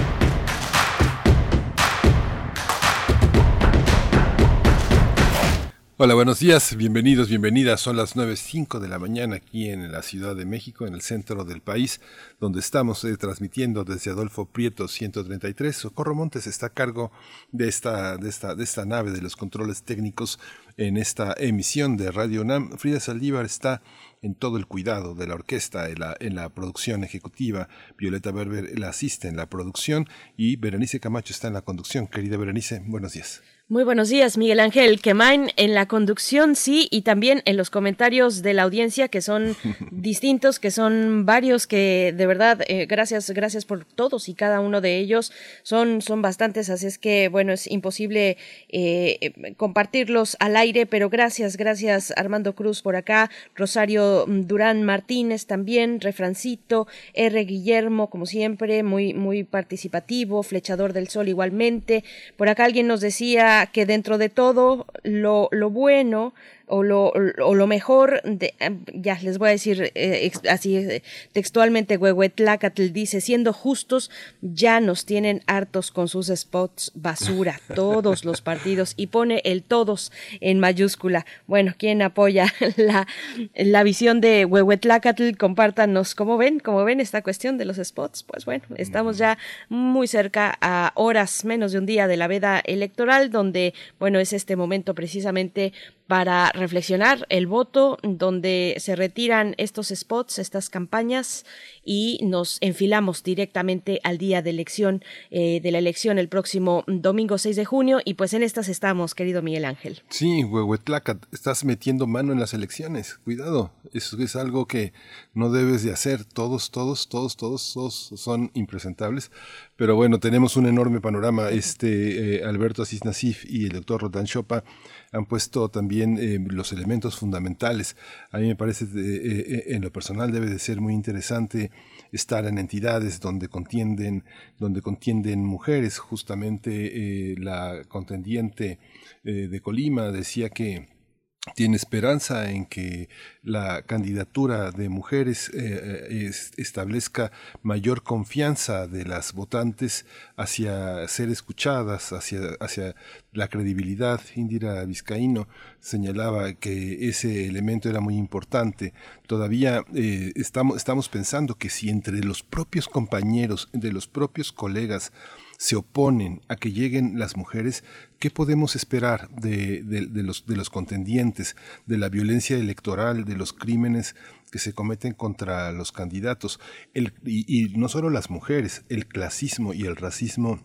Speaker 1: Hola, buenos días, bienvenidos, bienvenidas. Son las 9.05 de la mañana aquí en la Ciudad de México, en el centro del país, donde estamos eh, transmitiendo desde Adolfo Prieto 133. Socorro Montes está a cargo de esta, de, esta, de esta nave de los controles técnicos en esta emisión de Radio UNAM. Frida Saldívar está en todo el cuidado de la orquesta, en la, en la producción ejecutiva. Violeta Berber la asiste en la producción y Berenice Camacho está en la conducción. Querida Berenice, buenos días.
Speaker 2: Muy buenos días, Miguel Ángel Quemain, en la conducción, sí, y también en los comentarios de la audiencia, que son distintos, que son varios, que de verdad, eh, gracias, gracias por todos y cada uno de ellos, son, son bastantes, así es que, bueno, es imposible eh, compartirlos al aire, pero gracias, gracias Armando Cruz por acá, Rosario Durán Martínez también, Refrancito, R. Guillermo, como siempre, muy, muy participativo, Flechador del Sol igualmente, por acá alguien nos decía, que dentro de todo lo, lo bueno o lo, o lo mejor, de, ya les voy a decir eh, así eh, textualmente, Huehuetlacatl dice, siendo justos, ya nos tienen hartos con sus spots basura, todos los partidos, y pone el todos en mayúscula. Bueno, ¿quién apoya la, la visión de Huehuetlacatl? Compártanos cómo ven, cómo ven esta cuestión de los spots. Pues bueno, estamos ya muy cerca a horas, menos de un día de la veda electoral, donde, bueno, es este momento precisamente para reflexionar el voto, donde se retiran estos spots, estas campañas y nos enfilamos directamente al día de elección, eh, de la elección el próximo domingo 6 de junio y pues en estas estamos, querido Miguel Ángel.
Speaker 1: Sí, Huehuetlaca, estás metiendo mano en las elecciones, cuidado, eso es algo que no debes de hacer, todos, todos, todos, todos, todos son impresentables, pero bueno, tenemos un enorme panorama, este eh, Alberto Asís Nasif y el doctor Rodan Chopa han puesto también eh, los elementos fundamentales. A mí me parece, eh, eh, en lo personal, debe de ser muy interesante estar en entidades donde contienden, donde contienden mujeres. Justamente la contendiente de Colima decía que tiene esperanza en que la candidatura de mujeres eh, eh, establezca mayor confianza de las votantes hacia ser escuchadas, hacia, hacia la credibilidad. Indira Vizcaíno señalaba que ese elemento era muy importante. Todavía eh, estamos, estamos pensando que si entre los propios compañeros, de los propios colegas, se oponen a que lleguen las mujeres, ¿qué podemos esperar de, los, de los contendientes, de la violencia electoral, de los crímenes que se cometen contra los candidatos? El, y, y no solo las mujeres, el clasismo y el racismo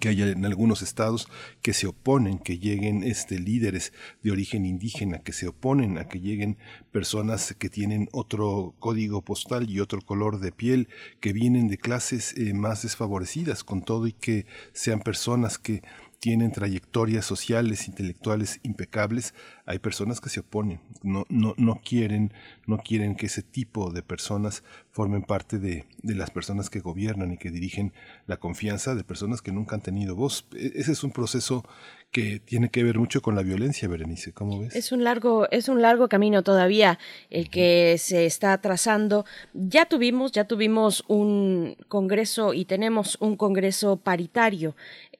Speaker 1: que hay en algunos estados que se oponen que lleguen este líderes de origen indígena que se oponen a que lleguen personas que tienen otro código postal y otro color de piel que vienen de clases eh, más desfavorecidas con todo y que sean personas que tienen trayectorias sociales, intelectuales impecables, hay personas que se oponen, no, no, no, quieren, no quieren que ese tipo de personas formen parte de, de, las personas que gobiernan y que dirigen la confianza de personas que nunca han tenido voz. E, ese es un proceso que tiene que ver mucho con la violencia, Berenice, ¿cómo ves?
Speaker 2: Es un largo, es un largo camino todavía el que se está trazando. Ya tuvimos, ya tuvimos un congreso y tenemos un congreso paritario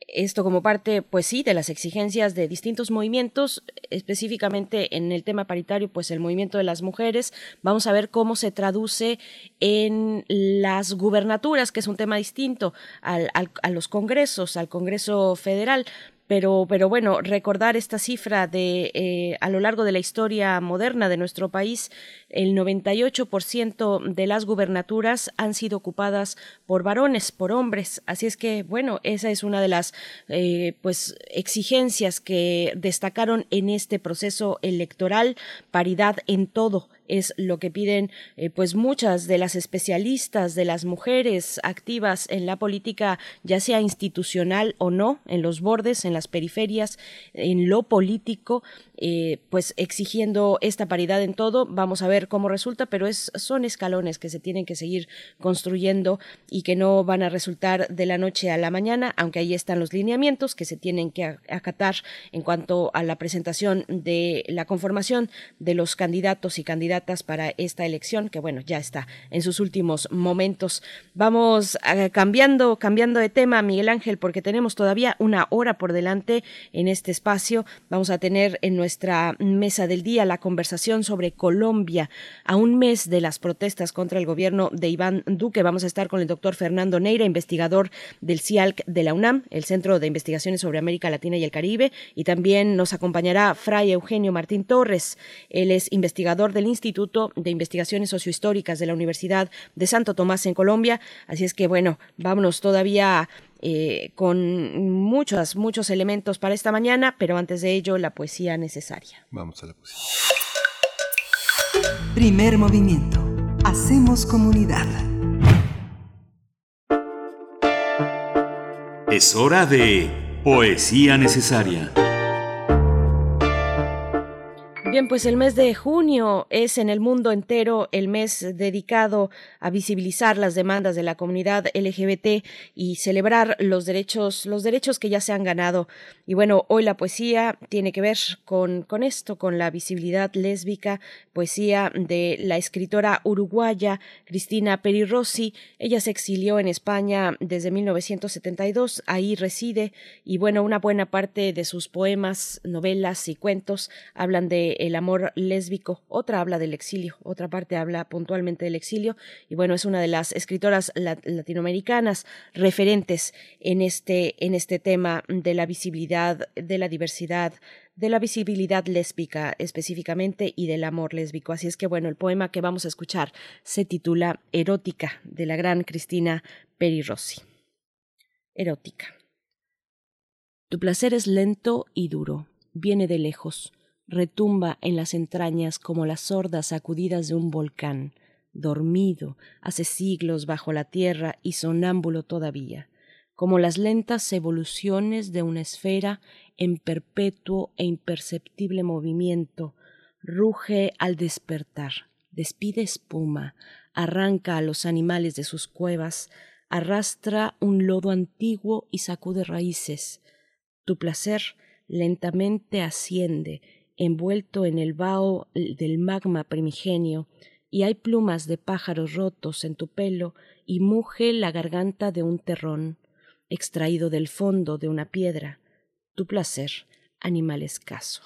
Speaker 2: esto como parte, pues sí, de las exigencias de distintos movimientos, específicamente en el tema paritario, pues el movimiento de las mujeres. Vamos a ver cómo se traduce en las gubernaturas, que es un tema distinto al, a los congresos, al Congreso Federal. Pero, pero bueno, recordar esta cifra de eh, a lo largo de la historia moderna de nuestro país, el 98% de las gubernaturas han sido ocupadas por varones, por hombres. Así es que, bueno, esa es una de las eh, pues exigencias que destacaron en este proceso electoral, paridad en todo es lo que piden eh, pues muchas de las especialistas de las mujeres activas en la política ya sea institucional o no en los bordes en las periferias en lo político eh, pues exigiendo esta paridad en todo. Vamos a ver cómo resulta, pero es, son escalones que se tienen que seguir construyendo y que no van a resultar de la noche a la mañana, aunque ahí están los lineamientos que se tienen que acatar en cuanto a la presentación de la conformación de los candidatos y candidatas para esta elección, que bueno, ya está en sus últimos momentos. Vamos eh, cambiando, cambiando de tema, Miguel Ángel, porque tenemos todavía una hora por delante en este espacio. Vamos a tener en nuestra mesa del día la conversación sobre Colombia. A un mes de las protestas contra el gobierno de Iván Duque, vamos a estar con el doctor Fernando Neira, investigador del CIALC de la UNAM, el Centro de Investigaciones sobre América Latina y el Caribe, y también nos acompañará Fray Eugenio Martín Torres. Él es investigador del Instituto de Investigaciones Sociohistóricas de la Universidad de Santo Tomás en Colombia. Así es que, bueno, vámonos todavía eh, con muchos, muchos elementos para esta mañana, pero antes de ello, la poesía necesaria.
Speaker 1: Vamos a la poesía.
Speaker 4: Primer movimiento. Hacemos comunidad.
Speaker 36: Es hora de poesía necesaria.
Speaker 2: Bien, pues el mes de junio es en el mundo entero el mes dedicado a visibilizar las demandas de la comunidad LGBT y celebrar los derechos, los derechos que ya se han ganado. Y bueno, hoy la poesía tiene que ver con, con esto, con la visibilidad lésbica, poesía de la escritora uruguaya Cristina Peri Rossi. Ella se exilió en España desde 1972, ahí reside y bueno, una buena parte de sus poemas, novelas y cuentos hablan de el amor lésbico, otra habla del exilio, otra parte habla puntualmente del exilio y bueno, es una de las escritoras latinoamericanas referentes en este en este tema de la visibilidad, de la diversidad, de la visibilidad lésbica específicamente y del amor lésbico. Así es que bueno, el poema que vamos a escuchar se titula Erótica de la gran Cristina Peri Rossi. Erótica. Tu placer es lento y duro, viene de lejos retumba en las entrañas como las sordas sacudidas de un volcán, dormido hace siglos bajo la tierra y sonámbulo todavía, como las lentas evoluciones de una esfera en perpetuo e imperceptible movimiento, ruge al despertar, despide espuma, arranca a los animales de sus cuevas, arrastra un lodo antiguo y sacude raíces. Tu placer lentamente asciende, envuelto en el vaho del magma primigenio, y hay plumas de pájaros rotos en tu pelo, y muge la garganta de un terrón, extraído del fondo de una piedra, tu placer, animal escaso.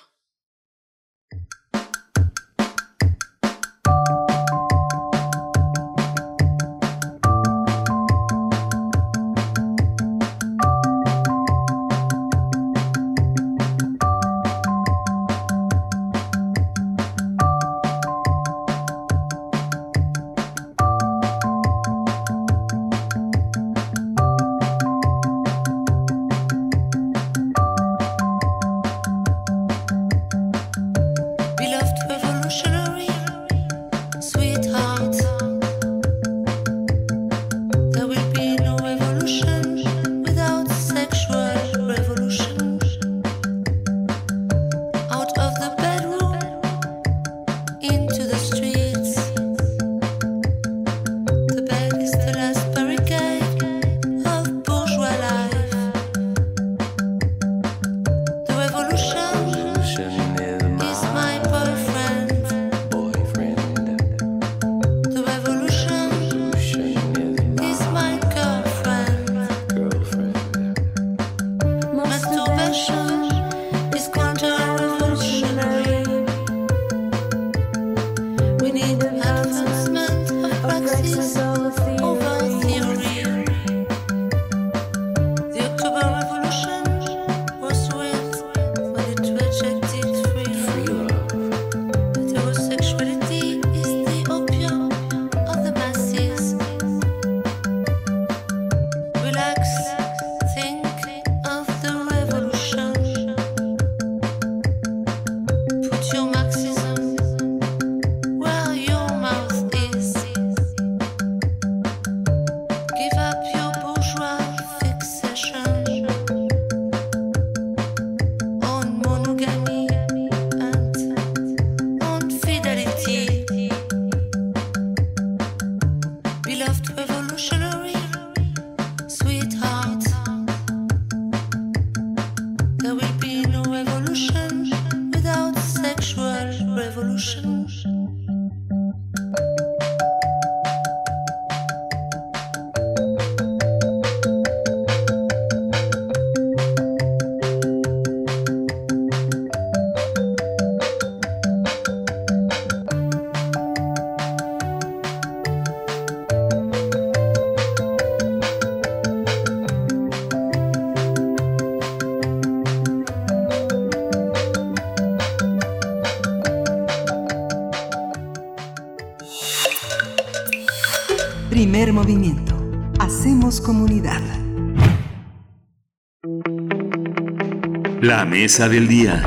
Speaker 36: Mesa del día.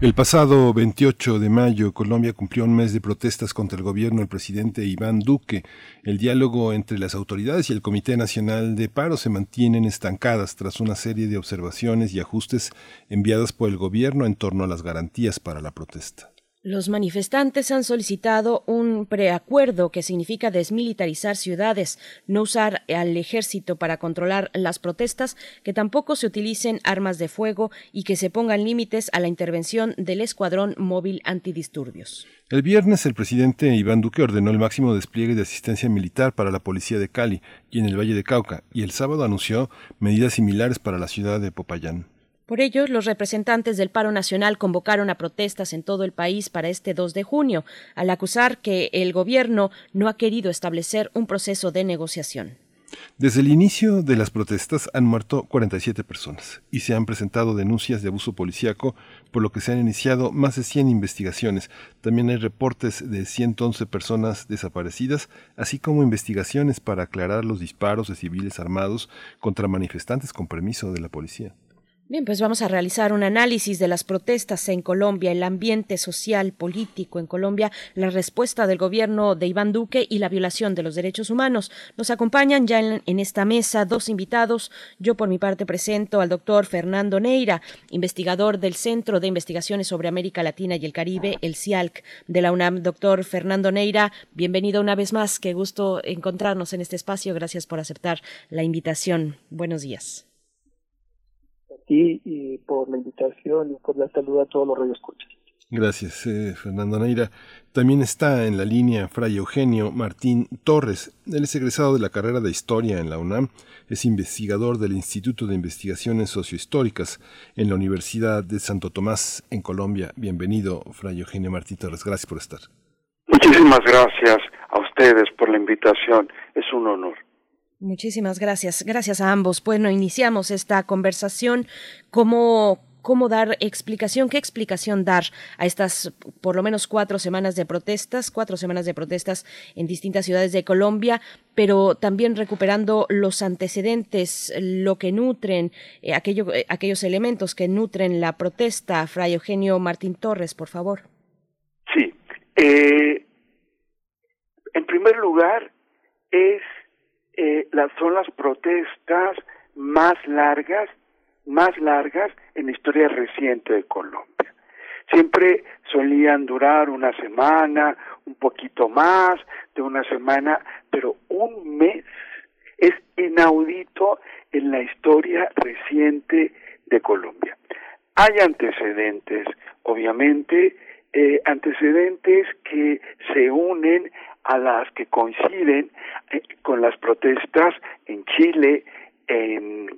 Speaker 1: El pasado 28 de mayo, Colombia cumplió un mes de protestas contra el gobierno del presidente Iván Duque. El diálogo entre las autoridades y el Comité Nacional de Paro se mantienen estancadas tras una serie de observaciones y ajustes enviadas por el gobierno en torno a las garantías para la protesta.
Speaker 2: Los manifestantes han solicitado un preacuerdo que significa desmilitarizar ciudades, no usar al ejército para controlar las protestas, que tampoco se utilicen armas de fuego y que se pongan límites a la intervención del Escuadrón Móvil Antidisturbios.
Speaker 1: El viernes el presidente Iván Duque ordenó el máximo despliegue de asistencia militar para la policía de Cali y en el Valle de Cauca y el sábado anunció medidas similares para la ciudad de Popayán.
Speaker 2: Por ello, los representantes del paro nacional convocaron a protestas en todo el país para este 2 de junio, al acusar que el gobierno no ha querido establecer un proceso de negociación.
Speaker 1: Desde el inicio de las protestas han muerto 47 personas y se han presentado denuncias de abuso policíaco, por lo que se han iniciado más de 100 investigaciones. También hay reportes de 111 personas desaparecidas, así como investigaciones para aclarar los disparos de civiles armados contra manifestantes con permiso de la policía.
Speaker 2: Bien, pues vamos a realizar un análisis de las protestas en Colombia, el ambiente social, político en Colombia, la respuesta del gobierno de Iván Duque y la violación de los derechos humanos. Nos acompañan ya en, esta mesa dos invitados. Yo por mi parte presento al doctor Fernando Neira, investigador del Centro de Investigaciones sobre América Latina y el Caribe, el CIALC de la UNAM. Doctor Fernando Neira, bienvenido una vez más. Qué gusto encontrarnos en este espacio. Gracias por aceptar la invitación. Buenos días
Speaker 22: y por la invitación y por la salud a todos los radioescuchas.
Speaker 1: Gracias, eh, Fernando Neira. También está en la línea Fray Eugenio Martín Torres. Él es egresado de la carrera de Historia en la UNAM. Es investigador del Instituto de Investigaciones Sociohistóricas en la Universidad de Santo Tomás, en Colombia. Bienvenido, Fray Eugenio Martín Torres. Gracias por estar.
Speaker 37: Muchísimas gracias a ustedes por la invitación. Es un honor.
Speaker 2: Muchísimas gracias. Gracias a ambos. Bueno, iniciamos esta conversación. ¿Cómo, cómo dar explicación, qué explicación dar a estas por lo menos cuatro semanas de protestas, cuatro semanas de protestas en distintas ciudades de Colombia, pero también recuperando los antecedentes, lo que nutren, eh, aquello, eh, aquellos elementos que nutren la protesta. Fray Eugenio Martín Torres, por favor.
Speaker 37: Sí. Eh, en primer lugar, es eh, las, son las protestas más largas, más largas en la historia reciente de Colombia. Siempre solían durar una semana, un poquito más de una semana, pero un mes es inaudito en la historia reciente de Colombia. Hay antecedentes, obviamente, eh, antecedentes que se unen a las que coinciden eh, con las protestas en Chile, en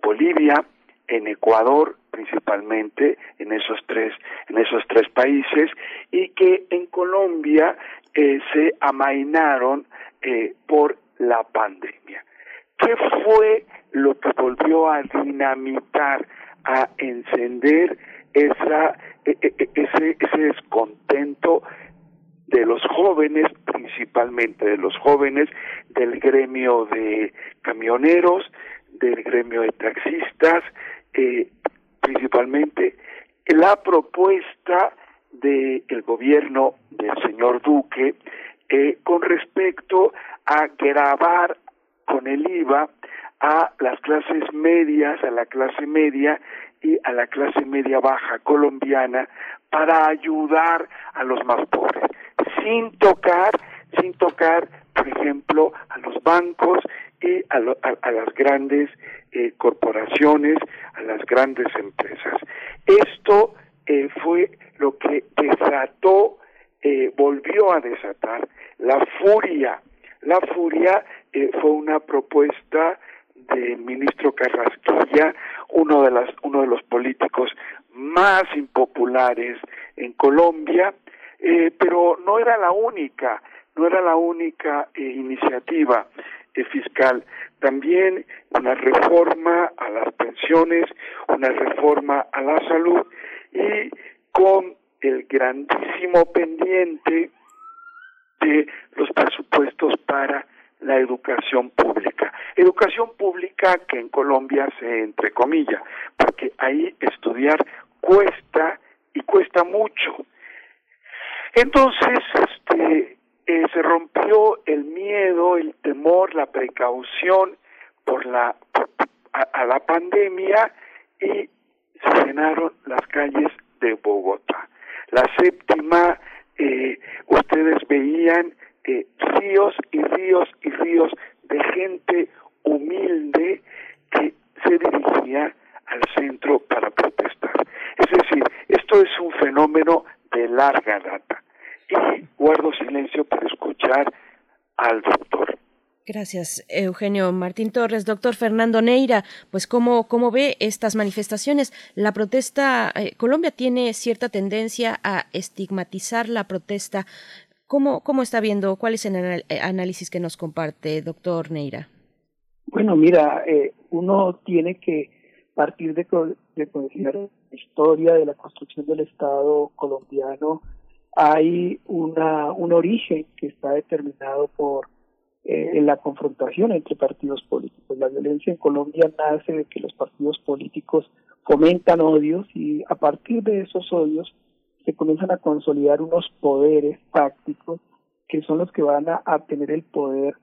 Speaker 37: Bolivia, en Ecuador principalmente, en esos tres, en esos tres países, y que en Colombia eh, se amainaron eh, por la pandemia. ¿Qué fue lo que volvió a dinamitar, a encender esa, e, e, e, ese, ese descontento de los jóvenes, principalmente de los jóvenes, del gremio de camioneros, del gremio de taxistas, eh, principalmente la propuesta del gobierno del señor Duque eh, con respecto a grabar con el IVA a las clases medias, a la clase media y a la clase media baja colombiana para ayudar a los más pobres sin tocar, sin tocar, por ejemplo, a los bancos y a, las grandes eh, corporaciones, a las grandes empresas. Esto eh, fue lo que desató, eh, volvió a desatar la furia. La furia fue una propuesta del ministro Carrasquilla, uno de, las, uno de los políticos más impopulares en Colombia, eh, pero no era la única, no era la única eh, iniciativa eh, fiscal. También una reforma a las pensiones, una reforma a la salud y con el grandísimo pendiente de los presupuestos para la educación pública. Educación pública que en Colombia se entre comillas, porque ahí estudiar cuesta y cuesta mucho. Entonces, este, eh, se rompió el miedo, el temor, la precaución por la a, la pandemia y se llenaron las calles de Bogotá. La séptima, eh, ustedes veían eh, ríos y ríos y ríos de gente humilde que se dirigía al centro para protestar. Es decir, esto es un fenómeno de larga data. Y guardo silencio para escuchar al doctor.
Speaker 2: Gracias, Eugenio Martín Torres. Doctor Fernando Neira, pues ¿cómo, cómo ve estas manifestaciones? La protesta, eh, Colombia tiene cierta tendencia a estigmatizar la protesta. ¿Cómo, cómo está viendo? ¿Cuál es el eh, análisis que nos comparte, doctor Neira?
Speaker 38: Bueno, mira, eh, uno tiene que partir de, de considerar la historia de la construcción del Estado colombiano hay una, un origen que está determinado por eh, la confrontación entre partidos políticos. La violencia en Colombia nace de que los partidos políticos fomentan odios y a partir de esos odios se comienzan a consolidar unos poderes tácticos que son los que van a tener el poder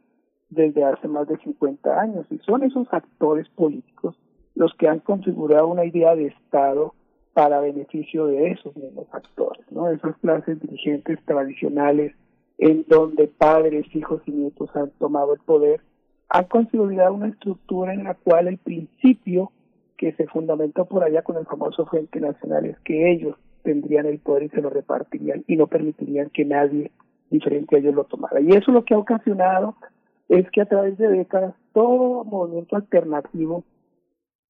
Speaker 38: desde hace más de 50 años y son esos actores políticos los que han configurado una idea de Estado para beneficio de esos mismos actores, ¿no? Esas clases dirigentes tradicionales en donde padres, hijos y nietos han tomado el poder, han consolidado una estructura en la cual el principio que se fundamentó por allá con el famoso Frente Nacional es que ellos tendrían el poder y se lo repartirían y no permitirían que nadie diferente a ellos lo tomara. Y eso lo que ha ocasionado es que a través de décadas todo movimiento alternativo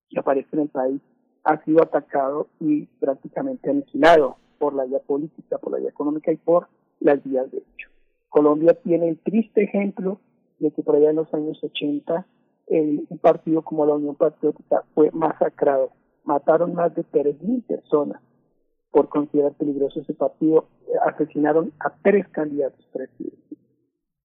Speaker 38: que aparece en el país ha sido atacado y prácticamente aniquilado por la vía política, por la vía económica y por las vías de hecho. Colombia tiene el triste ejemplo de que por allá en los años 80 el, un partido como la Unión Patriótica fue masacrado. Mataron más de 3.000 personas por considerar peligroso ese partido. Asesinaron a tres candidatos presidentes.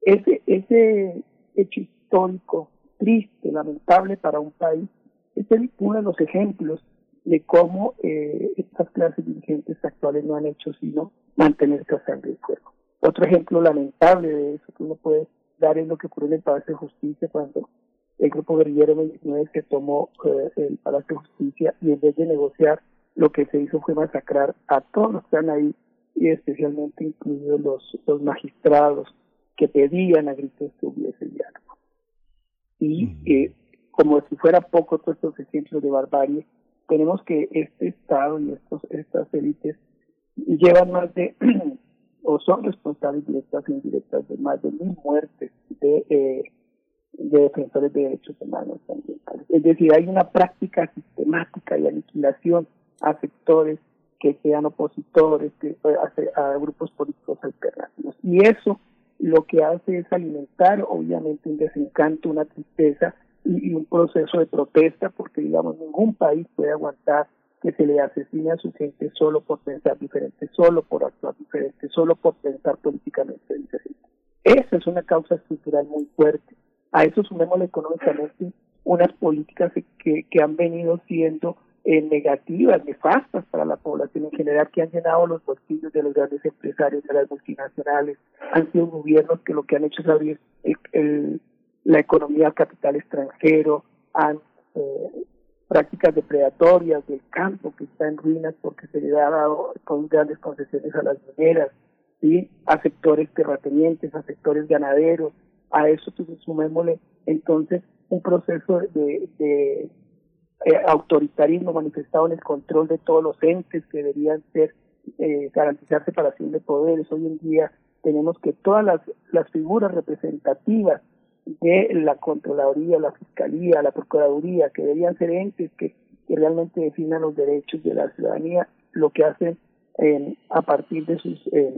Speaker 38: Ese, ese hecho histórico, triste, lamentable para un país, es uno de los ejemplos de cómo eh, estas clases dirigentes actuales no han hecho sino mantenerse a sangre y fuego. Otro ejemplo lamentable de eso que uno puede dar es lo que ocurrió en el Palacio de Justicia cuando el grupo guerrillero 29 se tomó eh, el Palacio de Justicia y en vez de negociar lo que se hizo fue masacrar a todos los que están ahí y especialmente incluidos los, los magistrados que pedían a gritos que hubiese diálogo. Y eh, como si fuera poco todos estos ejemplos de barbarie, tenemos que este Estado y estos, estas élites llevan más de, o son responsables directas e indirectas de más de mil muertes de, eh, de defensores de derechos humanos ambientales. Es decir, hay una práctica sistemática de aniquilación a sectores que sean opositores, que, a, a grupos políticos alternativos. Y eso lo que hace es alimentar, obviamente, un desencanto, una tristeza y, un proceso de protesta, porque digamos ningún país puede aguantar que se le asesine a su gente solo por pensar diferente, solo por actuar diferente, solo por pensar políticamente diferente. Esa es una causa estructural muy fuerte. A eso sumémosle económicamente unas políticas que, que han venido siendo eh, negativas, nefastas para la población en general, que han llenado los bolsillos de los grandes empresarios, de las multinacionales. Han sido gobiernos que lo que han hecho es abrir el la economía al capital extranjero, a eh, prácticas depredatorias del campo que está en ruinas porque se le ha dado con grandes concesiones a las mineras, ¿sí? a sectores terratenientes, a sectores ganaderos, a eso pues, sumémosle entonces un proceso de eh, autoritarismo manifestado en el control de todos los entes que deberían ser eh, garantizar separación de poderes. Hoy en día tenemos que todas las, las figuras representativas de la Contraloría, la Fiscalía, la Procuraduría, que deberían ser entes que, realmente definan los derechos de la ciudadanía, lo que hacen eh, a partir de sus eh,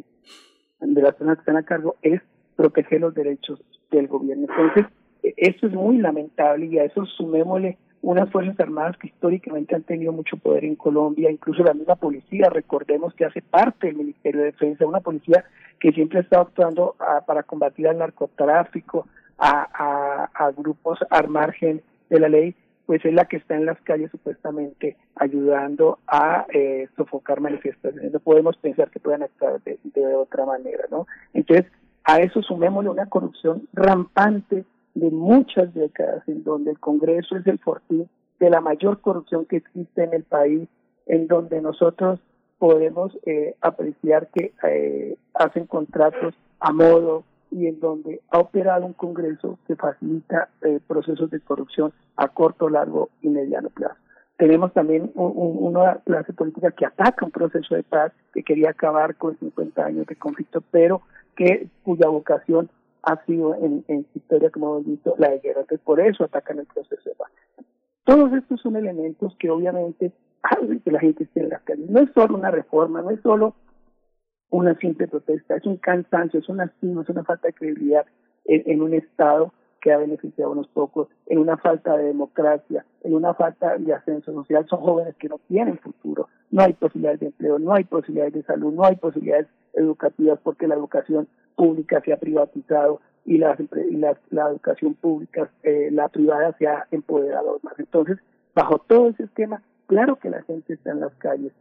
Speaker 38: de las personas que están a cargo es proteger los derechos del gobierno. Entonces, e, esto es muy lamentable y a eso sumémosle unas Fuerzas Armadas que históricamente han tenido mucho poder en Colombia, incluso la misma policía, recordemos que hace parte del Ministerio de Defensa, una policía que siempre ha estado actuando ah, para combatir al narcotráfico, a, grupos al margen de la ley, pues es la que está en las calles supuestamente ayudando a eh, sofocar manifestaciones. No podemos pensar que puedan actuar de otra manera, ¿no? Entonces, a eso sumémosle una corrupción rampante de muchas décadas, en donde el Congreso es el fortín de la mayor corrupción que existe en el país, en donde nosotros podemos eh, apreciar que eh, hacen contratos a modo y en donde ha operado un Congreso que facilita eh, procesos de corrupción a corto, largo y mediano plazo. Tenemos también una clase política que ataca un proceso de paz, que quería acabar con 50 años de conflicto, pero que cuya vocación ha sido en, en historia, como hemos visto, la de guerra. Entonces, por eso atacan el proceso de paz. Todos estos son elementos que obviamente hacen que la gente esté en las calles. No es solo una reforma, no es solo una simple protesta, es un cansancio, es un hastío, es una falta de credibilidad en, en un Estado que ha beneficiado a unos pocos, en una falta de democracia, en una falta de ascenso social. Son jóvenes que no tienen futuro, no hay posibilidades de empleo, no hay posibilidades de salud, no hay posibilidades educativas porque la educación pública se ha privatizado y la, la, educación pública, eh, la privada se ha empoderado más. Entonces, bajo todo ese esquema, claro que la gente está en las calles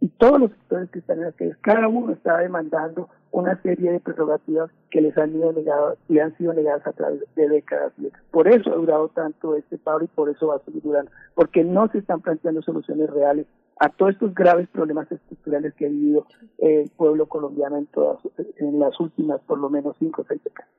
Speaker 38: y, todos los sectores que están en las calles, cada uno está demandando una serie de prerrogativas que les han, ido negado, le han sido negadas a través de décadas, Por eso ha durado tanto este paro y por eso va a seguir durando, porque no se están planteando soluciones reales a todos estos graves problemas estructurales que ha vivido el pueblo colombiano en todas en las últimas por lo menos cinco o seis décadas.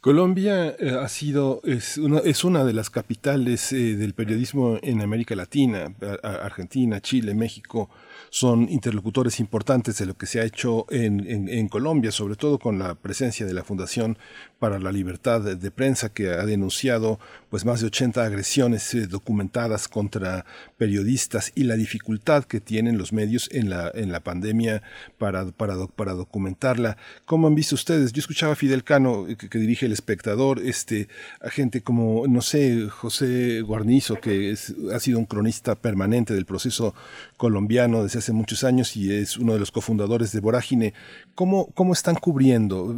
Speaker 1: Colombia eh, ha sido, es una, es una de las capitales eh, del periodismo en América Latina, Argentina, Chile, México, son interlocutores importantes de lo que se ha hecho en, en, Colombia, sobre todo con la presencia de la Fundación para la Libertad de, Prensa, que ha denunciado pues más de 80 agresiones eh, documentadas contra periodistas y la dificultad que tienen los medios en la, en la pandemia para, para, para documentarla. ¿Cómo han visto ustedes? Yo escuchaba a Fidel Cano, eh, que, dirige El Espectador, este, a gente como, no sé, José Guarnizo, que ha sido un cronista permanente del proceso colombiano hace muchos años y es uno de los cofundadores de Vorágine. ¿Cómo, cómo están cubriendo?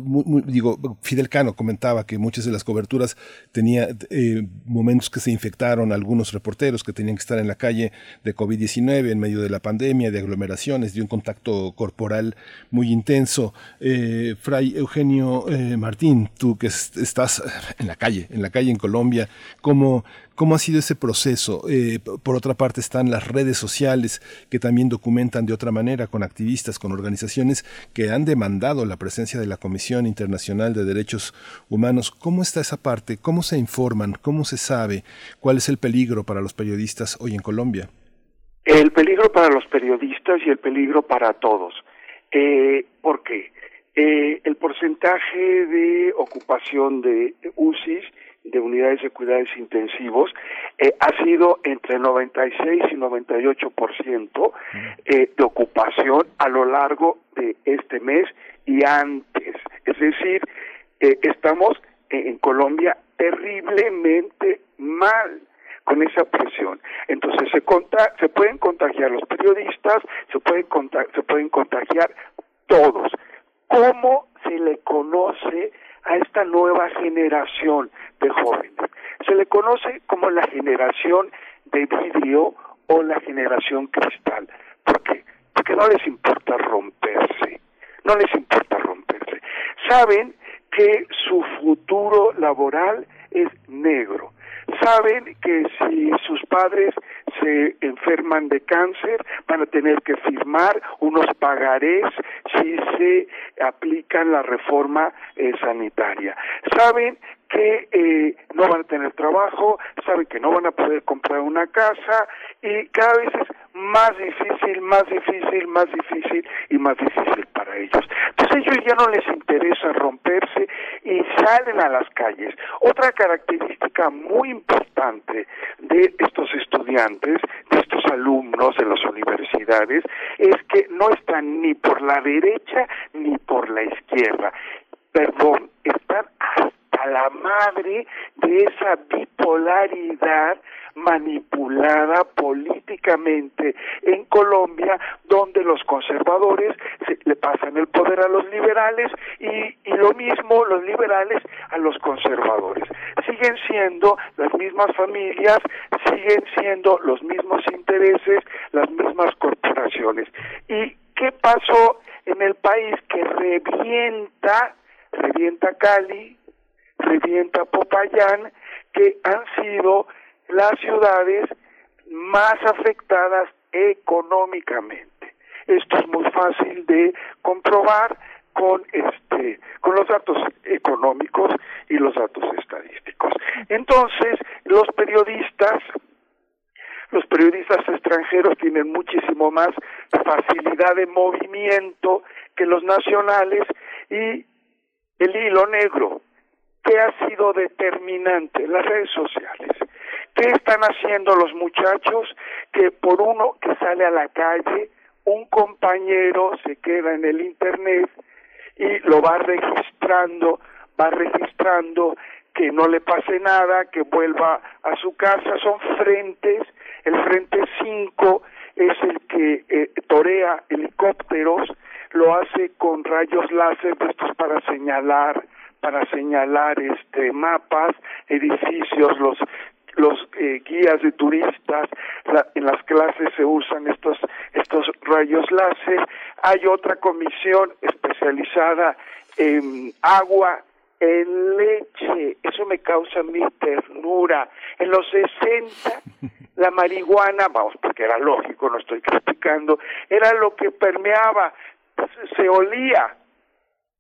Speaker 1: digo, Fidel Cano comentaba que muchas de las coberturas tenía eh, momentos que se infectaron algunos reporteros que tenían que estar en la calle de COVID-19 en medio de la pandemia, de aglomeraciones, de un contacto corporal muy intenso. Eh, Fray Eugenio eh, Martín, tú que estás en la calle, en la calle en Colombia, ¿cómo, ¿Cómo ha sido ese proceso? Eh, por otra parte están las redes sociales que también documentan de otra manera con activistas, con organizaciones que han demandado la presencia de la Comisión Internacional de Derechos Humanos. ¿Cómo está esa parte? ¿Cómo se informan? ¿Cómo se sabe cuál es el peligro para los periodistas hoy en Colombia?
Speaker 37: El peligro para los periodistas y el peligro para todos. Eh, ¿Por qué? Eh, el porcentaje de ocupación de UCIs de unidades de cuidados intensivos eh, ha sido entre 96 y 98% eh, de ocupación a lo largo de este mes y antes. Es decir, eh, estamos en Colombia terriblemente mal con esa presión. Entonces se, se pueden contagiar los periodistas, se pueden, se pueden contagiar todos. ¿Cómo se le conoce a esta nueva generación de jóvenes. Se le conoce como la generación de vidrio o la generación cristal. ¿Por qué? Porque no les importa romperse, no les importa romperse. Saben que su futuro laboral es negro. Saben que si sus padres se enferman de cáncer, van a tener que firmar unos pagarés si se aplican la reforma eh, sanitaria. Saben que eh, no van a tener trabajo, saben que no van a poder comprar una casa y cada vez es más difícil, más difícil, más difícil y más difícil para ellos. Entonces a ellos ya no les interesa romperse y salen a las calles. Otra característica muy importante de estos estudiantes, de estos alumnos de las universidades, es que no están ni por la derecha ni por la izquierda. Perdón, están hasta la madre de esa bipolaridad manipulada políticamente en Colombia, donde los conservadores se, le pasan el poder a los liberales y, y lo mismo los liberales a los conservadores. Siguen siendo las mismas familias, siguen siendo los mismos intereses, las mismas corporaciones. ¿Y qué pasó en el país que revienta, revienta Cali, revienta Popayán, que han sido las ciudades más afectadas económicamente. Esto es muy fácil de comprobar con este con los datos económicos y los datos estadísticos. Entonces, los periodistas los periodistas extranjeros tienen muchísimo más facilidad de movimiento que los nacionales y el hilo negro que ha sido determinante las redes sociales. ¿Qué están haciendo los muchachos que por uno que sale a la calle, un compañero se queda en el internet y lo va registrando, va registrando que no le pase nada, que vuelva a su casa, son frentes, el frente 5 es el que eh, torea helicópteros, lo hace con rayos láser estos para señalar para señalar este mapas, edificios, los los eh, guías de turistas, en las clases se usan estos estos rayos láser. Hay otra comisión especializada en agua, en leche. Eso me causa mi ternura. En los 60 la marihuana, vamos, porque era lógico, no estoy criticando, era lo que permeaba, se olía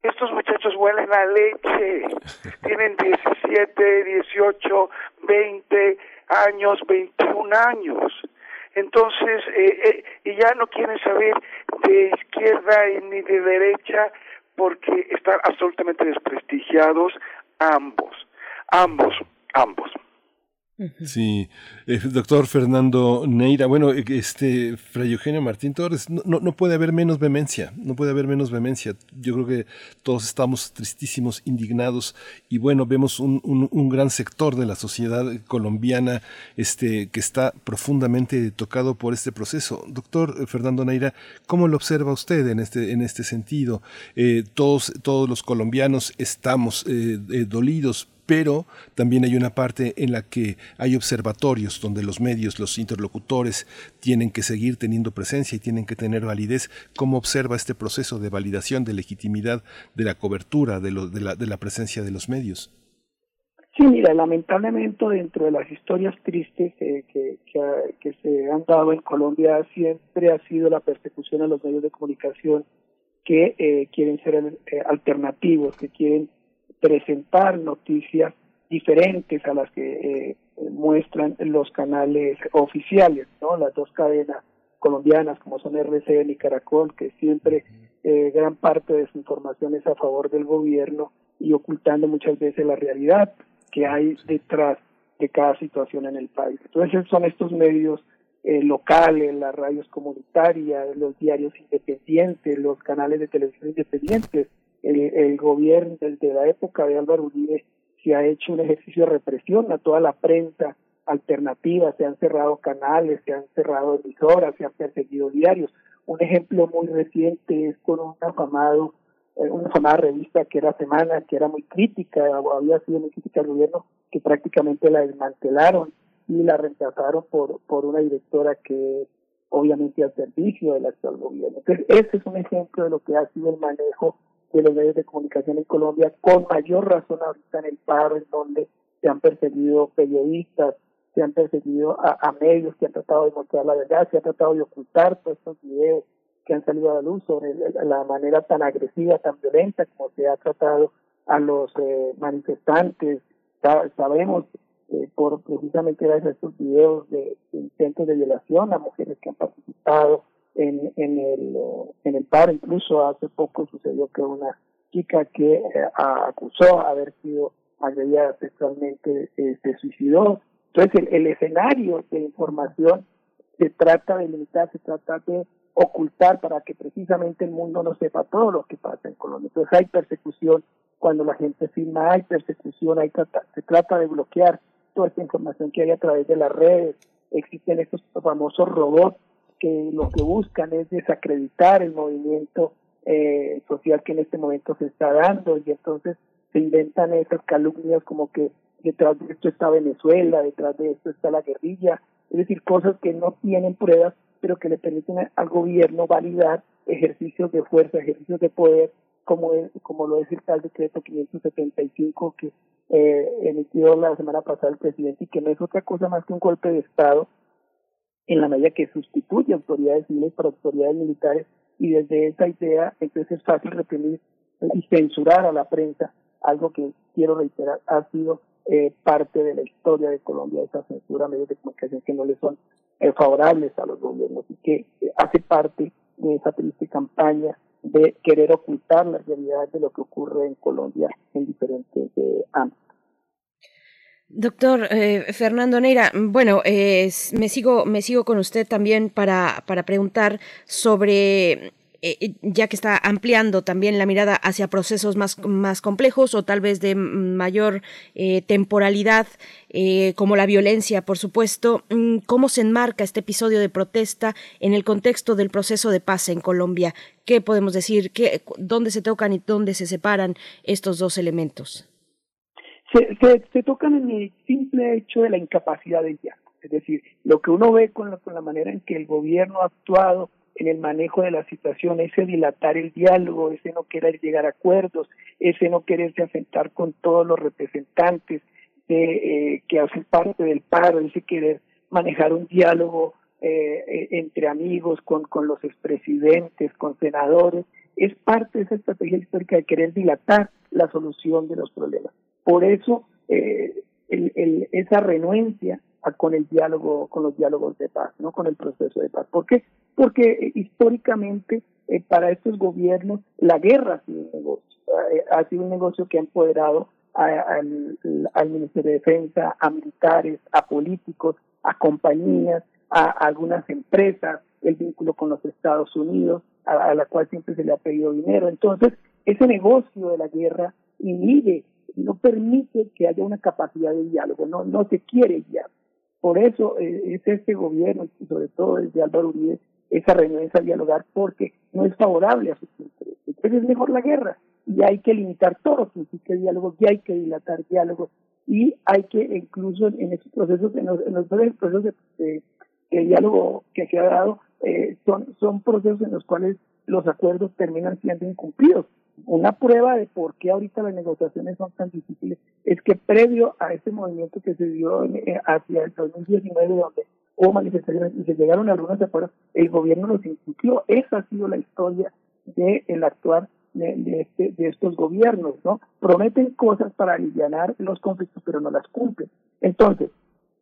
Speaker 37: estos muchachos huelen a leche, tienen 17, 18, 20 años, 21 años. Entonces, eh, eh, y ya no quieren saber de izquierda ni de derecha porque están absolutamente desprestigiados ambos, ambos, ambos.
Speaker 1: Sí, eh, doctor Fernando Neira, bueno, eh, este Fray Eugenio Martín Torres, no, no, puede haber menos vehemencia, no puede haber menos vehemencia. Yo creo que todos estamos tristísimos, indignados y bueno, vemos un, un, gran sector de la sociedad colombiana este, que está profundamente tocado por este proceso. Doctor Fernando Neira, ¿cómo lo observa usted en este, en este sentido? Eh, todos, todos los colombianos estamos dolidos pero también hay una parte en la que hay observatorios donde los medios, los interlocutores tienen que seguir teniendo presencia y tienen que tener validez. ¿Cómo observa este proceso de validación, de legitimidad, de la cobertura, de, la, presencia de los medios?
Speaker 38: Sí, mira, lamentablemente dentro de las historias tristes que, se han dado en Colombia siempre ha sido la persecución a los medios de comunicación que eh, quieren ser eh, alternativos, que quieren presentar noticias diferentes a las que eh, muestran los canales oficiales, ¿no? Las dos cadenas colombianas como son RCN y Caracol, que siempre eh, gran parte de su información es a favor del gobierno y ocultando muchas veces la realidad que hay detrás de cada situación en el país. Entonces son estos medios eh, locales, las radios comunitarias, los diarios independientes, los canales de televisión independientes, el, gobierno desde la época de Álvaro Uribe se ha hecho un ejercicio de represión a toda la prensa alternativa, se han cerrado canales, se han cerrado emisoras, se han perseguido diarios. Un ejemplo muy reciente es con un afamado, eh, una afamada revista que era Semana, que era muy crítica, había sido muy crítica al gobierno, que prácticamente la desmantelaron y la reemplazaron por, por una directora que obviamente al servicio del actual gobierno. Entonces, ese es un ejemplo de lo que ha sido el manejo de los medios de comunicación en Colombia, con mayor razón ahorita en el paro, en donde se han perseguido periodistas, se han perseguido a, medios que han tratado de mostrar la verdad, se han tratado de ocultar todos estos videos que han salido a la luz sobre la manera tan agresiva, tan violenta como se ha tratado a los eh, manifestantes. sabemos eh, por precisamente gracias a estos videos de, de intentos de violación a mujeres que han participado en, en, el, en el paro. Incluso hace poco sucedió que una chica que eh, acusó haber sido agredida sexualmente eh, se suicidó. Entonces, el, escenario de información se trata de limitar, se trata de ocultar para que precisamente el mundo no sepa todo lo que pasa en Colombia. Entonces, hay persecución cuando la gente firma, hay persecución, hay se trata de bloquear toda esta información que hay a través de las redes. Existen estos famosos robots que lo que buscan es desacreditar el movimiento eh, social que en este momento se está dando y entonces se inventan esas calumnias como que detrás de esto está Venezuela, detrás de esto está la guerrilla, es decir, cosas que no tienen pruebas, pero que le permiten al gobierno validar ejercicios de fuerza, ejercicios de poder, como, como lo es el tal decreto 575 que eh, emitió la semana pasada el presidente y que no es otra cosa más que un golpe de Estado en la medida que sustituye autoridades civiles por autoridades militares y desde esa idea entonces es fácil reprimir y censurar a la prensa, algo que quiero reiterar ha sido eh, parte de la historia de Colombia, esa censura a medios de comunicación que no le son eh, favorables a los gobiernos y que eh, hace parte de esa triste campaña de querer ocultar la realidad de lo que ocurre en Colombia en diferentes ámbitos.
Speaker 2: Doctor eh, Fernando Neira, bueno, eh, me sigo me sigo con usted también para para preguntar sobre eh, ya que está ampliando también la mirada hacia procesos más, más complejos o tal vez de mayor eh, temporalidad, eh, como la violencia, por supuesto, mm, ¿cómo se enmarca este episodio de protesta en el contexto del proceso de paz en Colombia? ¿Qué podemos decir? ¿Qué, ¿Dónde se tocan y dónde se separan estos dos elementos?
Speaker 38: Se, tocan en el simple hecho de la incapacidad del diálogo. Es decir, lo que uno ve con la, con la manera en que el gobierno ha actuado en el manejo de la situación, ese dilatar el diálogo, ese no querer llegar a acuerdos, ese no quererse afectar con todos los representantes de, eh, que hacen parte del paro, ese querer manejar un diálogo eh, entre amigos, con los expresidentes, con senadores, es parte de esa estrategia histórica de querer dilatar la solución de los problemas. Por eso eh, el, el, esa renuencia con el diálogo, con los diálogos de paz, no con el proceso de paz. ¿Por qué? Porque eh, históricamente eh, para estos gobiernos la guerra ha sido un negocio, eh, ha sido un negocio que ha empoderado a, al, al Ministerio de Defensa, a militares, a políticos, a compañías, a, a algunas empresas, el vínculo con los Estados Unidos, a la cual siempre se le ha pedido dinero. Entonces, ese negocio de la guerra inhibe no permite que haya una capacidad de diálogo, no, no se quiere diálogo. Por eso eh, es este gobierno, y sobre todo desde Álvaro Uribe, esa renuencia a dialogar porque no es favorable a sus intereses. Entonces es mejor la guerra y hay que limitar todo lo que diálogo, y hay que dilatar diálogo y hay que incluso en estos procesos, en los, en los procesos de, diálogo que se ha dado, eh, son, son procesos en los cuales los acuerdos terminan siendo incumplidos una prueba de por qué ahorita las negociaciones son tan difíciles es que previo a este movimiento que se dio eh, hacia el 2019 donde hubo manifestaciones y se llegaron a algunos acuerdos, el gobierno los incumplió. Esa ha sido la historia del el actuar de, de, este, de estos gobiernos, ¿no? Prometen cosas para aliviar los conflictos, pero no las cumplen. Entonces,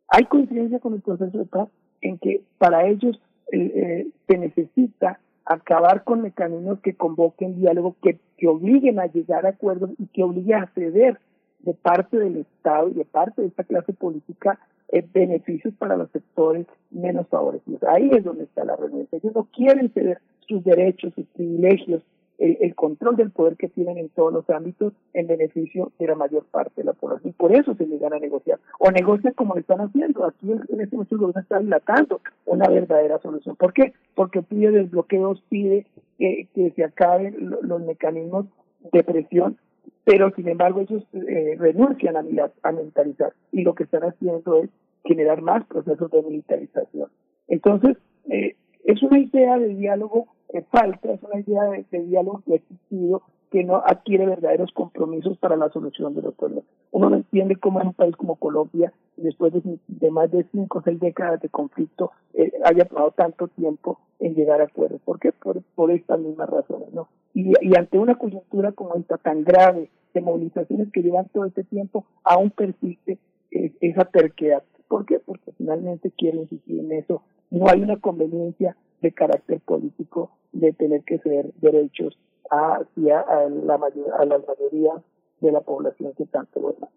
Speaker 38: hay coincidencia con el proceso de paz en que para ellos eh, eh, se necesita acabar con mecanismos que convoquen diálogo, que, que obliguen a llegar a acuerdos y que obliguen a ceder de parte del Estado y de parte de esta clase política eh, beneficios para los sectores menos favorecidos. Ahí es donde está la renuncia. Ellos no quieren ceder sus derechos, sus privilegios, el, control del poder que tienen en todos los ámbitos en beneficio de la mayor parte de la población. Por eso se llegan a negociar. O negocian como lo están haciendo. Aquí en, este momento el gobierno está dilatando una verdadera solución. ¿Por qué? Porque pide desbloqueos, pide que, que se acaben los mecanismos de presión, pero sin embargo ellos eh, renuncian a, a militarizar. Y lo que están haciendo es generar más procesos de militarización. Entonces, eh, es una idea de diálogo falta, es una idea de, diálogo que ha existido, que no adquiere verdaderos compromisos para la solución de los problemas. Uno no entiende cómo en un país como Colombia, después de, de más de cinco o seis décadas de conflicto, eh, haya tomado tanto tiempo en llegar a acuerdos. ¿Por qué? Por, estas mismas razones, ¿no? Y, ante una coyuntura como esta tan grave, de movilizaciones que llevan todo este tiempo, aún persiste eh, esa terquedad. ¿Por qué? Porque finalmente quiere insistir en eso. No hay una conveniencia de carácter político de tener que ceder derechos hacia a la, mayor, a la mayoría de la población que tanto lo demanda.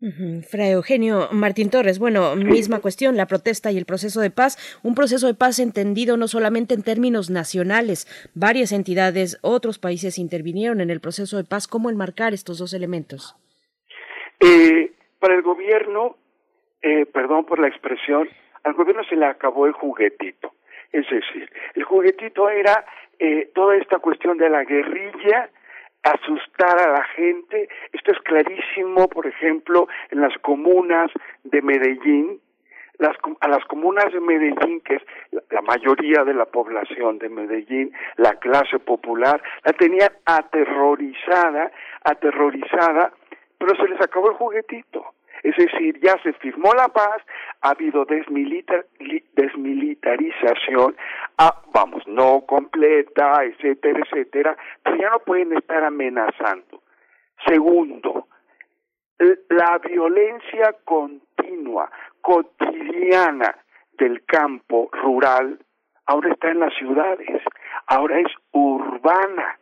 Speaker 2: Uh -huh. Fray Eugenio Martín Torres, bueno, misma cuestión, la protesta y el proceso de paz, un proceso de paz entendido no solamente en términos nacionales, varias entidades, otros países intervinieron en el proceso de paz, ¿cómo enmarcar estos dos elementos?
Speaker 37: Eh, para el gobierno, eh, perdón por la expresión, al gobierno se le acabó el juguetito. Es decir, el juguetito era eh, toda esta cuestión de la guerrilla asustar a la gente. Esto es clarísimo, por ejemplo, en las comunas de Medellín, las, a las comunas de Medellín, que es la, la, mayoría de la población de Medellín, la clase popular, la tenían aterrorizada, aterrorizada, pero se les acabó el juguetito. Es decir, ya se firmó la paz, ha habido desmilitar, desmilitarización, ah, vamos, no completa, etcétera, etcétera, pero ya no pueden estar amenazando. Segundo, la violencia continua, cotidiana del campo rural, ahora está en las ciudades, ahora es urbana.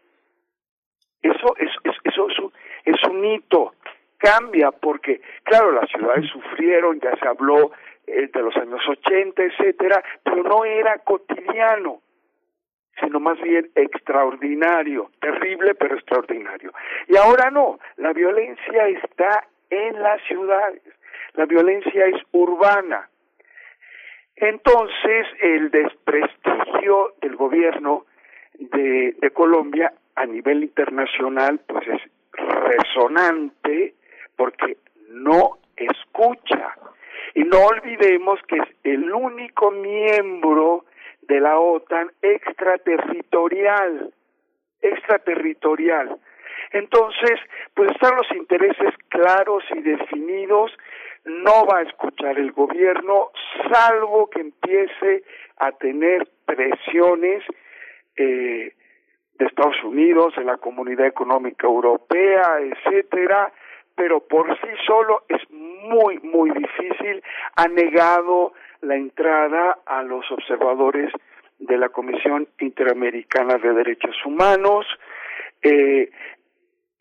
Speaker 37: Eso es, es eso es un, es un hito cambia porque, claro, las ciudades sufrieron, ya se habló eh, de los años 80, etcétera, pero no era cotidiano, sino más bien extraordinario, terrible pero extraordinario. Y ahora no, la violencia está en las ciudades, la violencia es urbana. Entonces, el desprestigio del gobierno de, de Colombia a nivel internacional, pues es resonante, porque no escucha. Y no olvidemos que es el único miembro de la OTAN extraterritorial, extraterritorial. Entonces, pues están los intereses claros y definidos, no va a escuchar el gobierno, salvo que empiece a tener presiones eh, de Estados Unidos, de la Comunidad Económica Europea, etcétera, pero por sí solo es muy, muy difícil. Ha negado la entrada a los observadores de la Comisión Interamericana de Derechos Humanos, eh,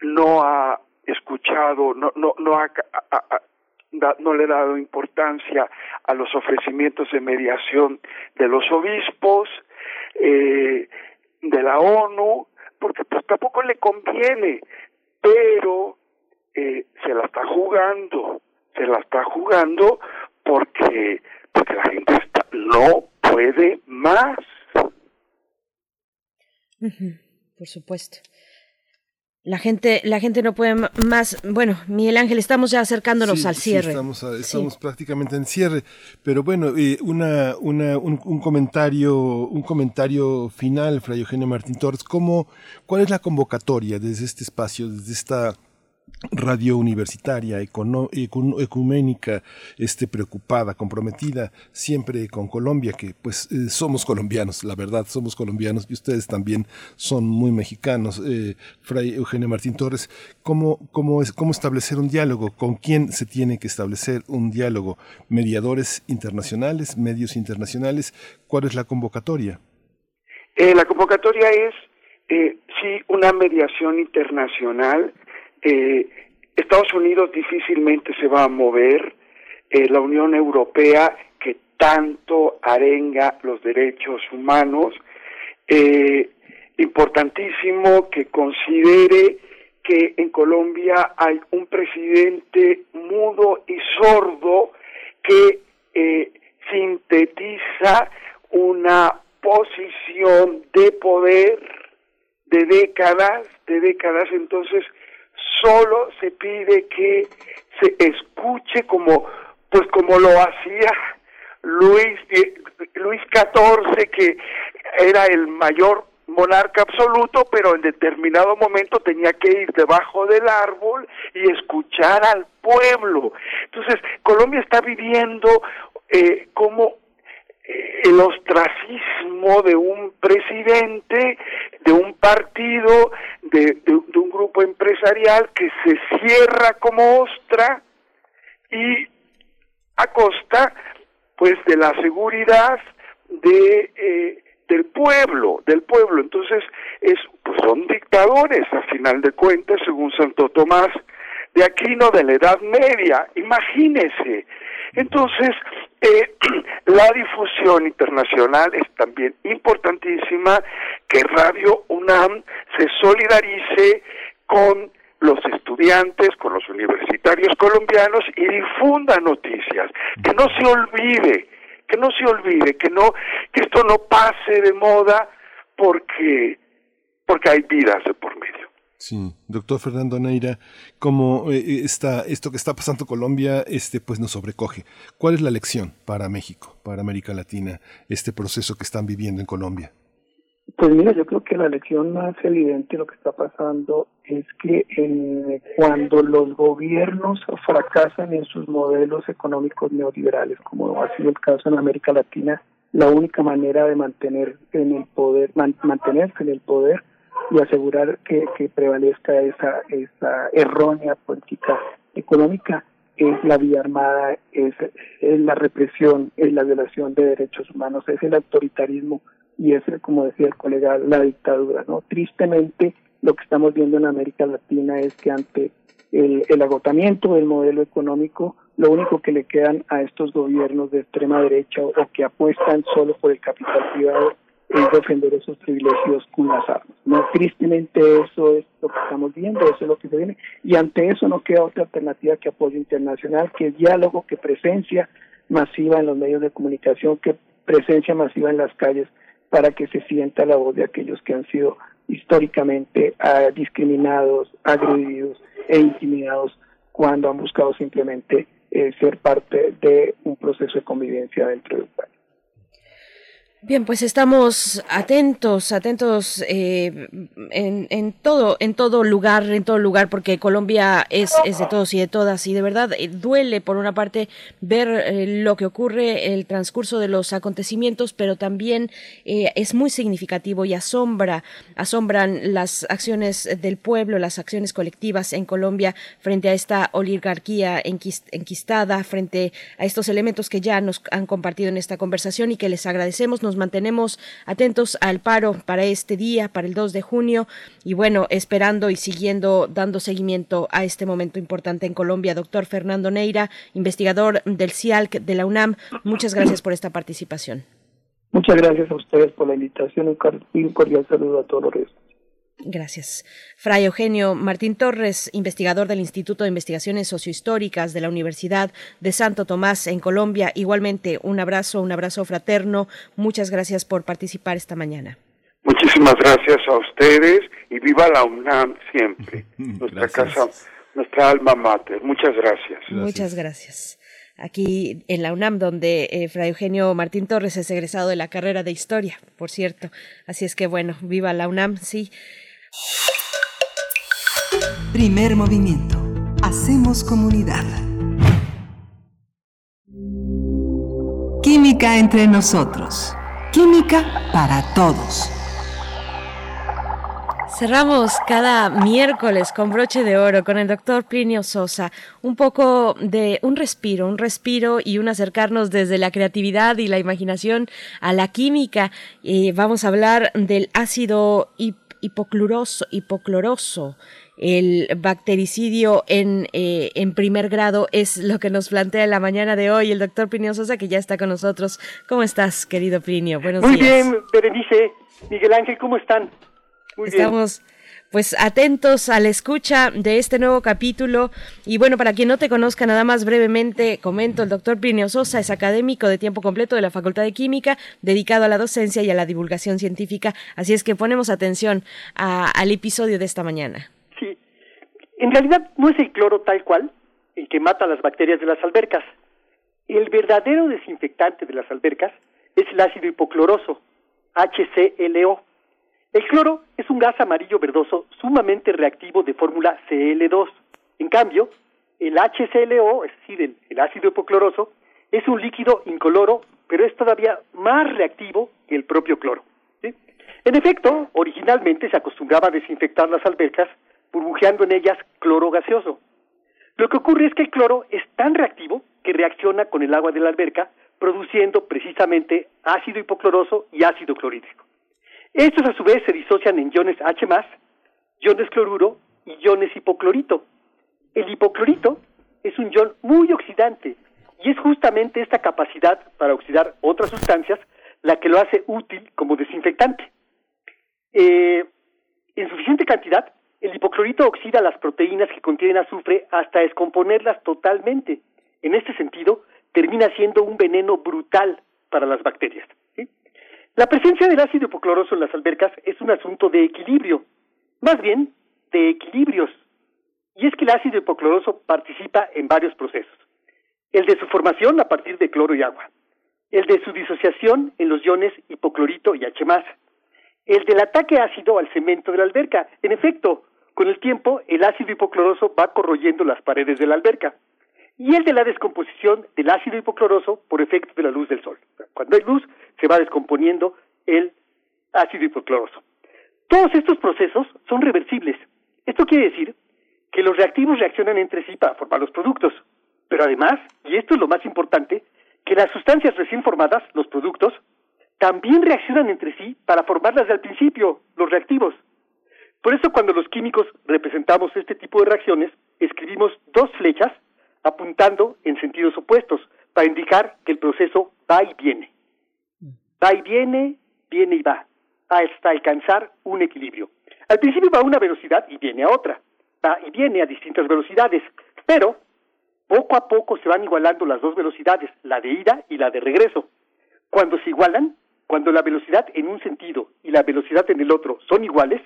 Speaker 37: no ha escuchado, no, no, no ha, no le ha dado importancia a los ofrecimientos de mediación de los obispos, eh, de la ONU, porque pues tampoco le conviene, pero eh, se la está jugando, se la está jugando porque, porque la gente está, no puede más.
Speaker 2: Por supuesto. La gente, la gente no puede más. Bueno, Miguel Ángel, estamos ya acercándonos al cierre.
Speaker 1: Sí, estamos, estamos prácticamente en cierre. Pero bueno, eh, una, una, un, un, comentario, un comentario final, Fray Eugenio Martín Torres. ¿Cómo, ¿Cuál es la convocatoria desde este espacio, desde esta radio universitaria, ecuménica, este, preocupada, comprometida siempre con Colombia, que pues eh, somos colombianos, la verdad, somos colombianos y ustedes también son muy mexicanos. Eh, Fray Eugenio Martín Torres, ¿cómo, cómo, es, ¿cómo establecer un diálogo? ¿Con quién se tiene que establecer un diálogo? ¿Mediadores internacionales, medios internacionales? ¿Cuál es la convocatoria?
Speaker 37: Eh, la convocatoria es, eh, sí, una mediación internacional eh, Estados Unidos difícilmente se va a mover, eh, la Unión Europea que tanto arenga los derechos humanos, eh, importantísimo que considere que en Colombia hay un presidente mudo y sordo que eh, sintetiza una posición de poder de décadas, de décadas, entonces solo se pide que se escuche como pues como lo hacía Luis Luis XIV que era el mayor monarca absoluto, pero en determinado momento tenía que ir debajo del árbol y escuchar al pueblo. Entonces, Colombia está viviendo eh, como el ostracismo de un presidente, de un partido, de, un grupo empresarial que se cierra como ostra y a costa pues de la seguridad de eh, del pueblo, del pueblo. Entonces, es pues son dictadores a final de cuentas, según Santo Tomás de Aquino de la Edad Media. Imagínese, entonces, eh, la difusión internacional es también importantísima que Radio UNAM se solidarice con los estudiantes, con los universitarios colombianos y difunda noticias, que no se olvide, que no se olvide, que no, que esto no pase de moda porque, porque hay vidas de por medio.
Speaker 1: Sí, doctor Fernando Neira, como eh, está, esto que está pasando en Colombia, este, pues nos sobrecoge. ¿Cuál es la lección para México, para América Latina, este proceso que están viviendo en Colombia?
Speaker 38: Pues mira, yo creo que la lección más evidente de lo que está pasando es que eh, cuando los gobiernos fracasan en sus modelos económicos neoliberales, como ha sido el caso en América Latina, la única manera de mantener en el poder, mantenerse en el poder y asegurar que, que prevalezca esa, esa errónea política económica es la vía armada, es, es la represión, es la violación de derechos humanos, es el autoritarismo y es, como decía el colega, la dictadura. no Tristemente, lo que estamos viendo en América Latina es que ante el, el agotamiento del modelo económico, lo único que le quedan a estos gobiernos de extrema derecha o que apuestan solo por el capital privado es defender esos privilegios con las armas. No, tristemente eso es lo que estamos viendo, eso es lo que se viene, y ante eso no queda otra alternativa que apoyo internacional, que diálogo, que presencia masiva en los medios de comunicación, que presencia masiva en las calles para que se sienta la voz de aquellos que han sido históricamente ah, discriminados, agredidos e intimidados cuando han buscado simplemente eh, ser parte de un proceso de convivencia dentro del país.
Speaker 2: Bien, pues estamos atentos, atentos eh, en, en, todo, en todo lugar, en todo lugar, porque Colombia es, es de todos y de todas y de verdad eh, duele por una parte ver eh, lo que ocurre, el transcurso de los acontecimientos, pero también es muy significativo y asombra, asombran las acciones del pueblo, las acciones colectivas en Colombia frente a esta oligarquía enquistada, frente a estos elementos que ya nos han compartido en esta conversación y que les agradecemos mantenemos atentos al paro para este día, para el 2 de junio, y bueno, esperando y siguiendo, dando seguimiento a este momento importante en Colombia. Doctor Fernando Neira, investigador del CIALC de la UNAM, muchas gracias por esta participación.
Speaker 38: Muchas gracias a ustedes por la invitación y un cordial saludo a todos los
Speaker 2: Gracias. Fray Eugenio Martín Torres, investigador del Instituto de Investigaciones Sociohistóricas de la Universidad de Santo Tomás en Colombia. Igualmente, un abrazo, un abrazo fraterno. Muchas gracias por participar esta mañana.
Speaker 37: Muchísimas gracias a ustedes y viva la UNAM siempre, nuestra casa, nuestra alma mater. Muchas gracias.
Speaker 2: Muchas gracias aquí en la UNAM, donde eh, Fray Eugenio Martín Torres es egresado de la carrera de Historia, por cierto. Así es que bueno, viva la UNAM, sí.
Speaker 4: Primer movimiento. Hacemos comunidad. Química entre nosotros. Química para todos.
Speaker 2: Cerramos cada miércoles con broche de oro con el doctor Plinio Sosa. Un poco de un respiro, un respiro y un acercarnos desde la creatividad y la imaginación a la química. Y vamos a hablar del ácido hipocloroso, hipocloroso. El bactericidio en, eh, en primer grado es lo que nos plantea en la mañana de hoy el doctor Plinio Sosa, que ya está con nosotros. ¿Cómo estás, querido Plinio?
Speaker 39: Buenos Muy días. Muy bien, Berenice, Miguel Ángel, ¿cómo están?
Speaker 2: Estamos pues atentos a la escucha de este nuevo capítulo. Y bueno, para quien no te conozca, nada más brevemente comento, el doctor Plinio Sosa es académico de tiempo completo de la Facultad de Química, dedicado a la docencia y a la divulgación científica. Así es que ponemos atención al episodio de esta mañana.
Speaker 39: Sí, en realidad no es el cloro tal cual el que mata las bacterias de las albercas. El verdadero desinfectante de las albercas es el ácido hipocloroso, HClO el cloro es un gas amarillo verdoso sumamente reactivo de fórmula Cl2. En cambio, el HClO, es decir, el, ácido hipocloroso, es un líquido incoloro, pero es todavía más reactivo que el propio cloro. En efecto, originalmente se acostumbraba a desinfectar las albercas burbujeando en ellas cloro gaseoso. Lo que ocurre es que el cloro es tan reactivo que reacciona con el agua de la alberca, produciendo precisamente ácido hipocloroso y ácido clorhídrico. Estos a su vez se disocian en iones H+, iones cloruro y iones hipoclorito. El hipoclorito es un ion muy oxidante y es justamente esta capacidad para oxidar otras sustancias la que lo hace útil como desinfectante. Eh, en suficiente cantidad, el hipoclorito oxida las proteínas que contienen azufre hasta descomponerlas totalmente. En este sentido, termina siendo un veneno brutal para las bacterias. La presencia del ácido hipocloroso en las albercas es un asunto de equilibrio, más bien de equilibrios. Y es que el ácido hipocloroso participa en varios procesos. El de su formación a partir de cloro y agua. El de su disociación en los iones hipoclorito y H+. El del ataque ácido al cemento de la alberca. En efecto, con el tiempo, el ácido hipocloroso va corroyendo las paredes de la alberca. Y el de la descomposición del ácido hipocloroso por efecto de la luz del sol. Cuando hay luz, se va descomponiendo el ácido hipocloroso. Todos estos procesos son reversibles. Esto quiere decir que los reactivos reaccionan entre sí para formar los productos. Pero además, y esto es lo más importante, que las sustancias recién formadas, los productos, también reaccionan entre sí para formarlas al principio, los reactivos. Por eso cuando los químicos representamos este tipo de reacciones, escribimos dos flechas apuntando en sentidos opuestos para indicar que el proceso va y viene. Va y viene, viene y va, hasta alcanzar un equilibrio. Al principio va a una velocidad y viene a otra, va y viene a distintas velocidades, pero poco a poco se van igualando las dos velocidades, la de ida y la de regreso. Cuando se igualan, cuando la velocidad en un sentido y la velocidad en el otro son iguales,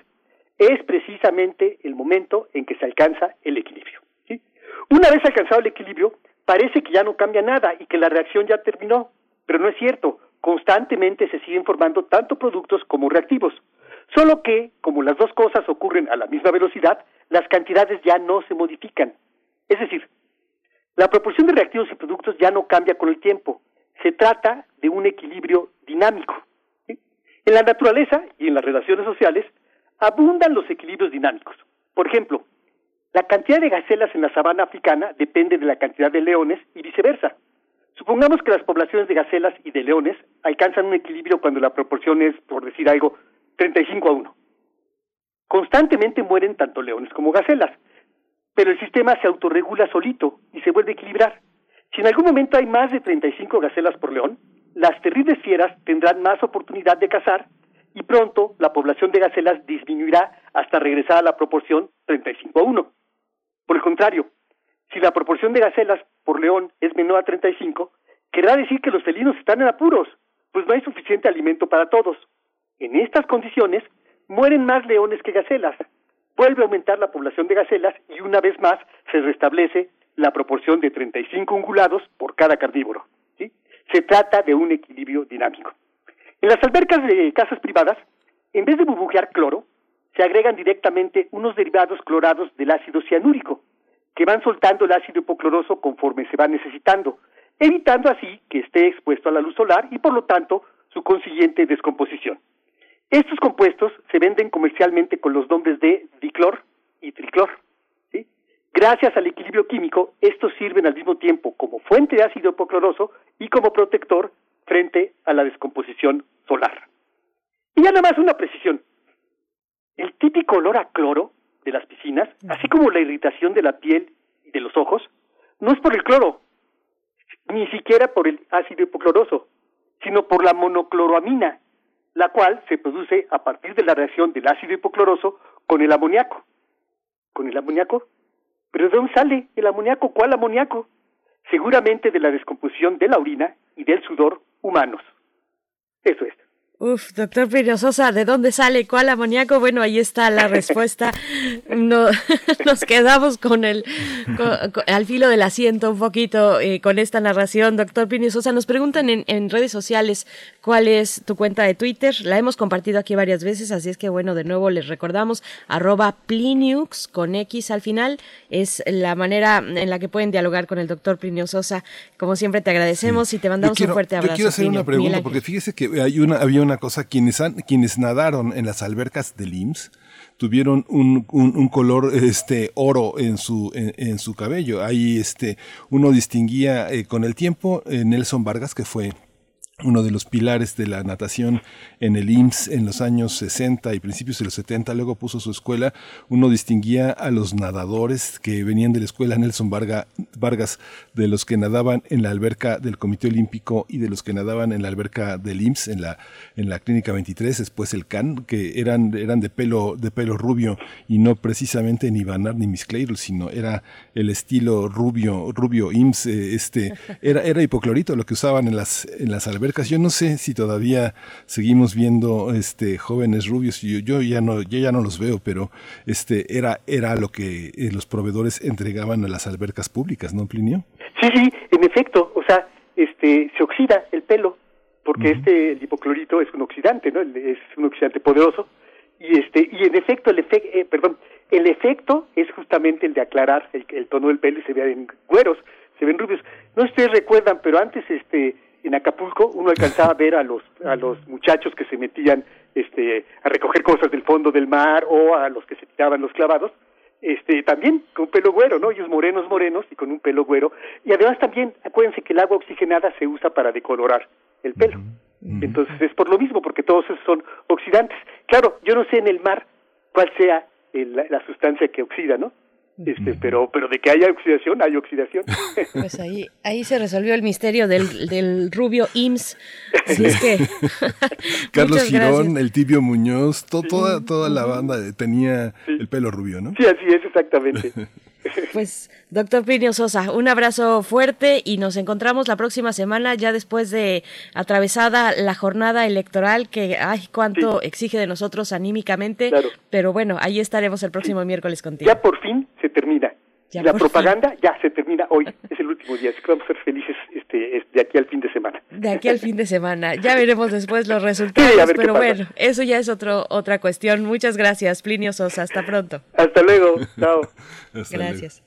Speaker 39: es precisamente el momento en que se alcanza el equilibrio. Una vez alcanzado el equilibrio, parece que ya no cambia nada y que la reacción ya terminó, pero no es cierto. Constantemente se siguen formando tanto productos como reactivos. Solo que, como las dos cosas ocurren a la misma velocidad, las cantidades ya no se modifican. Es decir, la proporción de reactivos y productos ya no cambia con el tiempo. Se trata de un equilibrio dinámico. En la naturaleza y en las relaciones sociales abundan los equilibrios dinámicos. Por ejemplo, la cantidad de gacelas en la sabana africana depende de la cantidad de leones y viceversa. Supongamos que las poblaciones de gacelas y de leones alcanzan un equilibrio cuando la proporción es, por decir algo, 35 a 1. Constantemente mueren tanto leones como gacelas, pero el sistema se autorregula solito y se vuelve a equilibrar. Si en algún momento hay más de 35 gacelas por león, las terribles fieras tendrán más oportunidad de cazar y pronto la población de gacelas disminuirá hasta regresar a la proporción 35 a 1. Por el contrario, si la proporción de gacelas por león es menor a 35, querrá decir que los felinos están en apuros, pues no hay suficiente alimento para todos. En estas condiciones, mueren más leones que gacelas. Vuelve a aumentar la población de gacelas y una vez más se restablece la proporción de 35 ungulados por cada carnívoro. Se trata de un equilibrio dinámico. En las albercas de casas privadas, en vez de burbujear cloro, se agregan directamente unos derivados clorados del ácido cianúrico, que van soltando el ácido hipocloroso conforme se va necesitando, evitando así que esté expuesto a la luz solar y por lo tanto su consiguiente descomposición. Estos compuestos se venden comercialmente con los nombres de diclor y triclor. Gracias al equilibrio químico, estos sirven al mismo tiempo como fuente de ácido hipocloroso y como protector frente a la descomposición solar. Y ya nada más una precisión. El típico olor a cloro de las piscinas, así como la irritación de la piel y de los ojos, no es por el cloro, ni siquiera por el ácido hipocloroso, sino por la monocloroamina, la cual se produce a partir de la reacción del ácido hipocloroso con el amoníaco. ¿Con el amoníaco? ¿Pero de dónde sale el amoníaco? ¿Cuál amoníaco? Seguramente de la descomposición de la orina y del sudor humanos. Eso es.
Speaker 2: Uf, doctor Pino Sosa, ¿de dónde sale? ¿Cuál amoníaco? Bueno, ahí está la respuesta. No, nos quedamos con el, al filo del asiento un poquito eh, con esta narración. Doctor Pino Sosa, nos preguntan en, en, redes sociales cuál es tu cuenta de Twitter. La hemos compartido aquí varias veces, así es que bueno, de nuevo les recordamos, arroba Pliniux con X al final. Es la manera en la que pueden dialogar con el doctor Plinio Sosa. Como siempre te agradecemos y te mandamos un fuerte abrazo.
Speaker 1: Yo quiero hacer una pregunta, porque fíjese que hay una, había una una cosa, quienes, han, quienes nadaron en las albercas del IMSS tuvieron un, un, color este oro en su en, su cabello. Ahí este uno distinguía eh, con el tiempo eh, Nelson Vargas que fue uno de los pilares de la natación en el IMSS en los años 60 y principios de los 70, luego puso su escuela, uno distinguía a los nadadores que venían de la escuela Nelson Vargas, de los que nadaban en la alberca del Comité Olímpico y de los que nadaban en la alberca del IMSS en la, en la Clínica 23, después el CAN, que eran, eran de pelo, de pelo rubio y no precisamente ni Van ni Miss Clayton, sino era el estilo rubio, rubio IMSS, eh, este, era, era hipoclorito lo que usaban en las, en las albercas albercas. Yo no sé si todavía seguimos viendo este jóvenes rubios. Yo, yo ya no, yo ya no los veo, pero este era, era lo que eh, los proveedores entregaban a las albercas públicas, ¿no, Plinio?
Speaker 39: Sí, sí, en efecto. O sea, este, se oxida el pelo porque este el hipoclorito es un oxidante, ¿no? Es un oxidante poderoso y este y en efecto el efecto, eh, perdón, el efecto es justamente el de aclarar el, el tono del pelo y se ven güeros, se ven rubios. No ustedes recuerdan, pero antes este en Acapulco uno alcanzaba a ver a los a los muchachos que se metían este a recoger cosas del fondo del mar o a los que se tiraban los clavados este también con pelo güero, ¿no? Ellos morenos, morenos y con un pelo güero. Y además también, acuérdense que el agua oxigenada se usa para decolorar el pelo. Entonces es por lo mismo, porque todos esos son oxidantes. Claro, yo no sé en el mar cuál sea el- la, la sustancia que oxida, ¿no? Este, pero, pero de que haya oxidación, hay oxidación.
Speaker 2: Pues ahí, ahí se resolvió el misterio del, del rubio IMSS. Así es que.
Speaker 1: Carlos
Speaker 2: Muchas
Speaker 1: Girón,
Speaker 2: gracias.
Speaker 1: el tibio Muñoz, to- toda, toda la banda tenía el pelo rubio, ¿no?
Speaker 39: Sí, así es, exactamente.
Speaker 2: Pues, doctor Plinio Sosa, un abrazo fuerte y nos encontramos la próxima semana, ya después de atravesada la jornada electoral, que, ay, cuánto exige de nosotros anímicamente. Pero bueno, ahí estaremos el próximo miércoles contigo.
Speaker 39: Ya por fin termina.
Speaker 2: Ya
Speaker 39: la propaganda ya se termina hoy. Es el último día. Así que vamos a ser felices este, es- de aquí al fin de semana.
Speaker 2: De aquí al fin de semana. Ya veremos después los resultados,
Speaker 39: Sí,
Speaker 2: pero bueno, eso ya es otro, otra cuestión. Muchas gracias, Plinio Sosa. Hasta pronto.
Speaker 39: Hasta luego. Chao.
Speaker 2: Gracias.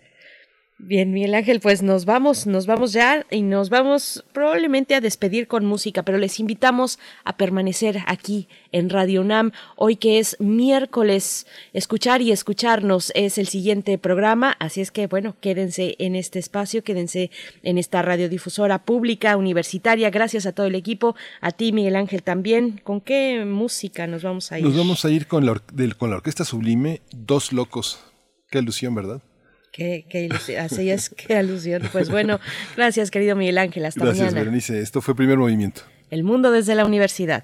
Speaker 2: Bien, Miguel Ángel, pues nos vamos, nos vamos ya y nos vamos probablemente a despedir con música, pero les invitamos a permanecer aquí en Radio UNAM, hoy que es miércoles, escuchar y escucharnos es el siguiente programa, así es que bueno, quédense en este espacio, quédense en esta radiodifusora pública, universitaria, gracias a todo el equipo, a ti Miguel Ángel también, ¿con qué música nos vamos a ir?
Speaker 1: Nos vamos a ir con la, con la orquesta sublime, Dos Locos. Qué alusión, ¿verdad?
Speaker 2: Qué, qué ilusión, así es, qué alusión. Pues bueno, gracias querido Miguel Ángel, hasta
Speaker 1: Gracias,
Speaker 2: mañana.
Speaker 1: Berenice. Esto fue Primer Movimiento.
Speaker 2: El mundo desde la universidad.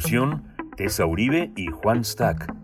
Speaker 36: Locución, Tessa Uribe y Juan Stack.